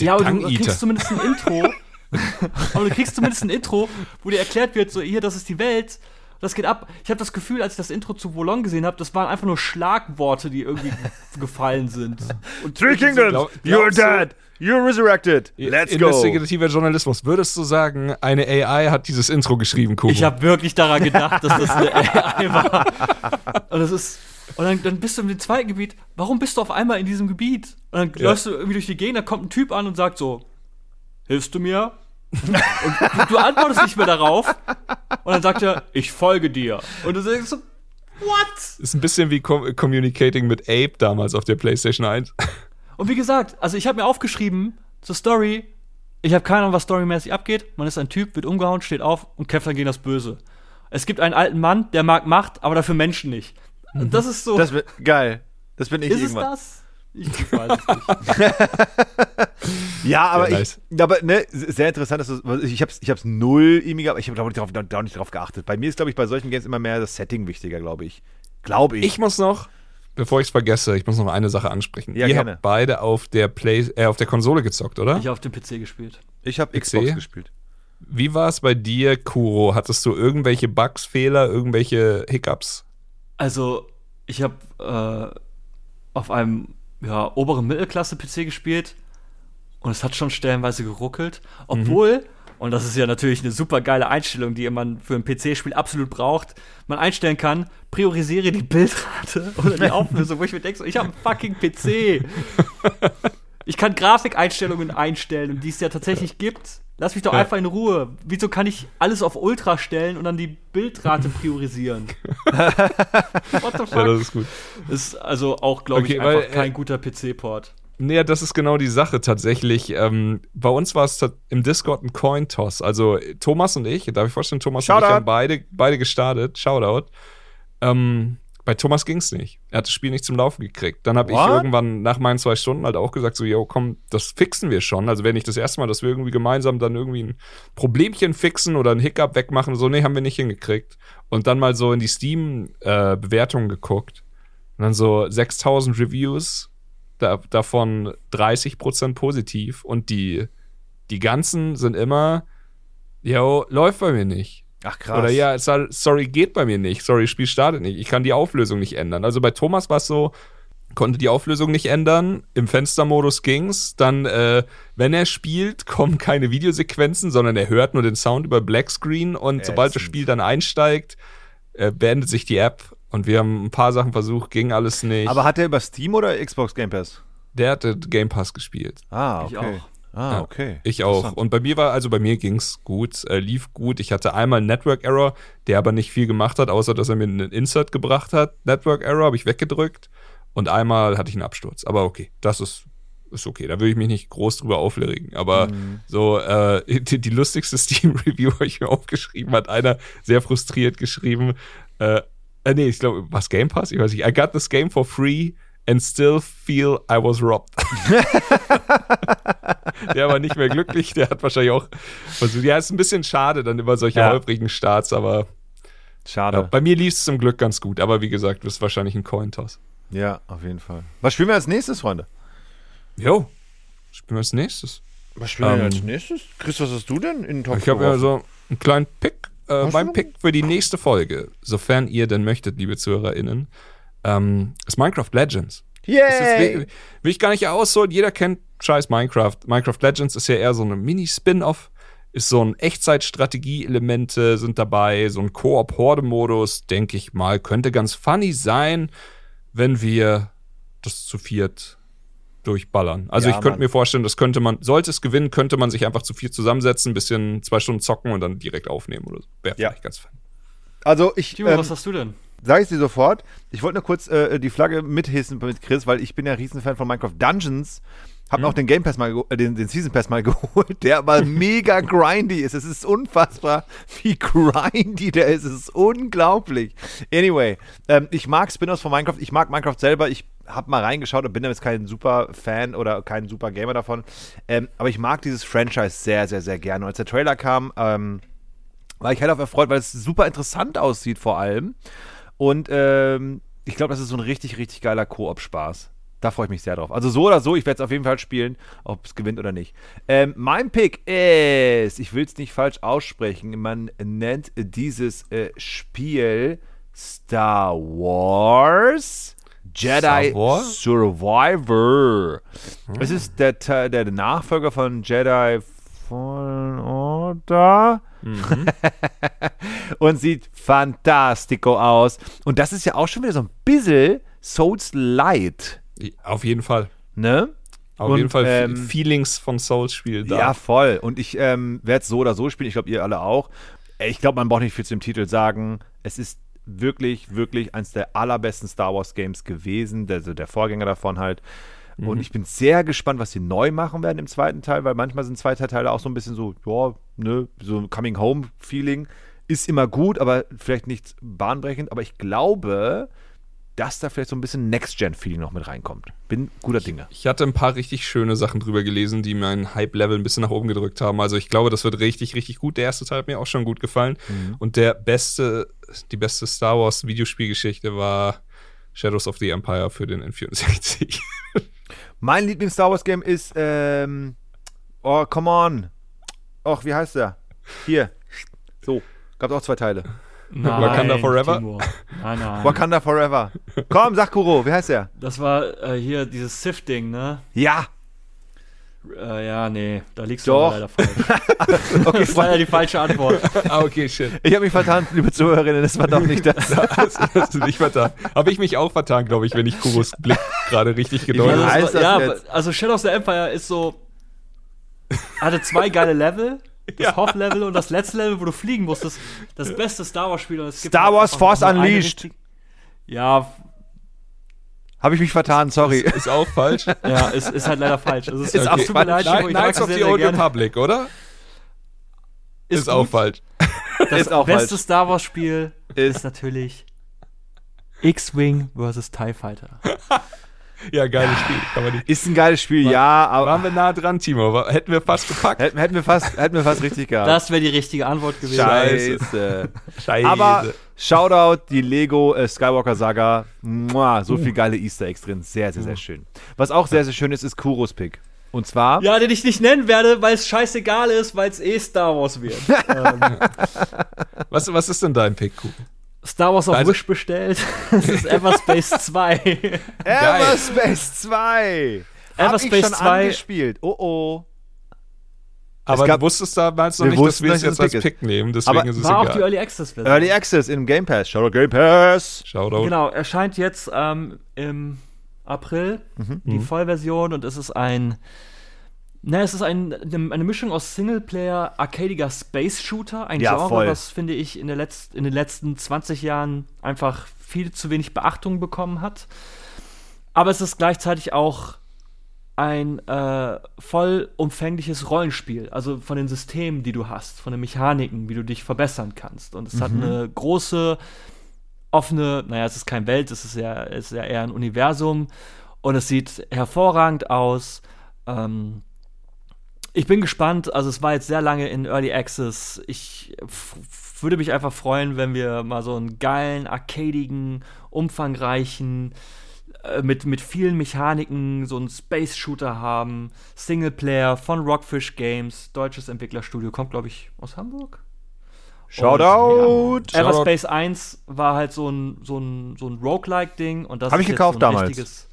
Ja, aber du kriegst zumindest ein Intro. aber du kriegst zumindest ein Intro, wo dir erklärt wird, so hier, das ist die Welt. Das geht ab. Ich habe das Gefühl, als ich das Intro zu Wolong gesehen habe, das waren einfach nur Schlagworte, die irgendwie gefallen sind. Und Three Kingdoms, Glaub- you're dead, you're resurrected, let's go. Investigativer Journalismus. Würdest du sagen, eine AI hat dieses Intro geschrieben, Kubo? Ich habe wirklich daran gedacht, dass das eine AI war. Und das ist. Und dann, dann bist du in dem zweiten Gebiet. Warum bist du auf einmal in diesem Gebiet? Und dann Ja. läufst du irgendwie durch die Gegend, da kommt ein Typ an und sagt so: Hilfst du mir? Und du, antwortest nicht mehr darauf. Und dann sagt er: Ich folge dir. Und du denkst so: What? Ist ein bisschen wie Com Communicating mit Ape damals auf der PlayStation 1. Und wie gesagt, also ich habe mir aufgeschrieben zur Story, ich habe keine Ahnung, was storymäßig abgeht. Man ist ein Typ, wird umgehauen, steht auf und kämpft dann gegen das Böse. Es gibt einen alten Mann, der mag Macht, aber dafür Menschen nicht. Und das ist so. Das wird geil. Das bin ich ist irgendwann. das? Ich, weiß es nicht. Ja, aber Ja, ich, aber ne, sehr interessant, dass du, ich hab's, ich hab's null irgendwie, aber ich habe nicht drauf, da nicht drauf geachtet. Bei mir ist, glaube ich, bei solchen Games immer mehr das Setting wichtiger, glaube ich. Glaube ich. Ich muss noch, bevor ich es vergesse, ich muss noch eine Sache ansprechen. Ja, Ihr gerne. habt beide auf der Play äh, auf der Konsole gezockt, oder? Ich habe auf dem PC gespielt. ich habe Ich Xbox sehe. gespielt. Wie war es bei dir, Kuro? Hattest du irgendwelche Bugs, Fehler, irgendwelche Hiccups? Also, ich habe äh, auf einem ja, oberen Mittelklasse-PC gespielt und es hat schon stellenweise geruckelt. Obwohl, und das ist ja natürlich eine super geile Einstellung, die man für ein PC-Spiel absolut braucht, man einstellen kann, priorisiere die Bildrate oder die Auflösung, wo ich mir denke, so, ich habe einen fucking PC. Ich kann Grafikeinstellungen einstellen und die es ja tatsächlich gibt. Lass mich doch Ja. einfach in Ruhe. Wieso kann ich alles auf Ultra stellen und dann die Bildrate priorisieren? What the fuck? Ja, das ist gut. Ist also auch, glaube Okay, ich, weil, einfach kein äh, guter PC-Port. Nee, das ist genau die Sache tatsächlich. Ähm, bei uns war es im Discord ein Coin-Toss. Also Thomas und ich, darf ich vorstellen, Thomas und ich Shoutout. haben beide, beide gestartet. Shoutout. Ähm, bei Thomas ging es nicht. Er hat das Spiel nicht zum Laufen gekriegt. Dann habe ich irgendwann nach meinen zwei Stunden halt auch gesagt, so, yo, komm, das fixen wir schon. Also wäre nicht das erste Mal, dass wir irgendwie gemeinsam dann irgendwie ein Problemchen fixen oder ein Hiccup wegmachen. So, nee, haben wir nicht hingekriegt. Und dann mal so in die Steam-Bewertungen geguckt. Und dann so 6000 Reviews, da, davon 30% positiv. Und die, die ganzen sind immer, yo, läuft bei mir nicht. Ach krass. Oder ja, so- sorry, geht bei mir nicht. Sorry, Spiel startet nicht. Ich kann die Auflösung nicht ändern. Also bei Thomas war es so, konnte die Auflösung nicht ändern. Im Fenstermodus ging's. Dann, äh, wenn er spielt, kommen keine Videosequenzen, sondern er hört nur den Sound über Blackscreen und sobald das Ätzend. Spiel dann einsteigt, äh, beendet sich die App. Und wir haben ein paar Sachen versucht, ging alles nicht. Aber hat er über Steam oder Xbox Game Pass? der hatte Game Pass gespielt. Ah, Ich okay. auch. Ah, Ja, okay. Ich auch. Und bei mir war, also bei mir ging's gut, äh, lief gut. Ich hatte einmal einen Network Error, der aber nicht viel gemacht hat, außer dass er mir einen Insert gebracht hat. Network Error habe ich weggedrückt. Und einmal hatte ich einen Absturz. Aber okay, das ist, ist okay. Da würde ich mich nicht groß drüber aufregen. Aber Mhm. so, äh, die, die lustigste Steam-Review habe ich mir aufgeschrieben, hat einer sehr frustriert geschrieben. Äh, äh, nee, ich glaube, was Game Pass? Ich weiß nicht. I got this game for free and still feel I was robbed. der war nicht mehr glücklich, der hat wahrscheinlich auch versucht. Ja, ist ein bisschen schade, dann immer solche Ja. holprigen Starts, aber Schade. ja, bei mir lief es zum Glück ganz gut. Aber wie gesagt, das ist wahrscheinlich ein Cointoss. Ja, auf jeden Fall. Was spielen wir als nächstes, Freunde? Jo, spielen wir als nächstes. Was spielen wir als nächstes? Chris, was hast du denn in den Topf Ich habe ja so einen kleinen Pick. Äh, mein? Pick für die nächste Folge, sofern ihr denn möchtet, liebe ZuhörerInnen, ähm, ist Minecraft Legends. Ist, Yay! will, ich gar nicht ausholen. Jeder kennt scheiß Minecraft. Minecraft Legends ist ja eher so eine Mini-Spin-Off. Ist so ein Echtzeit-Strategie-Elemente sind dabei, so ein Koop-Horde-Modus, denke ich mal, könnte ganz funny sein, wenn wir das zu viert durchballern. Also Ja, ich könnte mir vorstellen, das könnte man, sollte es gewinnen, könnte man sich einfach zu viert zusammensetzen, ein bisschen zwei Stunden zocken und dann direkt aufnehmen oder so. Wäre Ja. vielleicht ganz fun. Also ich Timo, ähm, was hast du denn? Sage ich dir sofort. Ich wollte nur kurz äh, die Flagge mithissen mit Chris, weil ich bin ja Riesenfan von Minecraft Dungeons. Hab Mhm. auch den Game Pass mal, äh, den, den Season Pass mal geholt, der aber mega grindy ist. Es ist unfassbar, wie grindy der ist. Es ist unglaublich. Anyway, ähm, ich mag Spin-offs von Minecraft. Ich mag Minecraft selber. Ich habe mal reingeschaut und bin jetzt kein super Fan oder kein super Gamer davon. Ähm, aber ich mag dieses Franchise sehr, sehr, sehr gerne. Und als der Trailer kam, ähm, war ich hellauf erfreut, weil es super interessant aussieht vor allem. Und ähm, ich glaube, das ist so ein richtig, richtig geiler Koop-Spaß. Da freue ich mich sehr drauf. Also so oder so, ich werde es auf jeden Fall spielen, ob es gewinnt oder nicht. Ähm, mein Pick ist, ich will es nicht falsch aussprechen, man nennt dieses äh, Spiel Star Wars Jedi Wars? Survivor. Es ist der, der Nachfolger von Jedi Fallen Order und sieht fantastico aus. Und das ist ja auch schon wieder so ein bisschen Souls Light, Auf jeden Fall. ne? Auf Und, jeden Fall ähm, Feelings von Souls-Spiel da. Ja, voll. Und ich ähm, werde es so oder so spielen. Ich glaube, ihr alle auch. Ich glaube, man braucht nicht viel zu dem Titel sagen. Es ist wirklich, wirklich eines der allerbesten Star Wars Games gewesen. Der, also der Vorgänger davon halt. Und ich bin sehr gespannt, was sie neu machen werden im zweiten Teil, weil manchmal sind zweite Teile auch so ein bisschen so, ja, ne, so ein Coming-Home-Feeling. Ist immer gut, aber vielleicht nicht bahnbrechend. Aber ich glaube, dass da vielleicht so ein bisschen Next-Gen-Feeling noch mit reinkommt. Bin guter Dinge. Ich hatte ein paar richtig schöne Sachen drüber gelesen, die mein Hype-Level ein bisschen nach oben gedrückt haben. Also ich glaube, das wird richtig, richtig gut. Der erste Teil hat mir auch schon gut gefallen. Und der beste, die beste Star Wars Videospielgeschichte war Shadows of the Empire für den N64. Mein Lieblings-Star Wars-Game ist, ähm, oh, come on. Och, wie heißt der? Hier. So, gab auch zwei Teile. Nein, Wakanda Forever? Timur. Nein, nein. Wakanda Forever. Komm, sag Kuro, wie heißt der? Das war äh, hier dieses Sith-Ding, ne? Ja. Äh, ja, nee, da liegst Doch. du leider falsch. Okay, Das ist leider die falsche Antwort. ah, okay, shit. ich habe mich vertan, liebe Zuhörerinnen, das war doch nicht das. Das hast du nicht vertan. Habe ich mich auch vertan, glaube ich, wenn ich Kuros Blick gerade richtig gedeutet Also, habe. war, ja, jetzt? also Shadow of the Empire ist so. Hatte zwei geile Level. Das Ja. Hoff-Level und das letzte Level, wo du fliegen musstest. Das beste Star Wars-Spiel. Star Wars Force Unleashed. Ja, Habe ich mich vertan, sorry. Ist auch falsch. ja, ist, ist halt leider falsch. Es ist, Ist es auch leid, Knights das of the Old. Republic, oder? Ist, auch gut. falsch. Das Ist auch beste falsch. Star Wars-Spiel Ist- ist natürlich X-Wing vs. TIE Fighter. Ja, geiles Spiel. Kann man nicht. Ist ein geiles Spiel, ja, aber Waren wir nah dran, Timo? War- Hätten wir fast gepackt. hätten, hätten, wir fast, hätten wir fast richtig gehabt. Das wäre die richtige Antwort gewesen. Scheiße. Scheiße. Aber Shoutout, die Lego äh, Skywalker Saga. Mua, so viel geile Easter Eggs drin. Sehr, sehr, sehr schön. Was auch sehr, sehr schön ist, ist Kuros Pick. Und zwar. Ja, den ich nicht nennen werde, weil es scheißegal ist, weil es eh Star Wars wird. ähm, was, was ist denn dein Pick, Kuh? Star Wars auf Also- Wish bestellt. Es ist Everspace 2. Everspace 2. Hab Everspace ich schon 2. angespielt. Oh oh. Aber gab- du wusstest damals noch Wir nicht, dass wussten, wir es jetzt als Pick ist. Pick nehmen. Deswegen Aber ist es War auch die egal. Early Access Version. Early Access in Game Pass. Shoutout Game Pass. Shoutout. Genau, erscheint jetzt ähm, im April die Vollversion und es ist ein. Na, es ist ein, eine, Mischung aus Singleplayer, arcadiger Space Shooter, ein Ja, Genre, voll. was finde ich in, der letzt, in den letzten 20 Jahren einfach viel zu wenig Beachtung bekommen hat. Aber es ist gleichzeitig auch ein äh, vollumfängliches Rollenspiel, also von den Systemen, die du hast, von den Mechaniken, wie du dich verbessern kannst. Und es hat eine große, offene, naja, es ist kein Welt, es ist ja, es ist ja eher ein Universum und es sieht hervorragend aus. Ähm, ich bin gespannt, also es war jetzt sehr lange in Early Access. Ich würde mich einfach freuen, wenn wir mal so einen geilen, arcadigen, umfangreichen, mit, mit vielen Mechaniken, so einen Space-Shooter haben. Singleplayer von Rockfish Games, deutsches Entwicklerstudio, kommt, glaube ich, aus Hamburg. Shoutout. Everspace 1 war halt so ein, so ein, so ein Roguelike-Ding und das Hab ist ich gekauft so ein damals. richtiges,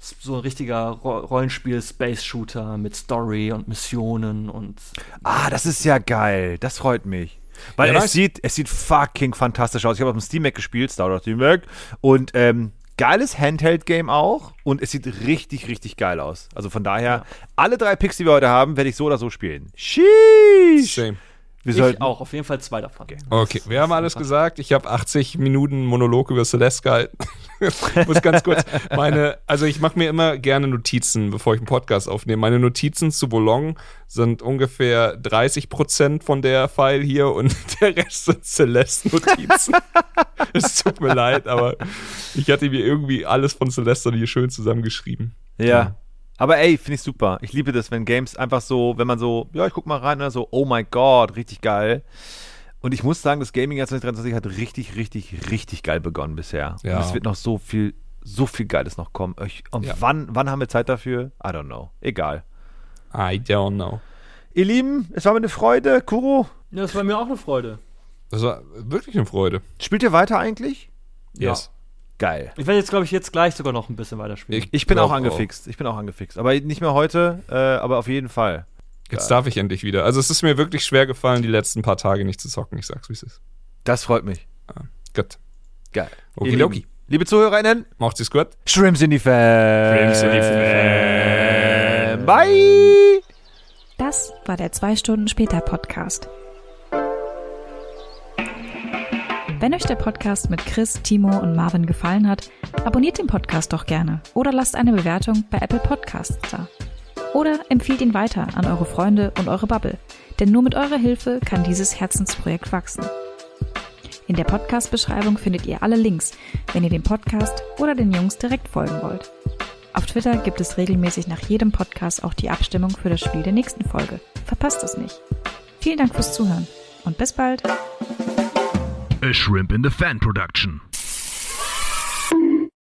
so ein richtiger Ro Rollenspiel-Space-Shooter mit Story und Missionen und Ah, das ist ja geil. Das freut mich. Weil Ja, es sieht, es sieht fucking fantastisch aus. Ich habe auf dem Steam Deck gespielt, Star Wars Steam Deck. Und ähm, geiles Handheld-Game auch. Und es sieht richtig, richtig geil aus. Also von daher, alle drei Picks, die wir heute haben, werde ich so oder so spielen. Sheesh. Same. Wir ich sollten, auch, auf jeden Fall zwei davon. Okay, wir haben alles gesagt. Ich habe 80 Minuten Monolog über Celeste gehalten. ich muss ganz kurz meine, also ich mache mir immer gerne Notizen, bevor ich einen Podcast aufnehme. Meine Notizen zu Bolong sind ungefähr 30 Prozent von der File hier und der Rest sind Celeste-Notizen. es tut mir leid, aber ich hatte mir irgendwie alles von Celeste hier schön zusammengeschrieben. Ja. Aber ey, finde ich super. Ich liebe das, wenn Games einfach so, wenn man so, ja, ich guck mal rein oder so, oh mein Gott, richtig geil. Und ich muss sagen, das Gaming-Jahr 2023 hat richtig, richtig, richtig geil begonnen bisher. Ja. Und es wird noch so viel, so viel Geiles noch kommen. Und Ja. wann, wann haben wir Zeit dafür? I don't know. Egal. I don't know. Ihr Lieben, es war mir eine Freude. Kuro, Ja, das war mir auch eine Freude. Das war wirklich eine Freude. spielt ihr weiter eigentlich? Yes. Geil. Ich werde jetzt, glaube ich, jetzt gleich sogar noch ein bisschen weiterspielen. Ich bin glaub auch angefixt. Ich bin auch angefixt. Aber nicht mehr heute, äh, aber auf jeden Fall. Jetzt darf ich endlich wieder. Also es ist mir wirklich schwer gefallen, die letzten paar Tage nicht zu zocken. Ich sag's, wie es ist. Das freut mich. Gut. Geil. Okidoki. Lieben, Liebe ZuhörerInnen, Macht's es gut. Shrimps in die Fans. Shrimps in die Fans. Bye. Das war der 2 Stunden später Podcast. Wenn euch der Podcast mit Chris, Timo und Marvin gefallen hat, abonniert den Podcast doch gerne oder lasst eine Bewertung bei Apple Podcasts da. Oder empfiehlt ihn weiter an eure Freunde und eure Bubble, denn nur mit eurer Hilfe kann dieses Herzensprojekt wachsen. In der Podcast-Beschreibung findet ihr alle Links, wenn ihr dem Podcast oder den Jungs direkt folgen wollt. Auf Twitter gibt es regelmäßig nach jedem Podcast auch die Abstimmung für das Spiel der nächsten Folge. Verpasst es nicht. Vielen Dank fürs Zuhören und bis bald. A Shrimp in the Fan production.